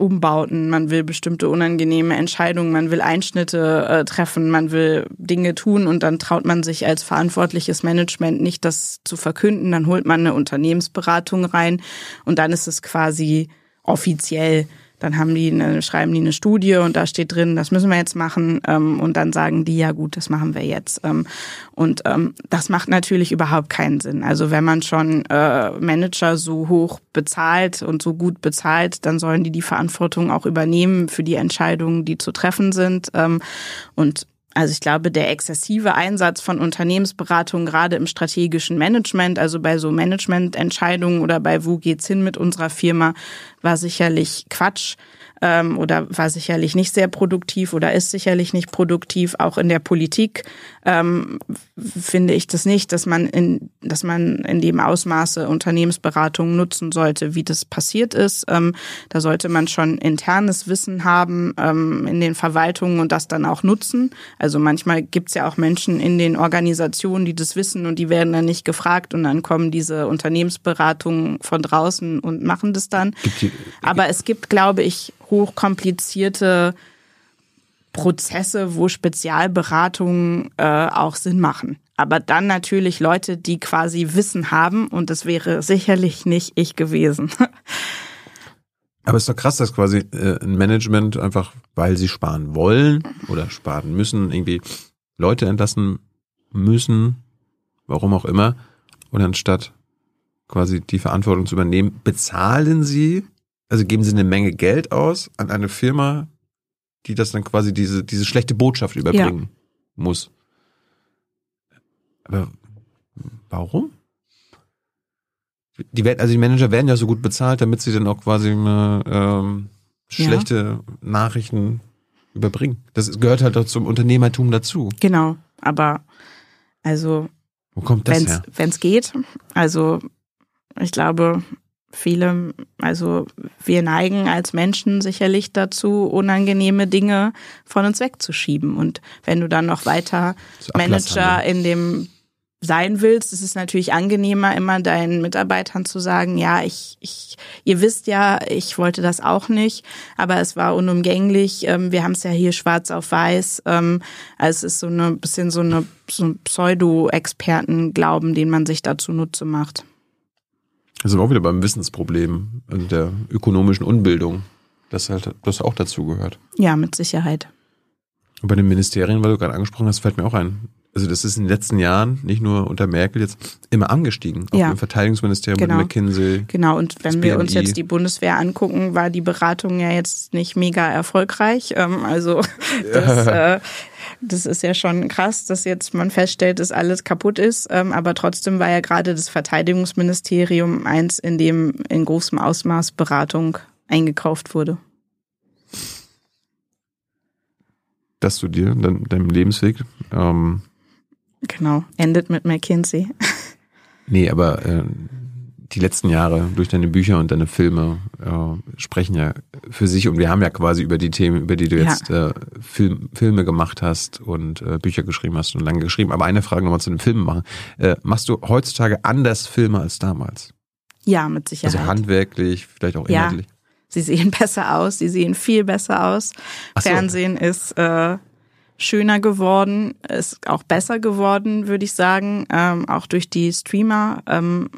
Umbauten, man will bestimmte unangenehme Entscheidungen, man will Einschnitte äh, treffen, man will Dinge tun und dann traut man sich als verantwortliches Management nicht, das zu verkünden. Dann holt man eine Unternehmensberatung rein und dann ist es quasi offiziell dann haben die eine, schreiben die eine Studie und da steht drin, das müssen wir jetzt machen. Ähm, und dann sagen die, ja gut, das machen wir jetzt. Ähm, und ähm, das macht natürlich überhaupt keinen Sinn. Also wenn man schon äh, Manager so hoch bezahlt und so gut bezahlt, dann sollen die die Verantwortung auch übernehmen für die Entscheidungen, die zu treffen sind. Ähm, und also ich glaube, der exzessive Einsatz von Unternehmensberatung gerade im strategischen Management, also bei so Managemententscheidungen oder bei wo geht's hin mit unserer Firma, war sicherlich Quatsch. Ähm, oder war sicherlich nicht sehr produktiv oder ist sicherlich nicht produktiv. Auch in der Politik ähm, finde ich das nicht, dass man in, dass man in dem Ausmaße Unternehmensberatung nutzen sollte, wie das passiert ist. Ähm, da sollte man schon internes Wissen haben ähm, in den Verwaltungen und das dann auch nutzen. Also manchmal gibt es ja auch Menschen in den Organisationen, die das wissen und die werden dann nicht gefragt und dann kommen diese Unternehmensberatungen von draußen und machen das dann. Aber es gibt, glaube ich, hochkomplizierte Prozesse, wo Spezialberatungen äh, auch Sinn machen. Aber dann natürlich Leute, die quasi Wissen haben und das wäre sicherlich nicht ich gewesen. Aber es ist doch krass, dass quasi äh, ein Management einfach, weil sie sparen wollen oder sparen müssen, irgendwie Leute entlassen müssen, warum auch immer, und anstatt quasi die Verantwortung zu übernehmen, bezahlen sie, also geben sie eine Menge Geld aus an eine Firma, die das dann quasi diese, diese schlechte Botschaft überbringen ja. muss. Aber warum? Die also die Manager werden ja so gut bezahlt, damit sie dann auch quasi eine, ähm, schlechte ja. Nachrichten überbringen. Das gehört halt auch zum Unternehmertum dazu. Genau, aber also wo kommt das wenn's, her? Wenn es geht, also ich glaube, viele, also wir neigen als Menschen sicherlich dazu, unangenehme Dinge von uns wegzuschieben. Und wenn du dann noch weiter so Manager in dem sein willst, ist es natürlich angenehmer, immer deinen Mitarbeitern zu sagen, ja, ich, ich, ihr wisst ja, ich wollte das auch nicht, aber es war unumgänglich. Ähm, wir haben es ja hier schwarz auf weiß. Ähm, also es ist so ein bisschen so eine so ein Pseudo-Experten-Glauben, den man sich dazu nutze macht. Da sind wir auch wieder beim Wissensproblem und der ökonomischen Unbildung, das halt das auch dazu gehört. Ja, mit Sicherheit. Und bei den Ministerien, weil du gerade angesprochen hast, fällt mir auch ein. Also das ist in den letzten Jahren, nicht nur unter Merkel jetzt, immer angestiegen. Auch ja. im Verteidigungsministerium genau. mit McKinsey. Genau, und wenn wir uns jetzt die Bundeswehr angucken, war die Beratung ja jetzt nicht mega erfolgreich. Ähm, also das, äh, das ist ja schon krass, dass jetzt man feststellt, dass alles kaputt ist. Ähm, aber trotzdem war ja gerade das Verteidigungsministerium eins, in dem in großem Ausmaß Beratung eingekauft wurde. Das zu dir, dein, deinem Lebensweg. Ähm genau, endet mit McKinsey. Nee, aber äh, die letzten Jahre durch deine Bücher und deine Filme äh, sprechen ja für sich und wir haben ja quasi über die Themen, über die du jetzt ja. äh, Film, Filme gemacht hast und äh, Bücher geschrieben hast und lange geschrieben. Aber eine Frage nochmal zu den Filmen machen. Äh, machst du heutzutage anders Filme als damals? Ja, mit Sicherheit. Also handwerklich, vielleicht auch inhaltlich. Ja. Sie sehen besser aus, sie sehen viel besser aus. So. Fernsehen ist äh, schöner geworden, ist auch besser geworden, würde ich sagen, ähm, auch durch die Streamer. Ähm,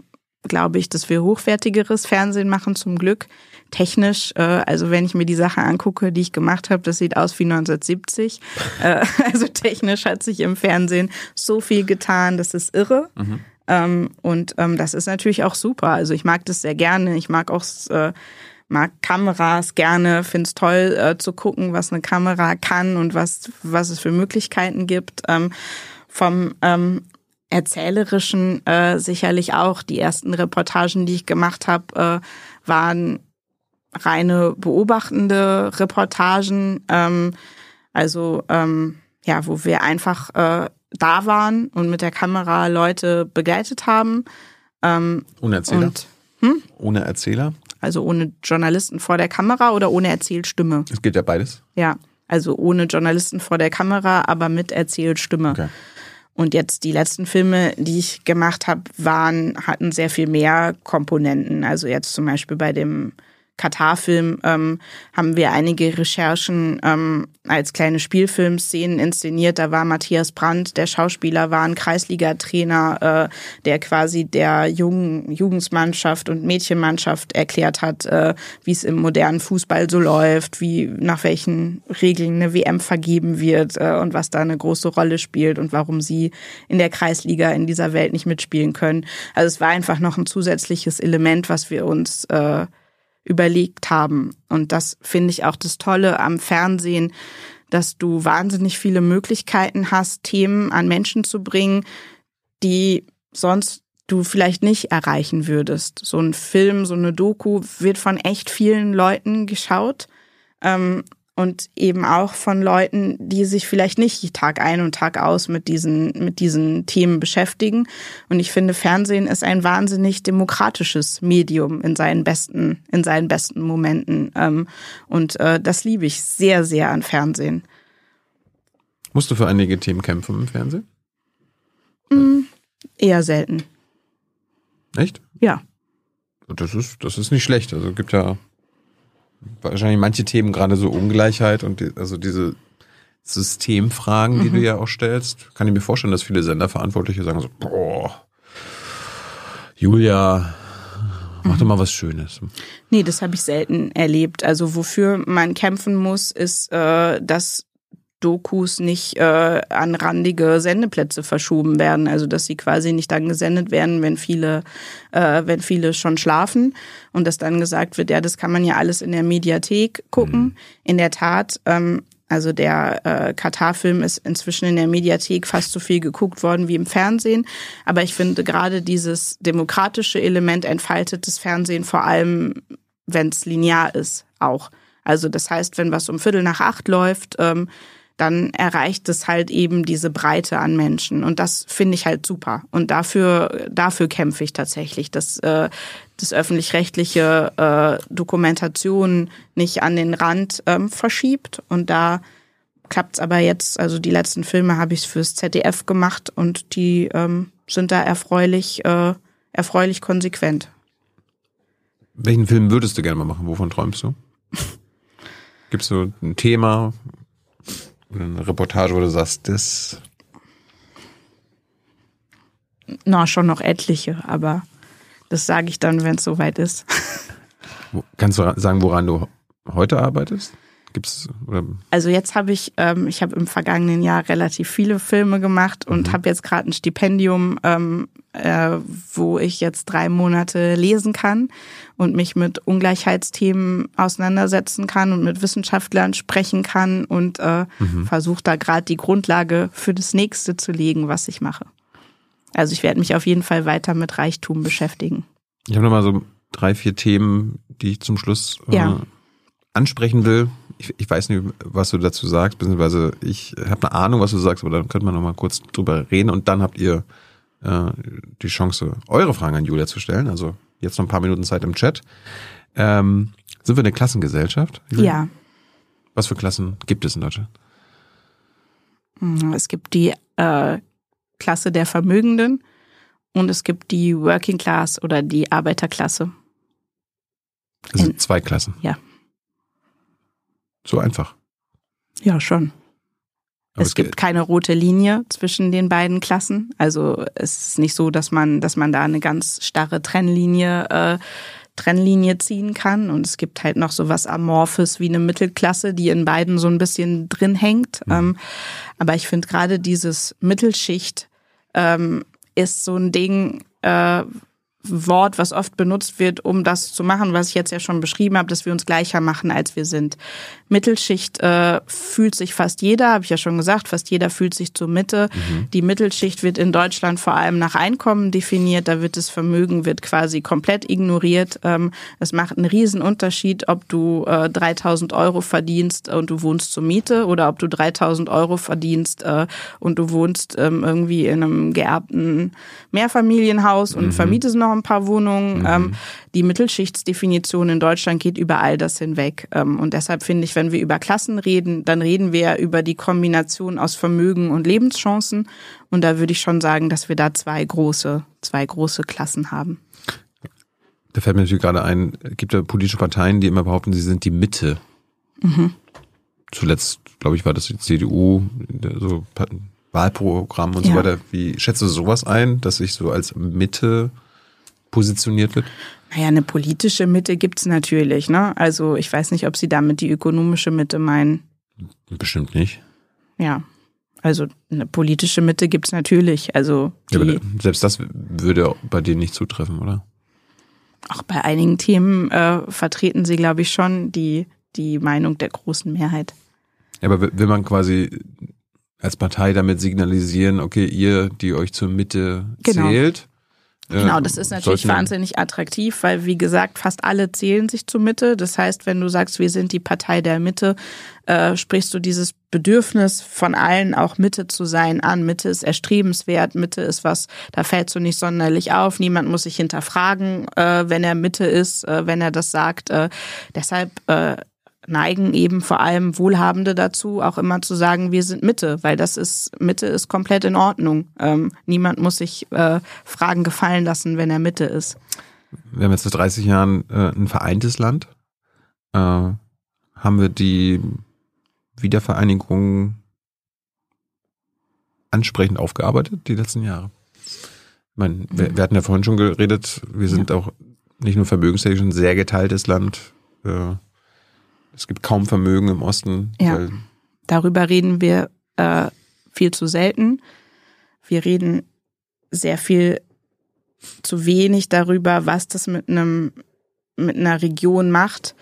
glaube ich, dass wir hochwertigeres Fernsehen machen, zum Glück. Technisch, äh, also wenn ich mir die Sache angucke, die ich gemacht habe, das sieht aus wie 1970. äh, also technisch hat sich im Fernsehen so viel getan, das ist irre. Mhm. Ähm, und ähm, das ist natürlich auch super. Also ich mag das sehr gerne. Ich mag auch äh, mag Kameras gerne, finde es toll äh, zu gucken, was eine Kamera kann und was, was es für Möglichkeiten gibt. Ähm, vom ähm, Erzählerischen äh, sicherlich auch. Die ersten Reportagen, die ich gemacht habe, äh, waren reine beobachtende Reportagen. Ähm, also ähm, ja, wo wir einfach äh, da waren und mit der Kamera Leute begleitet haben. Ähm, ohne Erzähler? Und, hm? Ohne Erzähler? Also ohne Journalisten vor der Kamera oder ohne Erzählstimme? Es geht ja beides. Ja, also ohne Journalisten vor der Kamera, aber mit Erzählstimme. Okay. Und jetzt die letzten Filme, die ich gemacht habe, waren, hatten sehr viel mehr Komponenten. Also jetzt zum Beispiel bei dem Katar-Film ähm, haben wir einige Recherchen ähm, als kleine Spielfilmszenen inszeniert. Da war Matthias Brandt, der Schauspieler, war ein Kreisliga-Trainer, äh, der quasi der jungen Jugendsmannschaft und Mädchenmannschaft erklärt hat, äh, wie es im modernen Fußball so läuft, wie nach welchen Regeln eine WM vergeben wird äh, und was da eine große Rolle spielt und warum sie in der Kreisliga in dieser Welt nicht mitspielen können. Also es war einfach noch ein zusätzliches Element, was wir uns äh, überlegt haben. Und das finde ich auch das Tolle am Fernsehen, dass du wahnsinnig viele Möglichkeiten hast, Themen an Menschen zu bringen, die sonst du vielleicht nicht erreichen würdest. So ein Film, so eine Doku wird von echt vielen Leuten geschaut. Ähm, und eben auch von Leuten, die sich vielleicht nicht Tag ein und Tag aus mit diesen, mit diesen Themen beschäftigen. Und ich finde, Fernsehen ist ein wahnsinnig demokratisches Medium in seinen besten, in seinen besten Momenten. Ähm, und äh, das liebe ich sehr, sehr an Fernsehen. Musst du für einige Themen kämpfen im Fernsehen? Mm, eher selten. Echt? Ja. Das ist, das ist nicht schlecht. Also gibt ja wahrscheinlich manche Themen, gerade so Ungleichheit und die, also diese Systemfragen, die Mhm. du ja auch stellst, kann ich mir vorstellen, dass viele Senderverantwortliche sagen so, boah, Julia, mach Mhm. doch mal was Schönes. Nee, das habe ich selten erlebt. Also wofür man kämpfen muss, ist, äh, dass Dokus nicht äh, an randige Sendeplätze verschoben werden. Also dass sie quasi nicht dann gesendet werden, wenn viele, äh, wenn viele schon schlafen und dass dann gesagt wird, ja, das kann man ja alles in der Mediathek gucken. In der Tat, ähm, also der äh, Katar-Film ist inzwischen in der Mediathek fast so viel geguckt worden wie im Fernsehen. Aber ich finde gerade dieses demokratische Element entfaltet das Fernsehen vor allem, wenn es linear ist, auch. Also das heißt, wenn was um Viertel nach acht läuft, ähm, dann erreicht es halt eben diese Breite an Menschen. Und das finde ich halt super. Und dafür, dafür kämpfe ich tatsächlich, dass äh, das öffentlich-rechtliche äh, Dokumentation nicht an den Rand ähm, verschiebt. Und da klappt's aber jetzt, also die letzten Filme habe ich fürs ZDF gemacht und die ähm, sind da erfreulich, äh, erfreulich konsequent. Welchen Film würdest du gerne mal machen? Wovon träumst du? Gibt's so ein Thema eine Reportage, wo du sagst, das Na, schon noch etliche, aber das sage ich dann, wenn es soweit ist. kannst du sagen, woran du heute arbeitest? Gibt's oder Also jetzt habe ich, ähm, ich habe im vergangenen Jahr relativ viele Filme gemacht und habe jetzt gerade ein Stipendium, ähm, äh, wo ich jetzt drei Monate lesen kann und mich mit Ungleichheitsthemen auseinandersetzen kann und mit Wissenschaftlern sprechen kann und äh, versuche da gerade die Grundlage für das nächste zu legen, was ich mache. Also ich werde mich auf jeden Fall weiter mit Reichtum beschäftigen. Ich habe noch mal so drei, vier Themen, die ich zum Schluss äh, Ja. ansprechen will. Ich, ich weiß nicht, was du dazu sagst, beziehungsweise ich habe eine Ahnung, was du sagst, aber dann könnte man noch mal kurz drüber reden und dann habt ihr äh, die Chance, eure Fragen an Julia zu stellen. Also jetzt noch ein paar Minuten Zeit im Chat. Ähm, sind wir eine Klassengesellschaft? Ja. Was für Klassen gibt es in Deutschland? Es gibt die äh, Klasse der Vermögenden und es gibt die Working Class oder die Arbeiterklasse. In- zwei Klassen. Ja. So einfach. Ja, schon. Aber es gibt keine rote Linie zwischen den beiden Klassen. Also es ist nicht so, dass man, dass man da eine ganz starre Trennlinie, äh, Trennlinie ziehen kann. Und es gibt halt noch so was Amorphes wie eine Mittelklasse, die in beiden so ein bisschen drin hängt. Ähm, aber ich finde gerade dieses Mittelschicht ähm, ist so ein Ding, äh, Wort, was oft benutzt wird, um das zu machen, was ich jetzt ja schon beschrieben habe, dass wir uns gleicher machen, als wir sind. Mittelschicht äh, fühlt sich fast jeder, habe ich ja schon gesagt, fast jeder fühlt sich zur Mitte. Die Mittelschicht wird in Deutschland vor allem nach Einkommen definiert, da wird das Vermögen wird quasi komplett ignoriert. Ähm, es macht einen riesen Unterschied, ob du äh, 3000 Euro verdienst und du wohnst zur Miete oder ob du 3000 Euro verdienst äh, und du wohnst ähm, irgendwie in einem geerbten Mehrfamilienhaus und vermietest noch ein paar Wohnungen. Ähm, die Mittelschichtsdefinition in Deutschland geht über all das hinweg. Ähm, und deshalb finde ich, wenn wir über Klassen reden, dann reden wir ja über die Kombination aus Vermögen und Lebenschancen. Und da würde ich schon sagen, dass wir da zwei große, zwei große Klassen haben. Da fällt mir natürlich gerade ein, gibt ja politische Parteien, die immer behaupten, sie sind die Mitte. Zuletzt, glaube ich, war das die CDU, so Wahlprogramm und so Ja. weiter. Wie schätzt du sowas ein, dass sich so als Mitte positioniert wird? Naja, eine politische Mitte gibt's natürlich. Ne? Also ich weiß nicht, ob Sie damit die ökonomische Mitte meinen. Bestimmt nicht. Ja. Also eine politische Mitte gibt's natürlich. Also Ja, aber selbst das würde bei dir nicht zutreffen, oder? auch bei einigen Themen äh, vertreten Sie, glaube ich, schon die, die Meinung der großen Mehrheit. Ja, aber will man quasi als Partei damit signalisieren, okay, ihr, die euch zur Mitte Genau. zählt, Äh, Genau, das ist natürlich wahnsinnig attraktiv, weil wie gesagt, fast alle zählen sich zur Mitte. Das heißt, wenn du sagst, wir sind die Partei der Mitte, äh, sprichst du dieses Bedürfnis von allen auch Mitte zu sein an. Mitte ist erstrebenswert, Mitte ist was, da fällst du nicht sonderlich auf. Niemand muss sich hinterfragen, äh, wenn er Mitte ist, äh, wenn er das sagt. Äh, deshalb äh, neigen eben vor allem Wohlhabende dazu, auch immer zu sagen, wir sind Mitte, weil das ist, Mitte ist komplett in Ordnung. Ähm, niemand muss sich äh, Fragen gefallen lassen, wenn er Mitte ist. wir haben jetzt seit 30 Jahren äh, ein vereintes Land. Äh, haben wir die Wiedervereinigung ansprechend aufgearbeitet die letzten Jahre? Ich meine, wir, wir hatten ja vorhin schon geredet, wir sind auch nicht nur vermögenstechnisch ein sehr geteiltes Land. Äh, es gibt kaum Vermögen im Osten. Ja. Darüber reden wir äh, viel zu selten. Wir reden sehr viel zu wenig darüber, was das mit einem mit einer Region macht,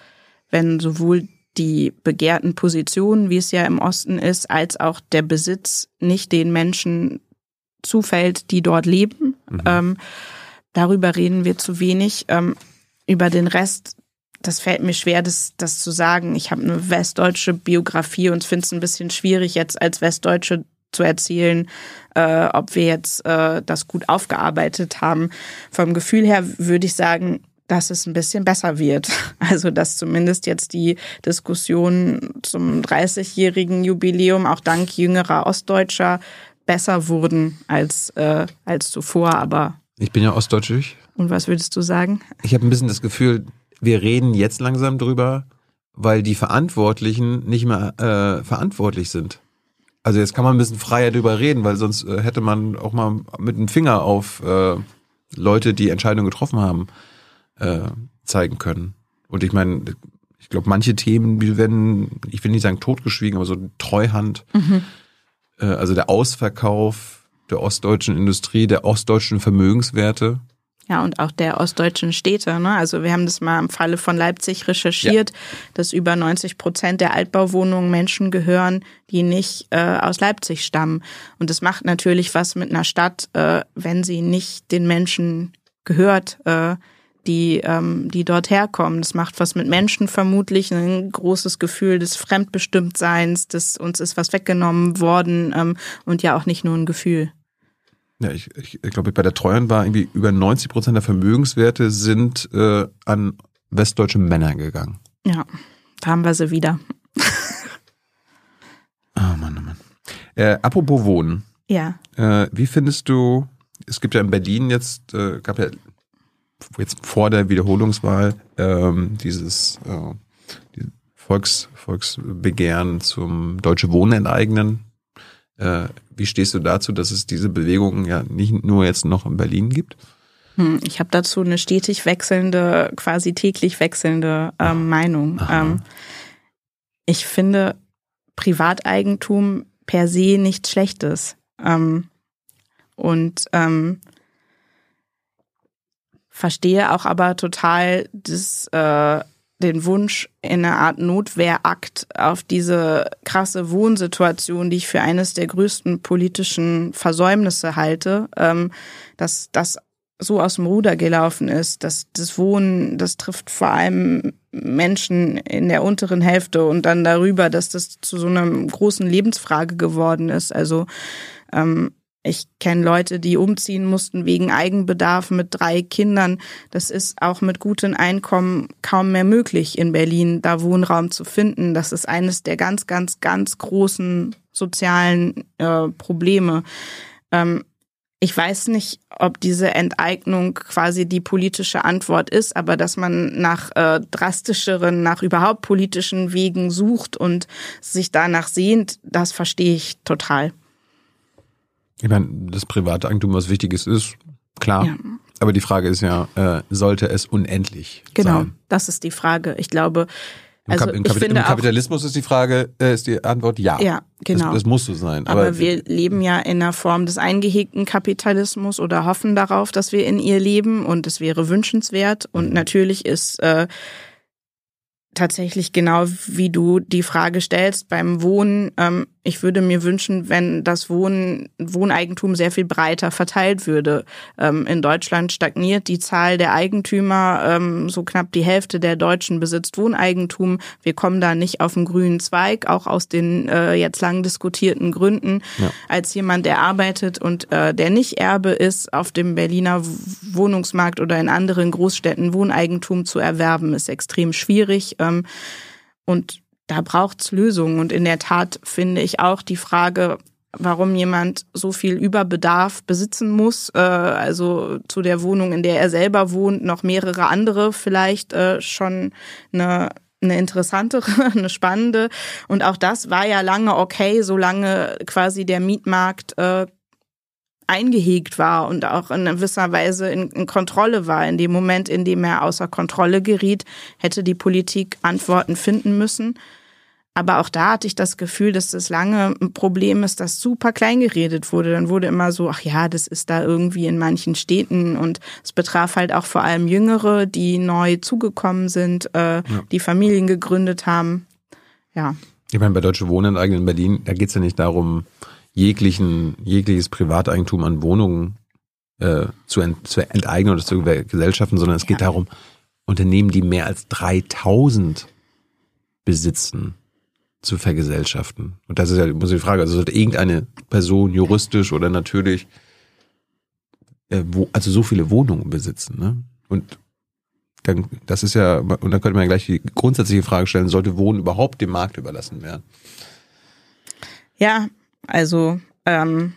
wenn sowohl die begehrten Positionen, wie es ja im Osten ist, als auch der Besitz nicht den Menschen zufällt, die dort leben. Ähm, darüber reden wir zu wenig. Ähm, über den Rest, das fällt mir schwer, das, das zu sagen. Ich habe eine westdeutsche Biografie und finde es ein bisschen schwierig, jetzt als Westdeutsche zu erzählen, äh, ob wir jetzt äh, das gut aufgearbeitet haben. Vom Gefühl her würde ich sagen, dass es ein bisschen besser wird. Also dass zumindest jetzt die Diskussionen zum 30-jährigen Jubiläum auch dank jüngerer Ostdeutscher besser wurden als, äh, als zuvor. Aber Ich bin ja ostdeutsch. und was würdest du sagen? Ich habe ein bisschen das Gefühl, wir reden jetzt langsam drüber, weil die Verantwortlichen nicht mehr äh, verantwortlich sind. Also jetzt kann man ein bisschen freier drüber reden, weil sonst äh, hätte man auch mal mit dem Finger auf äh, Leute, die Entscheidungen getroffen haben, äh, zeigen können. Und ich meine, ich glaube, manche Themen, werden, ich will nicht sagen totgeschwiegen, aber so Treuhand, äh, also der Ausverkauf der ostdeutschen Industrie, der ostdeutschen Vermögenswerte, Ja, und auch der ostdeutschen Städte. Ne? Also wir haben das mal im Falle von Leipzig recherchiert, dass über 90 Prozent der Altbauwohnungen Menschen gehören, die nicht äh, aus Leipzig stammen. Und das macht natürlich was mit einer Stadt, äh, wenn sie nicht den Menschen gehört, äh, die, ähm, die dort herkommen. Das macht was mit Menschen vermutlich, ein großes Gefühl des Fremdbestimmtseins, des uns ist was weggenommen worden ähm, und ja auch nicht nur ein Gefühl. Ja, ich, ich, ich glaube, bei der Treuhand war irgendwie über 90 Prozent der Vermögenswerte sind äh, an westdeutsche Männer gegangen. Ja, da haben wir sie wieder. Ah, Mann, oh Mann. Äh, apropos Wohnen. Ja. Äh, wie findest du, es gibt ja in Berlin jetzt, äh, gab ja jetzt vor der Wiederholungswahl ähm, dieses äh, die Volks, Volksbegehren zum Deutsche Wohnen enteignen. Äh, wie stehst du dazu, dass es diese Bewegung ja nicht nur jetzt noch in Berlin gibt? Hm, Ich habe dazu eine stetig wechselnde, quasi täglich wechselnde ähm, Meinung. Ähm, ich finde Privateigentum per se nichts Schlechtes. Ähm, und ähm, verstehe auch aber total das, äh, den Wunsch in einer Art Notwehrakt auf diese krasse Wohnsituation, die ich für eines der größten politischen Versäumnisse halte, ähm, dass das so aus dem Ruder gelaufen ist, dass das Wohnen, das trifft vor allem Menschen in der unteren Hälfte und dann darüber, dass das zu so einer großen Lebensfrage geworden ist. Also ähm, ich kenne Leute, die umziehen mussten wegen Eigenbedarf mit drei Kindern. Das ist auch mit gutem Einkommen kaum mehr möglich in Berlin, da Wohnraum zu finden. Das ist eines der ganz, ganz, ganz großen sozialen äh, Probleme. Ähm, ich weiß nicht, ob diese Enteignung quasi die politische Antwort ist, aber dass man nach äh, drastischeren, nach überhaupt politischen Wegen sucht und sich danach sehnt, das verstehe ich total. Ich meine, das private Eigentum, was Wichtiges ist, klar. Ja. Aber die Frage ist ja, äh, sollte es unendlich Genau, sein? das ist die Frage. Ich glaube, Im, also im, Kapit Im auch, Kapitalismus ist die Frage, äh, ist die Antwort ja. Ja, genau. Das, das muss so sein. aber, Aber, wir leben ja in einer Form des eingehegten Kapitalismus oder hoffen darauf, dass wir in ihr leben und es wäre wünschenswert. Und Mhm. natürlich ist äh, tatsächlich genau wie du die Frage stellst beim Wohnen, ähm, ich würde mir wünschen, wenn das Wohnen, Wohneigentum sehr viel breiter verteilt würde. Ähm, in Deutschland stagniert die Zahl der Eigentümer. Ähm, so knapp die Hälfte der Deutschen besitzt Wohneigentum. Wir kommen da nicht auf den grünen Zweig, auch aus den äh, jetzt lang diskutierten Gründen. Ja. Als jemand, der arbeitet und äh, der nicht Erbe ist, auf dem Berliner Wohnungsmarkt oder in anderen Großstädten Wohneigentum zu erwerben, ist extrem schwierig. Ähm, und da braucht's Lösungen. Und in der Tat finde ich auch die Frage, warum jemand so viel Überbedarf besitzen muss, äh, also zu der Wohnung, in der er selber wohnt, noch mehrere andere vielleicht äh, schon eine eine interessantere, eine spannende. Und auch das war ja lange okay, solange quasi der Mietmarkt äh, eingehegt war und auch in gewisser Weise in, in, Kontrolle war. In dem Moment, in dem er außer Kontrolle geriet, hätte die Politik Antworten finden müssen. Aber auch da hatte ich das Gefühl, dass das lange ein Problem ist, das super klein geredet wurde. Dann wurde immer so, ach ja, das ist da irgendwie in manchen Städten und es betraf halt auch vor allem Jüngere, die neu zugekommen sind, äh, ja. die Familien gegründet haben. Ja. Ich meine, bei Deutsche Wohnen in Berlin, da geht es ja nicht darum, jeglichen, jegliches Privateigentum an Wohnungen äh, zu, ent, zu enteignen oder zu Gesellschaften, sondern es ja. geht darum, Unternehmen, die mehr als 3000 besitzen, zu vergesellschaften. Und das ist ja, muss ich die Frage, also sollte irgendeine Person juristisch oder natürlich, äh, wo, also so viele Wohnungen besitzen, ne? Und dann, das ist ja, und dann könnte man ja gleich die grundsätzliche Frage stellen, sollte Wohnen überhaupt dem Markt überlassen werden? Ja, also ähm,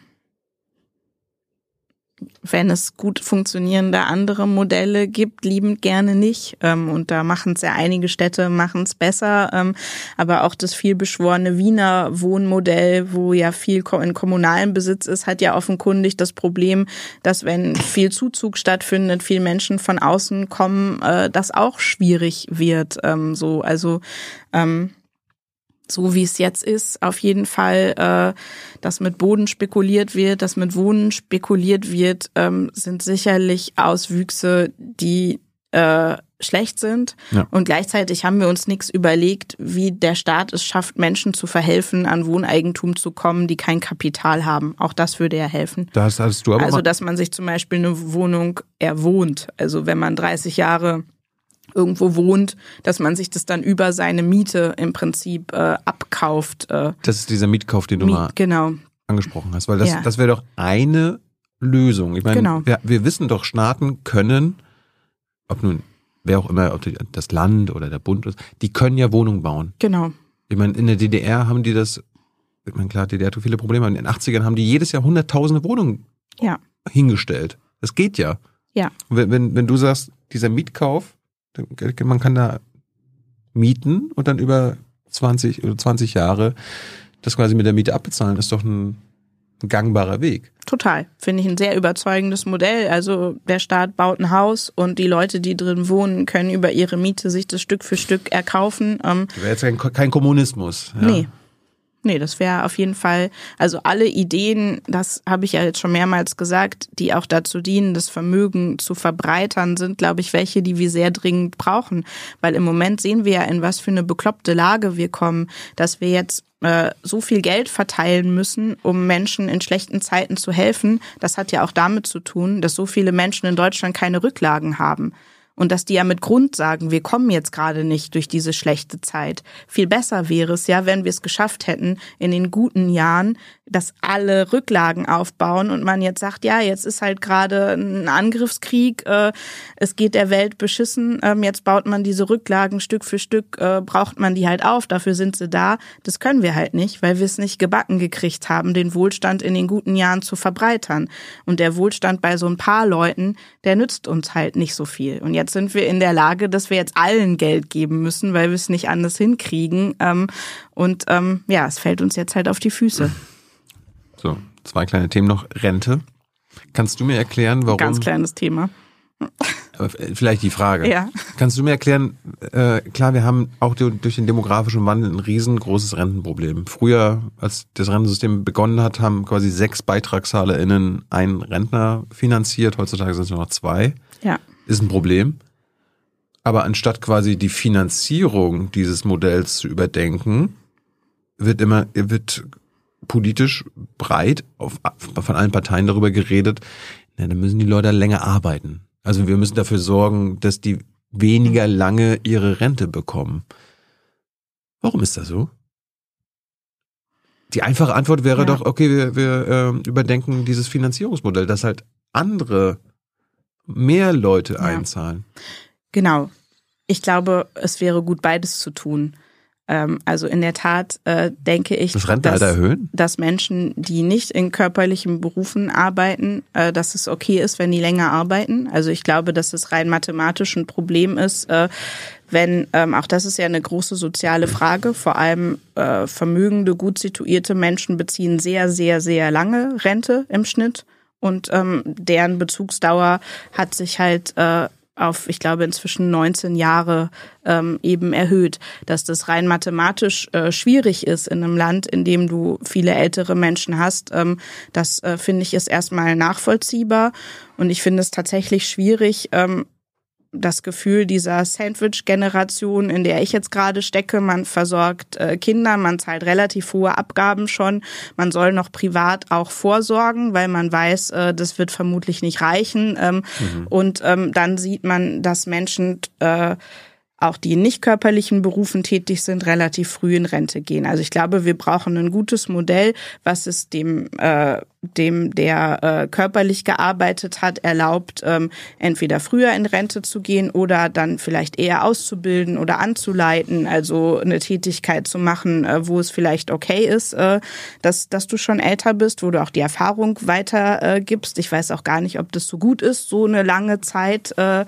wenn es gut funktionierende andere Modelle gibt, liebend gerne nicht. Ähm, und da machen es ja einige Städte, machen es besser. Ähm, aber auch das vielbeschworene Wiener Wohnmodell, wo ja viel in kommunalem Besitz ist, hat ja offenkundig das Problem, dass wenn viel Zuzug stattfindet, viel Menschen von außen kommen, äh, das auch schwierig wird. Ähm, so, also so wie es jetzt ist, auf jeden Fall, äh, dass mit Boden spekuliert wird, dass mit Wohnen spekuliert wird, ähm, sind sicherlich Auswüchse, die äh, schlecht sind. Ja. Und gleichzeitig haben wir uns nichts überlegt, wie der Staat es schafft, Menschen zu verhelfen, an Wohneigentum zu kommen, die kein Kapital haben. Auch das würde ja helfen. Das hast du aber also, dass man sich zum Beispiel eine Wohnung erwohnt. Also wenn man 30 Jahre irgendwo wohnt, dass man sich das dann über seine Miete im Prinzip äh, abkauft. Äh, das ist dieser Mietkauf, den du Miet, mal genau. angesprochen hast, weil das, ja. das wäre doch eine Lösung. Ich meine, genau. wir, wir wissen doch, Staaten können, ob nun wer auch immer, ob das Land oder der Bund ist, die können ja Wohnungen bauen. Genau. Ich meine, in der DDR haben die das, ich meine, klar, die DDR hat viele Probleme, in den 80ern haben die jedes Jahr hunderttausende Wohnungen ja. hingestellt. Das geht ja. Ja. Wenn, wenn, wenn du sagst, dieser Mietkauf, man kann da mieten und dann über 20 oder 20 Jahre das quasi mit der Miete abbezahlen, ist doch ein, ein gangbarer Weg. Total. Finde ich ein sehr überzeugendes Modell. Also der Staat baut ein Haus und die Leute, die drin wohnen, können über ihre Miete sich das Stück für Stück erkaufen. Ähm, Wäre jetzt kein, kein Kommunismus. Ja. Nee, Nee, das wäre auf jeden Fall, also alle Ideen, das habe ich ja jetzt schon mehrmals gesagt, die auch dazu dienen, das Vermögen zu verbreitern, sind, glaube ich, welche, die wir sehr dringend brauchen. Weil im Moment sehen wir ja, in was für eine bekloppte Lage wir kommen, dass wir jetzt äh, so viel Geld verteilen müssen, um Menschen in schlechten Zeiten zu helfen. Das hat ja auch damit zu tun, dass so viele Menschen in Deutschland keine Rücklagen haben und dass die ja mit Grund sagen, wir kommen jetzt gerade nicht durch diese schlechte Zeit. Viel besser wäre es ja, wenn wir es geschafft hätten, in den guten Jahren dass alle Rücklagen aufbauen und man jetzt sagt, ja, jetzt ist halt gerade ein Angriffskrieg, äh, es geht der Welt beschissen, ähm, jetzt baut man diese Rücklagen Stück für Stück, äh, braucht man die halt auf, dafür sind sie da. Das können wir halt nicht, weil wir es nicht gebacken gekriegt haben, den Wohlstand in den guten Jahren zu verbreitern. Und der Wohlstand bei so ein paar Leuten, der nützt uns halt nicht so viel. Und jetzt sind wir in der Lage, dass wir jetzt allen Geld geben müssen, weil wir es nicht anders hinkriegen. Ähm, und ähm, ja, es fällt uns jetzt halt auf die Füße. So, zwei kleine Themen noch. Rente. Kannst du mir erklären, warum? Ganz kleines Thema. Vielleicht die Frage. Ja. Kannst du mir erklären, äh, klar, wir haben auch durch den demografischen Wandel ein riesengroßes Rentenproblem. Früher, als das Rentensystem begonnen hat, haben quasi sechs BeitragszahlerInnen einen Rentner finanziert. Heutzutage sind es nur noch zwei. Ja. Ist ein Problem. Aber anstatt quasi die Finanzierung dieses Modells zu überdenken, wird immer, wird politisch breit auf, von allen Parteien darüber geredet, na, dann müssen die Leute länger arbeiten. Also wir müssen dafür sorgen, dass die weniger lange ihre Rente bekommen. Warum ist das so? Die einfache Antwort wäre Ja. doch, okay, wir, wir ähm, überdenken dieses Finanzierungsmodell, dass halt andere mehr Leute Ja. einzahlen. Genau. Ich glaube, es wäre gut, beides zu tun. Ähm, also in der Tat äh, denke ich, Das dass, erhöhen? dass Menschen, die nicht in körperlichen Berufen arbeiten, äh, dass es okay ist, wenn die länger arbeiten. Also ich glaube, dass es rein mathematisch ein Problem ist, äh, wenn, ähm, auch das ist ja eine große soziale Frage, vor allem äh, vermögende, gut situierte Menschen beziehen sehr, sehr, sehr lange Rente im Schnitt und ähm, deren Bezugsdauer hat sich halt äh, auf, ich glaube, inzwischen 19 Jahre ähm, eben erhöht. Dass das rein mathematisch äh, schwierig ist in einem Land, in dem du viele ältere Menschen hast, ähm, das äh, finde ich ist erstmal nachvollziehbar. Und ich finde es tatsächlich schwierig, ähm, das Gefühl dieser Sandwich-Generation, in der ich jetzt gerade stecke, man versorgt äh, Kinder, man zahlt relativ hohe Abgaben schon, man soll noch privat auch vorsorgen, weil man weiß, äh, das wird vermutlich nicht reichen. Ähm, Und ähm, dann sieht man, dass Menschen äh, auch die in nicht körperlichen Berufen tätig sind, relativ früh in Rente gehen. Also ich glaube, wir brauchen ein gutes Modell, was es dem, äh, dem der äh, körperlich gearbeitet hat, erlaubt, ähm, entweder früher in Rente zu gehen oder dann vielleicht eher auszubilden oder anzuleiten, also eine Tätigkeit zu machen, äh, wo es vielleicht okay ist, äh, dass, dass du schon älter bist, wo du auch die Erfahrung weiter äh, gibst. Ich weiß auch gar nicht, ob das so gut ist, so eine lange Zeit äh,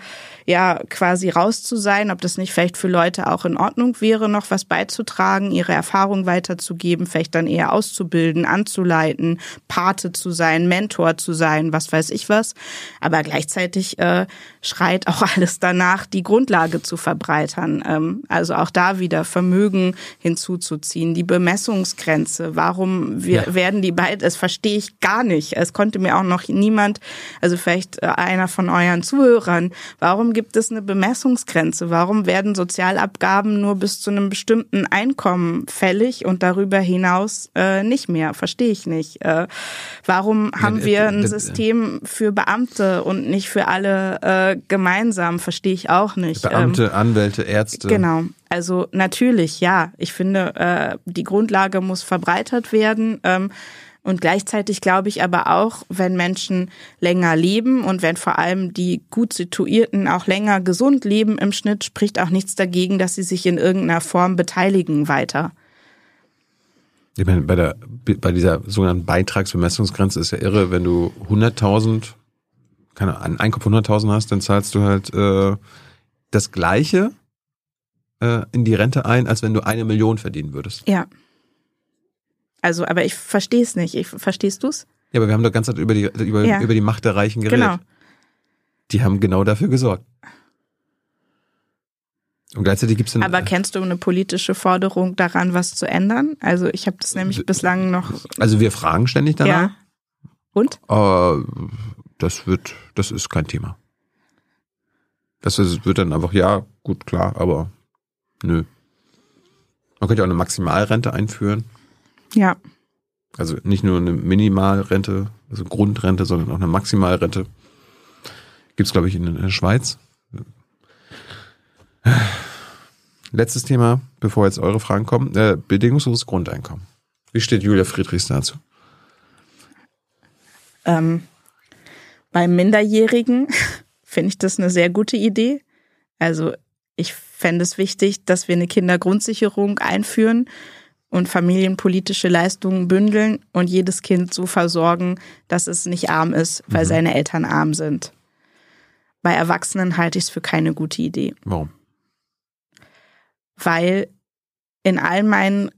ja quasi raus zu sein, ob das nicht vielleicht für Leute auch in Ordnung wäre, noch was beizutragen, ihre Erfahrung weiterzugeben, vielleicht dann eher auszubilden, anzuleiten, Pate zu sein, Mentor zu sein, was weiß ich was. Aber gleichzeitig äh, schreit auch alles danach, die Grundlage zu verbreitern. Ähm, also auch da wieder Vermögen hinzuzuziehen, die Bemessungsgrenze. Warum wir, Ja. werden die beide, das verstehe ich gar nicht. Es konnte mir auch noch niemand, also vielleicht äh, einer von euren Zuhörern, warum gibt es eine Bemessungsgrenze? Warum werden Sozialabgaben nur bis zu einem bestimmten Einkommen fällig und darüber hinaus äh, nicht mehr? Verstehe ich nicht. Äh, warum haben wir ein System für Beamte und nicht für alle äh, gemeinsam? Verstehe ich auch nicht. Ähm, Beamte, Anwälte, Ärzte. Genau. Also natürlich, ja. Ich finde, äh, die Grundlage muss verbreitert werden. Ähm, und gleichzeitig glaube ich aber auch, wenn Menschen länger leben und wenn vor allem die gut situierten auch länger gesund leben im Schnitt, spricht auch nichts dagegen, dass sie sich in irgendeiner Form beteiligen weiter. Ich meine, bei, der, bei dieser sogenannten Beitragsbemessungsgrenze ist ja irre, wenn du 100.000, keine Ahnung, von 100.000 hast, dann zahlst du halt äh, das Gleiche äh, in die Rente ein, als wenn du eine Million verdienen würdest. Ja. Also, aber ich verstehe es nicht. Ich, verstehst du's? Ja, aber wir haben doch ganz über die, über, Ja. über die Macht der Reichen geredet. Genau. Die haben genau dafür gesorgt. Und gleichzeitig gibt es. Aber kennst du eine politische Forderung daran, was zu ändern? Also ich habe das nämlich bislang noch. also wir fragen ständig danach. Ja. Und? Aber das wird, das ist kein Thema. Das ist, wird dann einfach, ja, gut, klar, aber nö. Man könnte ja auch eine Maximalrente einführen. Ja. Also nicht nur eine Minimalrente, also Grundrente, sondern auch eine Maximalrente. Gibt's glaube ich, in der Schweiz. Letztes Thema, bevor jetzt eure Fragen kommen. Äh, bedingungsloses Grundeinkommen. Wie steht Julia Friedrichs dazu? Ähm, bei Minderjährigen finde ich das eine sehr gute Idee. Also ich fände es wichtig, dass wir eine Kindergrundsicherung einführen und familienpolitische Leistungen bündeln und jedes Kind so versorgen, dass es nicht arm ist, weil seine Eltern arm sind. Bei Erwachsenen halte ich es für keine gute Idee. Warum? Weil in all meinen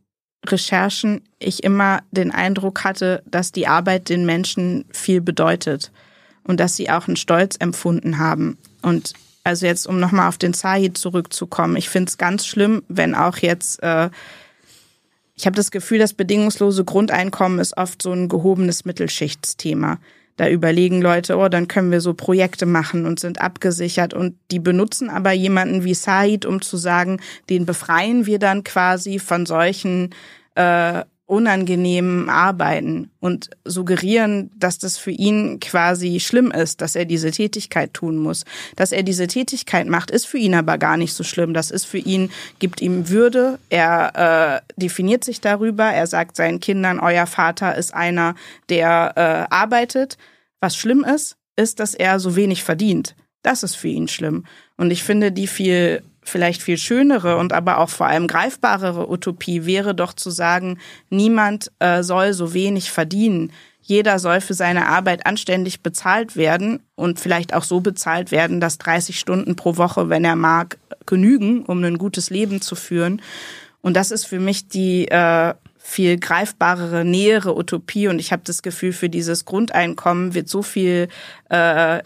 Recherchen ich immer den Eindruck hatte, dass die Arbeit den Menschen viel bedeutet und dass sie auch einen Stolz empfunden haben. Und also jetzt, um nochmal auf den Zahid zurückzukommen, ich finde es ganz schlimm, wenn auch jetzt, äh, ich habe das Gefühl, das bedingungslose Grundeinkommen ist oft so ein gehobenes Mittelschichtsthema. Da überlegen Leute, oh, dann können wir so Projekte machen und sind abgesichert. Und die benutzen aber jemanden wie Said, um zu sagen, den befreien wir dann quasi von solchen äh, unangenehmen Arbeiten und suggerieren, dass das für ihn quasi schlimm ist, dass er diese Tätigkeit tun muss. Dass er diese Tätigkeit macht, ist für ihn aber gar nicht so schlimm. Das ist für ihn, gibt ihm Würde. Er äh, definiert sich darüber. Er sagt seinen Kindern, euer Vater ist einer, der äh, arbeitet. Was schlimm ist, ist, dass er so wenig verdient. Das ist für ihn schlimm. Und ich finde, die viel vielleicht viel schönere und aber auch vor allem greifbarere Utopie wäre doch zu sagen, niemand äh, soll so wenig verdienen. Jeder soll für seine Arbeit anständig bezahlt werden und vielleicht auch so bezahlt werden, dass 30 Stunden pro Woche, wenn er mag, genügen, um ein gutes Leben zu führen. Und das ist für mich die äh, viel greifbarere, nähere Utopie. Und ich habe das Gefühl, für dieses Grundeinkommen wird so viel äh,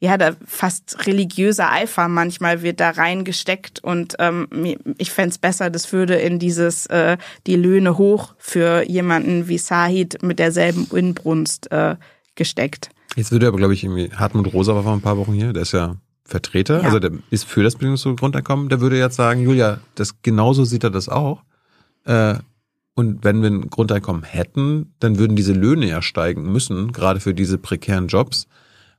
ja, da fast religiöser Eifer manchmal wird da reingesteckt und ähm, ich fände besser, das würde in dieses äh, die Löhne hoch für jemanden wie Sahid mit derselben Inbrunst äh, gesteckt. Jetzt würde aber, glaube ich, irgendwie Hartmut Rosa war vor ein paar Wochen hier, der ist ja Vertreter, ja. also der ist für das bedingungslose Grundeinkommen, der würde jetzt sagen, Julia, das genauso sieht er das auch. Äh, und wenn wir ein Grundeinkommen hätten, dann würden diese Löhne ja steigen müssen, gerade für diese prekären Jobs,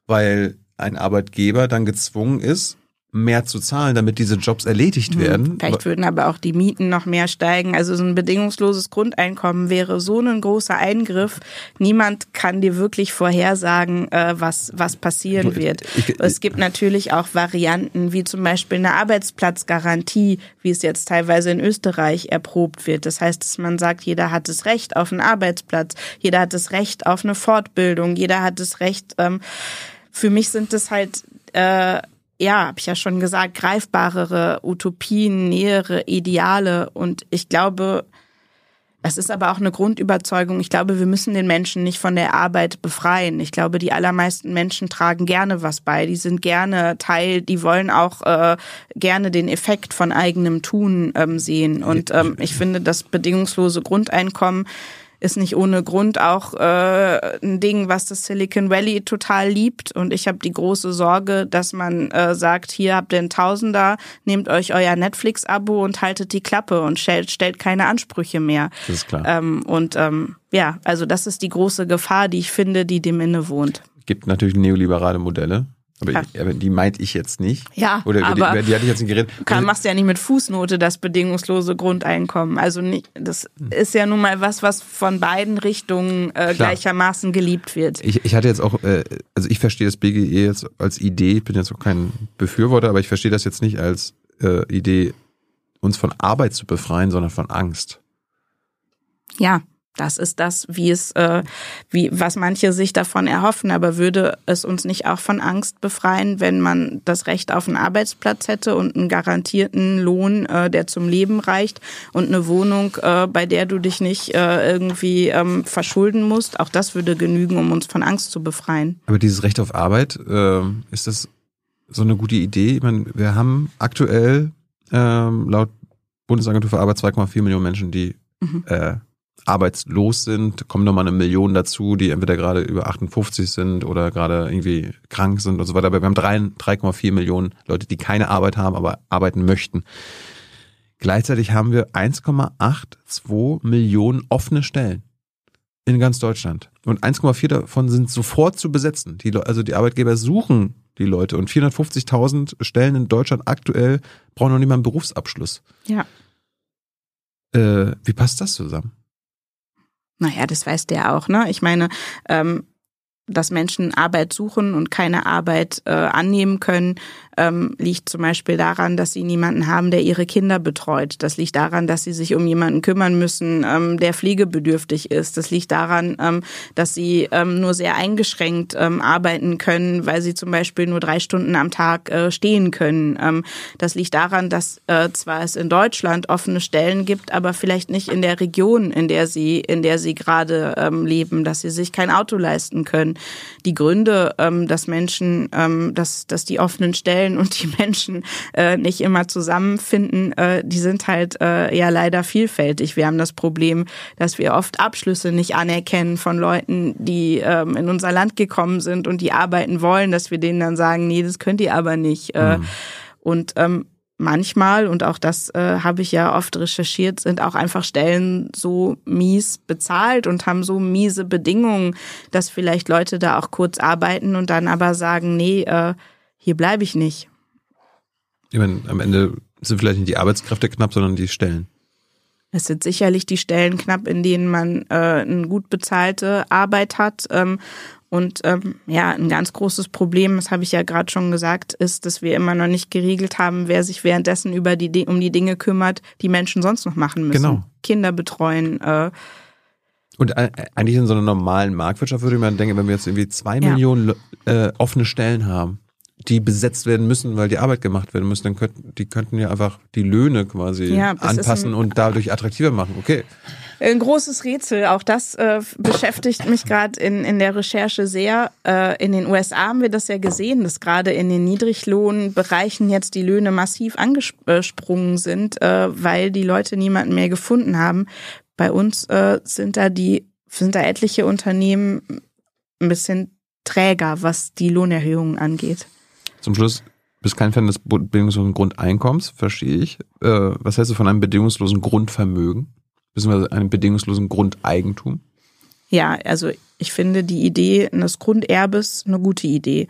weil ein Arbeitgeber dann gezwungen ist, mehr zu zahlen, damit diese Jobs erledigt hm, werden. Vielleicht würden aber auch die Mieten noch mehr steigen. Also so ein bedingungsloses Grundeinkommen wäre so ein großer Eingriff. Niemand kann dir wirklich vorhersagen, äh, was, was passieren wird. es gibt natürlich auch Varianten, wie zum Beispiel eine Arbeitsplatzgarantie, wie es jetzt teilweise in Österreich erprobt wird. Das heißt, dass man sagt, jeder hat das Recht auf einen Arbeitsplatz, jeder hat das Recht auf eine Fortbildung, jeder hat das Recht, ähm, für mich sind das halt, äh, ja, habe ich ja schon gesagt, greifbarere Utopien, nähere Ideale. Und ich glaube, das ist aber auch eine Grundüberzeugung. Ich glaube, wir müssen den Menschen nicht von der Arbeit befreien. Ich glaube, die allermeisten Menschen tragen gerne was bei. Die sind gerne Teil, die wollen auch äh, gerne den Effekt von eigenem Tun ähm, sehen. Und ähm, ich finde, das bedingungslose Grundeinkommen ist nicht ohne Grund auch äh, ein Ding, was das Silicon Valley total liebt. Und ich habe die große Sorge, dass man äh, sagt, hier habt ihr einen Tausender, nehmt euch euer Netflix-Abo und haltet die Klappe und stellt, stellt keine Ansprüche mehr. Das ist klar. Ähm, und ähm, ja, also das ist die große Gefahr, die ich finde, die dem innewohnt. Gibt natürlich neoliberale Modelle. Aber, ja. ich, aber, die meinte ich jetzt nicht. Ja, Oder aber die, über die hatte ich jetzt nicht geredet. Du kann, machst ja nicht mit Fußnote das bedingungslose Grundeinkommen. Also nicht, das ist ja nun mal was, was von beiden Richtungen äh, gleichermaßen geliebt wird. Ich, ich hatte jetzt auch, äh, also ich verstehe das BGE jetzt als Idee, ich bin jetzt auch kein Befürworter, aber ich verstehe das jetzt nicht als äh, Idee, uns von Arbeit zu befreien, sondern von Angst. Ja, das ist das, wie es, äh, wie was manche sich davon erhoffen. Aber würde es uns nicht auch von Angst befreien, wenn man das Recht auf einen Arbeitsplatz hätte und einen garantierten Lohn, äh, der zum Leben reicht und eine Wohnung, äh, bei der du dich nicht äh, irgendwie ähm, verschulden musst? Auch das würde genügen, um uns von Angst zu befreien. Aber dieses Recht auf Arbeit, äh, ist das so eine gute Idee? Ich meine, wir haben aktuell ähm, laut Bundesagentur für Arbeit 2,4 Millionen Menschen, die mhm. äh, arbeitslos sind, kommen nochmal eine Million dazu, die entweder gerade über 58 sind oder gerade irgendwie krank sind und so weiter. Aber wir haben 3,4 Millionen Leute, die keine Arbeit haben, aber arbeiten möchten. Gleichzeitig haben wir 1,82 Millionen offene Stellen in ganz Deutschland. Und 1,4 davon sind sofort zu besetzen. Die, also die Arbeitgeber suchen die Leute. Und 450.000 Stellen in Deutschland aktuell brauchen noch nicht mal einen Berufsabschluss. Ja. Äh, wie passt das zusammen? Naja, das weiß der auch, ne? Ich meine, ähm, dass Menschen Arbeit suchen und keine Arbeit äh, annehmen können, ähm, liegt zum Beispiel daran, dass sie niemanden haben, der ihre Kinder betreut. Das liegt daran, dass sie sich um jemanden kümmern müssen, ähm, der pflegebedürftig ist. Das liegt daran, ähm, dass sie ähm, nur sehr eingeschränkt ähm, arbeiten können, weil sie zum Beispiel nur drei Stunden am Tag äh, stehen können. Ähm, das liegt daran, dass äh, zwar es in Deutschland offene Stellen gibt, aber vielleicht nicht in der Region, in der sie, in der sie gerade leben, dass sie sich kein Auto leisten können. Die Gründe, dass Menschen, dass, dass die offenen Stellen Stellen und die Menschen äh, nicht immer zusammenfinden, äh, die sind halt äh, ja leider vielfältig. Wir haben das Problem, dass wir oft Abschlüsse nicht anerkennen von Leuten, die ähm, in unser Land gekommen sind und die arbeiten wollen, dass wir denen dann sagen, nee, das könnt ihr aber nicht. Äh, mhm. Und ähm, manchmal, und auch das äh, habe ich ja oft recherchiert, sind auch einfach Stellen so mies bezahlt und haben so miese Bedingungen, dass vielleicht Leute da auch kurz arbeiten und dann aber sagen, nee, äh, hier bleibe ich nicht. Ich meine, am Ende sind vielleicht nicht die Arbeitskräfte knapp, sondern die Stellen. Es sind sicherlich die Stellen knapp, in denen man äh, eine gut bezahlte Arbeit hat. Ähm, und ähm, ja, ein ganz großes Problem, das habe ich ja gerade schon gesagt, ist, dass wir immer noch nicht geregelt haben, wer sich währenddessen über die um die Dinge kümmert, die Menschen sonst noch machen müssen. Genau. Kinder betreuen. Äh, Und äh, eigentlich in so einer normalen Marktwirtschaft würde man denken, wenn wir jetzt irgendwie zwei Ja. Millionen äh, offene Stellen haben, die besetzt werden müssen, weil die Arbeit gemacht werden muss, dann könnten die könnten ja einfach die Löhne quasi Ja, anpassen und dadurch attraktiver machen. Okay. Ein großes Rätsel, auch das äh, beschäftigt mich gerade in, in der Recherche sehr. Äh, in den USA haben wir das ja gesehen, dass gerade in den Niedriglohnbereichen jetzt die Löhne massiv angesprungen sind, äh, weil die Leute niemanden mehr gefunden haben. Bei uns äh, sind da die sind da etliche Unternehmen ein bisschen träger, was die Lohnerhöhungen angeht. Zum Schluss, bist kein Fan des bedingungslosen Grundeinkommens, verstehe ich. Äh, was hältst du von einem bedingungslosen Grundvermögen? Beziehungsweise einem bedingungslosen Grundeigentum? Ja, also ich finde die Idee eines Grunderbes eine gute Idee,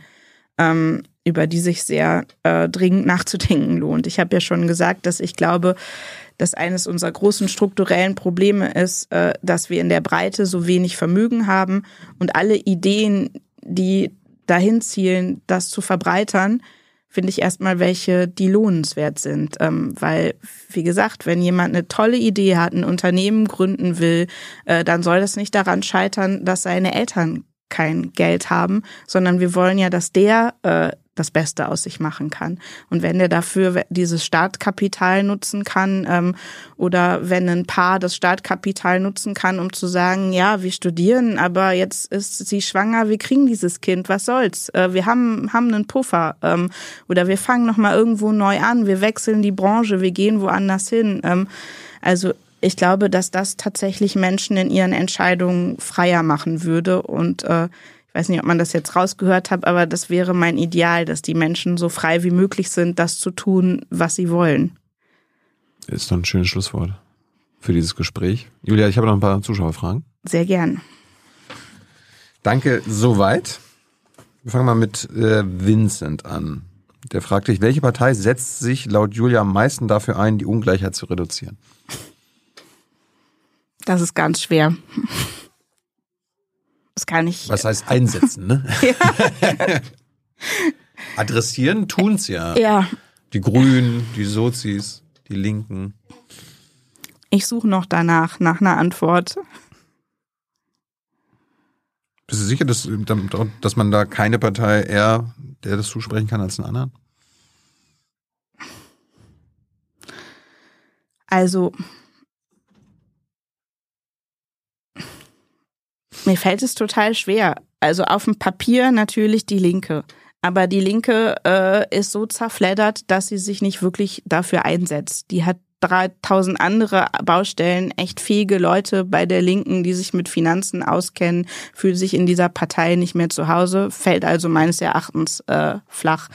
ähm, über die sich sehr äh, dringend nachzudenken lohnt. Ich habe ja schon gesagt, dass ich glaube, dass eines unserer großen strukturellen Probleme ist, äh, dass wir in der Breite so wenig Vermögen haben und alle Ideen, die dahin zielen, das zu verbreitern, finde ich erstmal welche, die lohnenswert sind. Ähm, weil, wie gesagt, wenn jemand eine tolle Idee hat, ein Unternehmen gründen will, äh, dann soll das nicht daran scheitern, dass seine Eltern kein Geld haben, sondern wir wollen ja, dass der äh, das Beste aus sich machen kann. Und wenn der dafür dieses Startkapital nutzen kann ähm, oder wenn ein Paar das Startkapital nutzen kann, um zu sagen, ja, wir studieren, aber jetzt ist sie schwanger, wir kriegen dieses Kind, was soll's? Äh, wir haben haben einen Puffer ähm, oder wir fangen noch mal irgendwo neu an, wir wechseln die Branche, wir gehen woanders hin. Ähm, also ich glaube, dass das tatsächlich Menschen in ihren Entscheidungen freier machen würde und äh, ich weiß nicht, ob man das jetzt rausgehört hat, aber das wäre mein Ideal, dass die Menschen so frei wie möglich sind, das zu tun, was sie wollen. Ist doch ein schönes Schlusswort für dieses Gespräch. Julia, ich habe noch ein paar Zuschauerfragen. Sehr gern. Danke soweit. Wir fangen mal mit äh, Vincent an. Der fragt dich, welche Partei setzt sich laut Julia am meisten dafür ein, die Ungleichheit zu reduzieren? Das ist ganz schwer. Das kann ich. Was heißt einsetzen, ne? Adressieren tun's ja. Ja, Die Grünen, die Sozis, die Linken. ich suche noch danach, nach einer Antwort. Bist du sicher, dass, dass man da keine Partei eher der das zusprechen kann als einen anderen? Also, mir fällt es total schwer. Also auf dem Papier natürlich die Linke. Aber die Linke äh, ist so zerfleddert, dass sie sich nicht wirklich dafür einsetzt. Die hat 3000 andere Baustellen, echt fähige Leute bei der Linken, die sich mit Finanzen auskennen, fühlt sich in dieser Partei nicht mehr zu Hause, fällt also meines Erachtens äh, flach.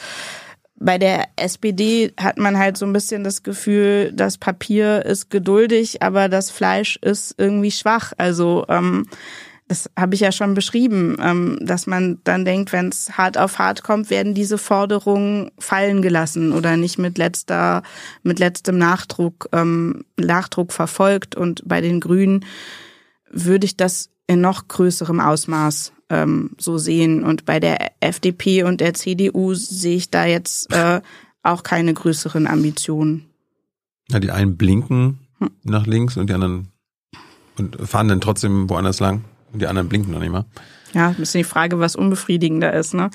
Bei der SPD hat man halt so ein bisschen das Gefühl, das Papier ist geduldig, aber das Fleisch ist irgendwie schwach. Also ähm, das habe ich ja schon beschrieben, ähm, dass man dann denkt, wenn es hart auf hart kommt, werden diese Forderungen fallen gelassen oder nicht mit letzter, mit letztem Nachdruck, ähm, Nachdruck verfolgt. Und bei den Grünen würde ich das in noch größerem Ausmaß ähm, so sehen. Und bei der FDP und der CDU sehe ich da jetzt äh, auch keine größeren Ambitionen. Ja, die einen blinken nach links und die anderen und fahren dann trotzdem woanders lang und die anderen blinken noch nicht mal. Ja, ein bisschen die Frage, was unbefriedigender ist, ne?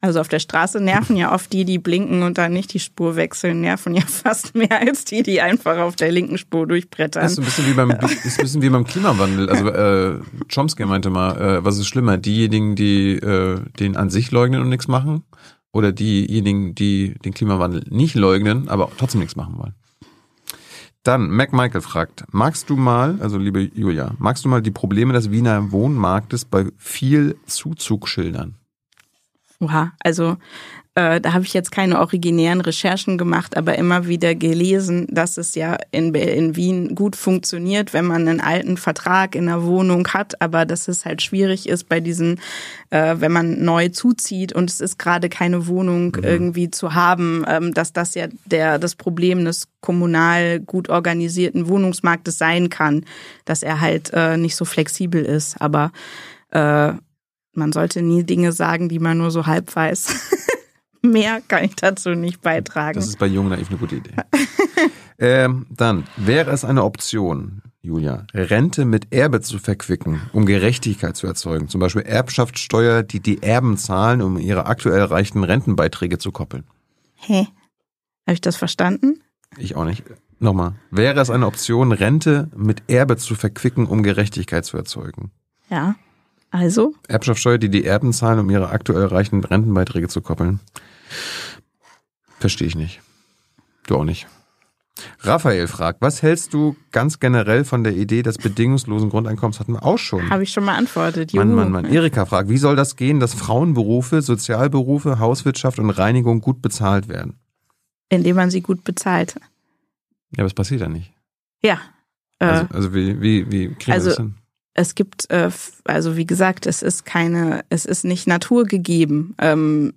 Also auf der Straße nerven ja oft die, die blinken und dann nicht die Spur wechseln, nerven ja fast mehr als die, die einfach auf der linken Spur durchbrettern. Das ist ein bisschen wie beim, ist ein bisschen wie beim Klimawandel. Also äh, Chomsky meinte mal, äh, was ist schlimmer, diejenigen, die äh, den an sich leugnen und nichts machen, oder diejenigen, die den Klimawandel nicht leugnen, aber trotzdem nichts machen wollen. Dann, Mac Michael fragt, magst du mal, also liebe Julia, magst du mal die Probleme des Wiener Wohnmarktes bei viel Zuzugschildern? Oha, also äh, da habe ich jetzt keine originären Recherchen gemacht, aber immer wieder gelesen, dass es ja in, in Wien gut funktioniert, wenn man einen alten Vertrag in der Wohnung hat, aber dass es halt schwierig ist bei diesen, äh, wenn man neu zuzieht und es ist gerade keine Wohnung mhm. irgendwie zu haben, ähm, dass das ja der das Problem des kommunal gut organisierten Wohnungsmarktes sein kann, dass er halt äh, nicht so flexibel ist. Aber äh, man sollte nie Dinge sagen, die man nur so halb weiß. Mehr kann ich dazu nicht beitragen. Das ist bei Jung Naiv eine gute Idee. ähm, dann wäre es eine Option, Julia, Rente mit Erbe zu verquicken, um Gerechtigkeit zu erzeugen. Zum Beispiel Erbschaftssteuer, die die Erben zahlen, um ihre aktuell erreichten Rentenbeiträge zu koppeln. Hä? Habe ich das verstanden? Ich auch nicht. Nochmal. Wäre es eine Option, Rente mit Erbe zu verquicken, um Gerechtigkeit zu erzeugen? Ja. Also? Erbschaftssteuer, die die Erben zahlen, um ihre aktuell erreichten Rentenbeiträge zu koppeln. Verstehe ich nicht. Du auch nicht. Raphael fragt, was hältst du ganz generell von der Idee des bedingungslosen Grundeinkommens? Hatten wir auch schon. Habe ich schon beantwortet. Juhu. Mann, Mann, Mann. Erika fragt, wie soll das gehen, dass Frauenberufe, Sozialberufe, Hauswirtschaft und Reinigung gut bezahlt werden? Indem man sie gut bezahlt. Ja, aber es passiert ja nicht. Ja. Äh, also, also, wie, wie, wie kriegen also, wir das hin? Es gibt, äh, also wie gesagt, es ist keine, es ist nicht naturgegeben. Ähm,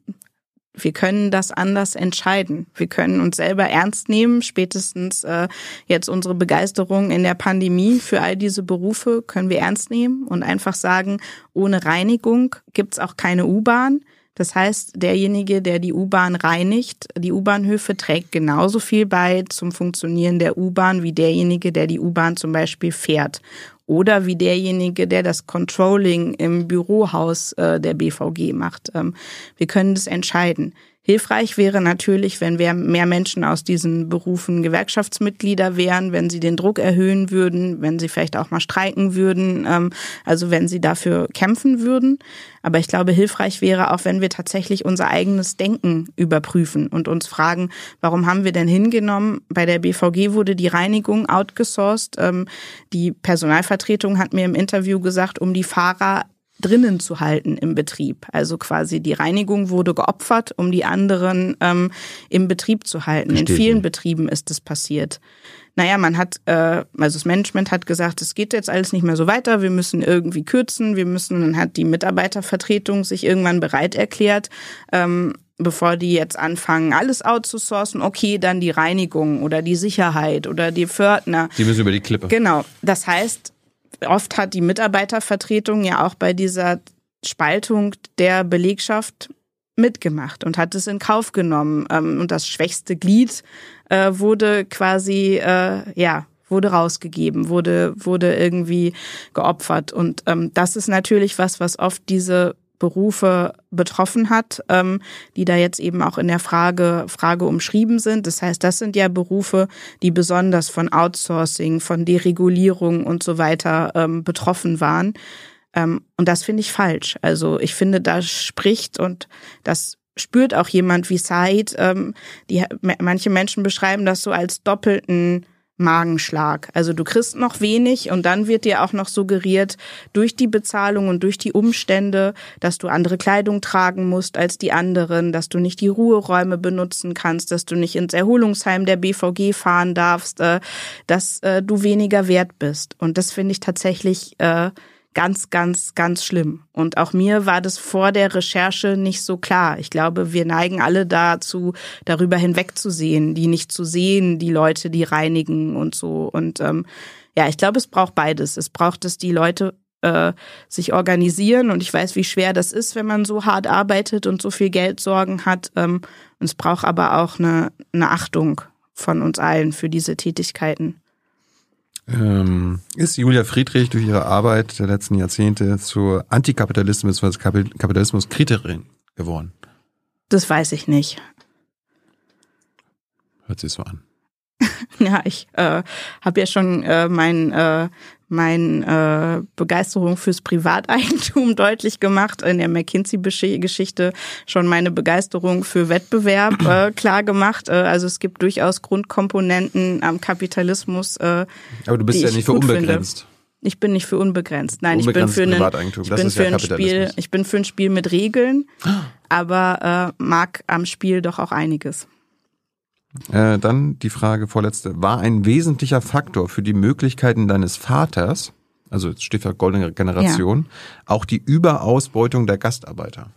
wir können das anders entscheiden. Wir können uns selber ernst nehmen. Spätestens äh, jetzt unsere Begeisterung in der Pandemie für all diese Berufe können wir ernst nehmen und einfach sagen, ohne Reinigung gibt's auch keine U-Bahn. Das heißt, derjenige, der die U-Bahn reinigt, die U-Bahnhöfe trägt genauso viel bei zum Funktionieren der U-Bahn wie derjenige, der die U-Bahn zum Beispiel fährt oder wie derjenige, der das Controlling im Bürohaus äh, der BVG macht. Ähm, wir können das entscheiden. Hilfreich wäre natürlich, wenn wir mehr Menschen aus diesen Berufen Gewerkschaftsmitglieder wären, wenn sie den Druck erhöhen würden, wenn sie vielleicht auch mal streiken würden, ähm, also wenn sie dafür kämpfen würden. Aber ich glaube, hilfreich wäre auch, wenn wir tatsächlich unser eigenes Denken überprüfen und uns fragen, warum haben wir denn hingenommen? Bei der BVG wurde die Reinigung outgesourced. Ähm, die Personalvertretung hat mir im Interview gesagt, um die Fahrer drinnen zu halten im Betrieb. Also quasi die Reinigung wurde geopfert, um die anderen ähm, im Betrieb zu halten. Verstehe. In vielen Betrieben ist das passiert. Naja, man hat, äh, also das Management hat gesagt, es geht jetzt alles nicht mehr so weiter, wir müssen irgendwie kürzen, wir müssen, dann hat die Mitarbeitervertretung sich irgendwann bereit erklärt, ähm, bevor die jetzt anfangen, alles outzusourcen, okay, dann die Reinigung oder die Sicherheit oder die Pförtner. Die müssen über die Klippe. Genau. Das heißt, oft hat die Mitarbeitervertretung ja auch bei dieser Spaltung der Belegschaft mitgemacht und hat es in Kauf genommen. Ähm, und das schwächste Glied äh, wurde quasi, äh, ja, wurde rausgegeben, wurde, wurde irgendwie geopfert. Und ähm, das ist natürlich was, was oft diese Berufe betroffen hat, ähm, die da jetzt eben auch in der Frage, Frage umschrieben sind. Das heißt, das sind ja Berufe, die besonders von Outsourcing, von Deregulierung und so weiter ähm, betroffen waren. Ähm, und das finde ich falsch. Also ich finde, da spricht und das spürt auch jemand wie Said. Ähm, die, manche Menschen beschreiben das so als doppelten Magenschlag. Also du kriegst noch wenig und dann wird dir auch noch suggeriert durch die Bezahlung und durch die Umstände, dass du andere Kleidung tragen musst als die anderen, dass du nicht die Ruheräume benutzen kannst, dass du nicht ins Erholungsheim der BVG fahren darfst, äh, dass äh, du weniger wert bist. Und das finde ich tatsächlich äh, ganz, ganz, ganz schlimm. Und auch mir war das vor der Recherche nicht so klar. Ich glaube, wir neigen alle dazu, darüber hinwegzusehen, die nicht zu sehen, die Leute, die reinigen und so. Und ähm, ja, ich glaube, es braucht beides. Es braucht, dass die Leute äh, sich organisieren und ich weiß, wie schwer das ist, wenn man so hart arbeitet und so viel Geldsorgen hat. Ähm, und es braucht aber auch eine, eine Achtung von uns allen für diese Tätigkeiten. Ähm, ist Julia Friedrich durch ihre Arbeit der letzten Jahrzehnte zur Antikapitalismus bzw. Kapitalismus-Kritikerin geworden? Das weiß ich nicht. Hört sich so an. ja, ich äh, habe ja schon äh, mein äh, meine äh, Begeisterung fürs Privateigentum deutlich gemacht, in der McKinsey-Geschichte schon meine Begeisterung für Wettbewerb äh, klar gemacht. Äh, also es gibt durchaus Grundkomponenten am Kapitalismus. Äh, Aber du bist ja nicht für unbegrenzt. Finde. Ich bin nicht für unbegrenzt. Nein, unbegrenzt ich bin für, einen, ich bin, für ein Spiel, ich bin für ein Spiel mit Regeln. aber äh, mag am Spiel doch auch einiges. Äh, dann die Frage vorletzte. War ein wesentlicher Faktor für die Möglichkeiten deines Vaters, also Stichwort goldene Generation, auch die Überausbeutung der Gastarbeiter?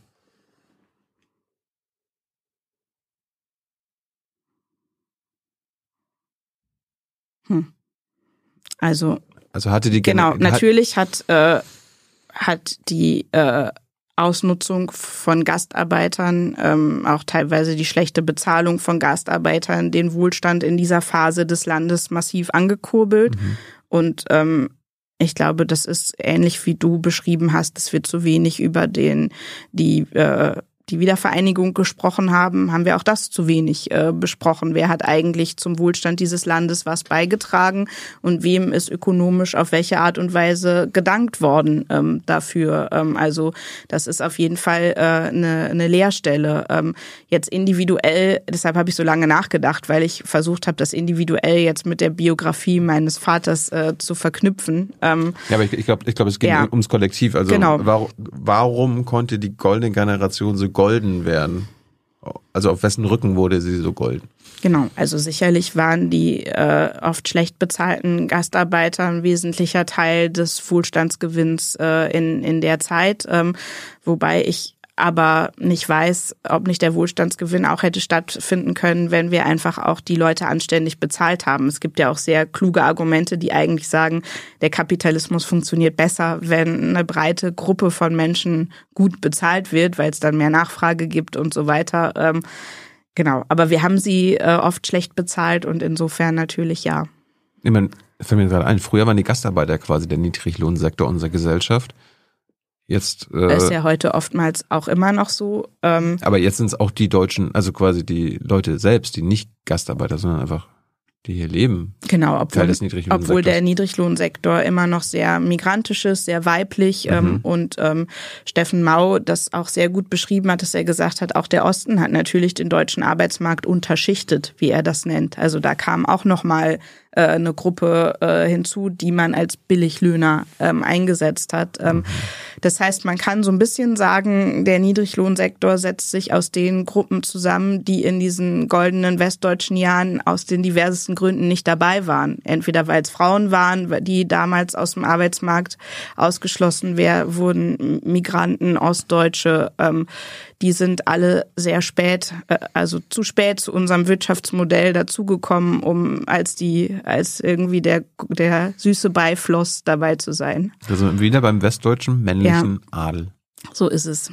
Also Also hatte die Genau, Gener- natürlich hat, äh, hat die äh, Ausnutzung von Gastarbeitern, ähm, auch teilweise die schlechte Bezahlung von Gastarbeitern, den Wohlstand in dieser Phase des Landes massiv angekurbelt. Und ähm, ich glaube, das ist ähnlich wie du beschrieben hast, dass wir zu wenig über den die äh, die Wiedervereinigung gesprochen haben, haben wir auch das zu wenig äh, besprochen. Wer hat eigentlich zum Wohlstand dieses Landes was beigetragen und wem ist ökonomisch auf welche Art und Weise gedankt worden ähm, dafür? Ähm, also das ist auf jeden Fall äh, eine, eine Leerstelle. Ähm, jetzt individuell, deshalb habe ich so lange nachgedacht, weil ich versucht habe, das individuell jetzt mit der Biografie meines Vaters äh, zu verknüpfen. Ähm, Ja, aber ich, ich glaube, ich glaub, es geht Ja. ums Kollektiv. Also Genau. warum, warum konnte die goldene Generation so golden werden? Also auf wessen Rücken wurde sie so golden? Genau, also sicherlich waren die äh, oft schlecht bezahlten Gastarbeiter ein wesentlicher Teil des Wohlstandsgewinns äh, in, in der Zeit, ähm, wobei ich aber nicht weiß, ob nicht der Wohlstandsgewinn auch hätte stattfinden können, wenn wir einfach auch die Leute anständig bezahlt haben. Es gibt ja auch sehr kluge Argumente, die eigentlich sagen, der Kapitalismus funktioniert besser, wenn eine breite Gruppe von Menschen gut bezahlt wird, weil es dann mehr Nachfrage gibt und so weiter. Ähm, Genau, aber wir haben sie äh, oft schlecht bezahlt und insofern natürlich ja. Ich meine, fällt mir gerade ein, früher waren die Gastarbeiter quasi der Niedriglohnsektor unserer Gesellschaft. Jetzt, äh, Ist ja heute oftmals auch immer noch so. Ähm, aber jetzt sind es auch die Deutschen, also quasi die Leute selbst, die nicht Gastarbeiter, sondern einfach die hier leben. genau, obwohl, obwohl der Niedriglohnsektor immer noch sehr migrantisch ist, sehr weiblich ähm, Mhm. und ähm, Steffen Mau das auch sehr gut beschrieben hat, dass er gesagt hat, auch der Osten hat natürlich den deutschen Arbeitsmarkt unterschichtet, wie er das nennt. Also da kam auch noch mal äh, eine Gruppe äh, hinzu, die man als Billiglöhner ähm, eingesetzt hat. Ähm, das heißt, man kann so ein bisschen sagen, der Niedriglohnsektor setzt sich aus den Gruppen zusammen, die in diesen goldenen westdeutschen Jahren aus den diversesten Gründen nicht dabei waren. Entweder weil es Frauen waren, die damals aus dem Arbeitsmarkt ausgeschlossen wurden, Migranten, Ostdeutsche, ähm, die sind alle sehr spät, äh, also zu spät zu unserem Wirtschaftsmodell dazugekommen, um als die, als irgendwie der, der süße Beifloss dabei zu sein. Also wieder beim westdeutschen männlichen Adel. So ist es.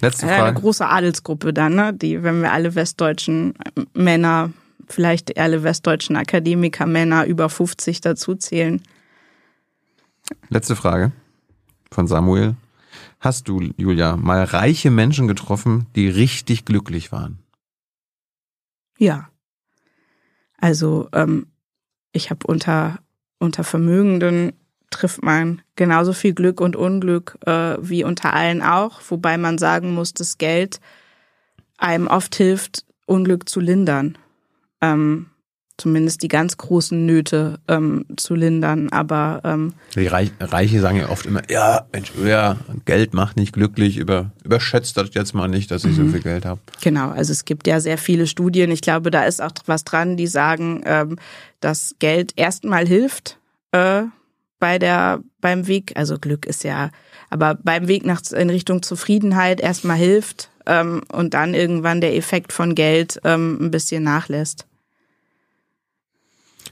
Letzte Ja, eine Frage. große Adelsgruppe dann, ne? Die, wenn wir alle westdeutschen Männer, vielleicht alle westdeutschen Akademiker Männer über 50 dazu zählen. Letzte Frage von Samuel. Hast du, Julia, mal reiche Menschen getroffen, die richtig glücklich waren? Ja. Also ähm, ich habe unter unter Vermögenden trifft man genauso viel Glück und Unglück äh, wie unter allen auch, wobei man sagen muss, dass Geld einem oft hilft, Unglück zu lindern. Ähm, zumindest die ganz großen Nöte ähm, zu lindern. Aber ähm, Die Reich, Reiche sagen ja oft immer, ja, Mensch, ja, Geld macht nicht glücklich, über, überschätzt das jetzt mal nicht, dass ich so viel Geld habe. Genau, also es gibt ja sehr viele Studien. Ich glaube, da ist auch was dran, die sagen, ähm, dass Geld erstmal hilft äh, bei der beim Weg, also Glück ist ja, aber beim Weg nach in Richtung Zufriedenheit erstmal hilft ähm, und dann irgendwann der Effekt von Geld ähm, ein bisschen nachlässt.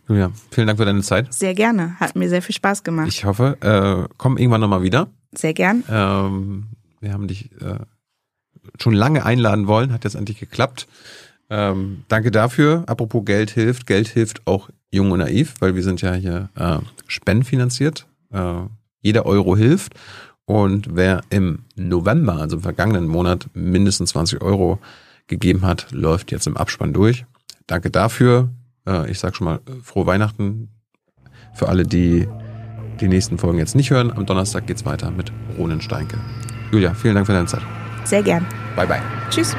Julia, vielen Dank für deine Zeit. Sehr gerne, hat mir sehr viel Spaß gemacht. Ich hoffe, äh, komm irgendwann nochmal wieder. sehr gern. Ähm, wir haben dich äh, schon lange einladen wollen, hat jetzt endlich geklappt. Ähm, danke dafür. Apropos Geld hilft. Geld hilft auch jung und naiv, weil wir sind ja hier äh, spendenfinanziert. Äh, jeder Euro hilft. Und wer im November, also im vergangenen Monat, mindestens 20 Euro gegeben hat, läuft jetzt im Abspann durch. Danke dafür. Äh, ich sage schon mal äh, frohe Weihnachten für alle, die die nächsten Folgen jetzt nicht hören. Am Donnerstag geht's weiter mit Ronen Steinke. Julia, vielen Dank für deine Zeit. Sehr gern. Bye bye. Tschüss.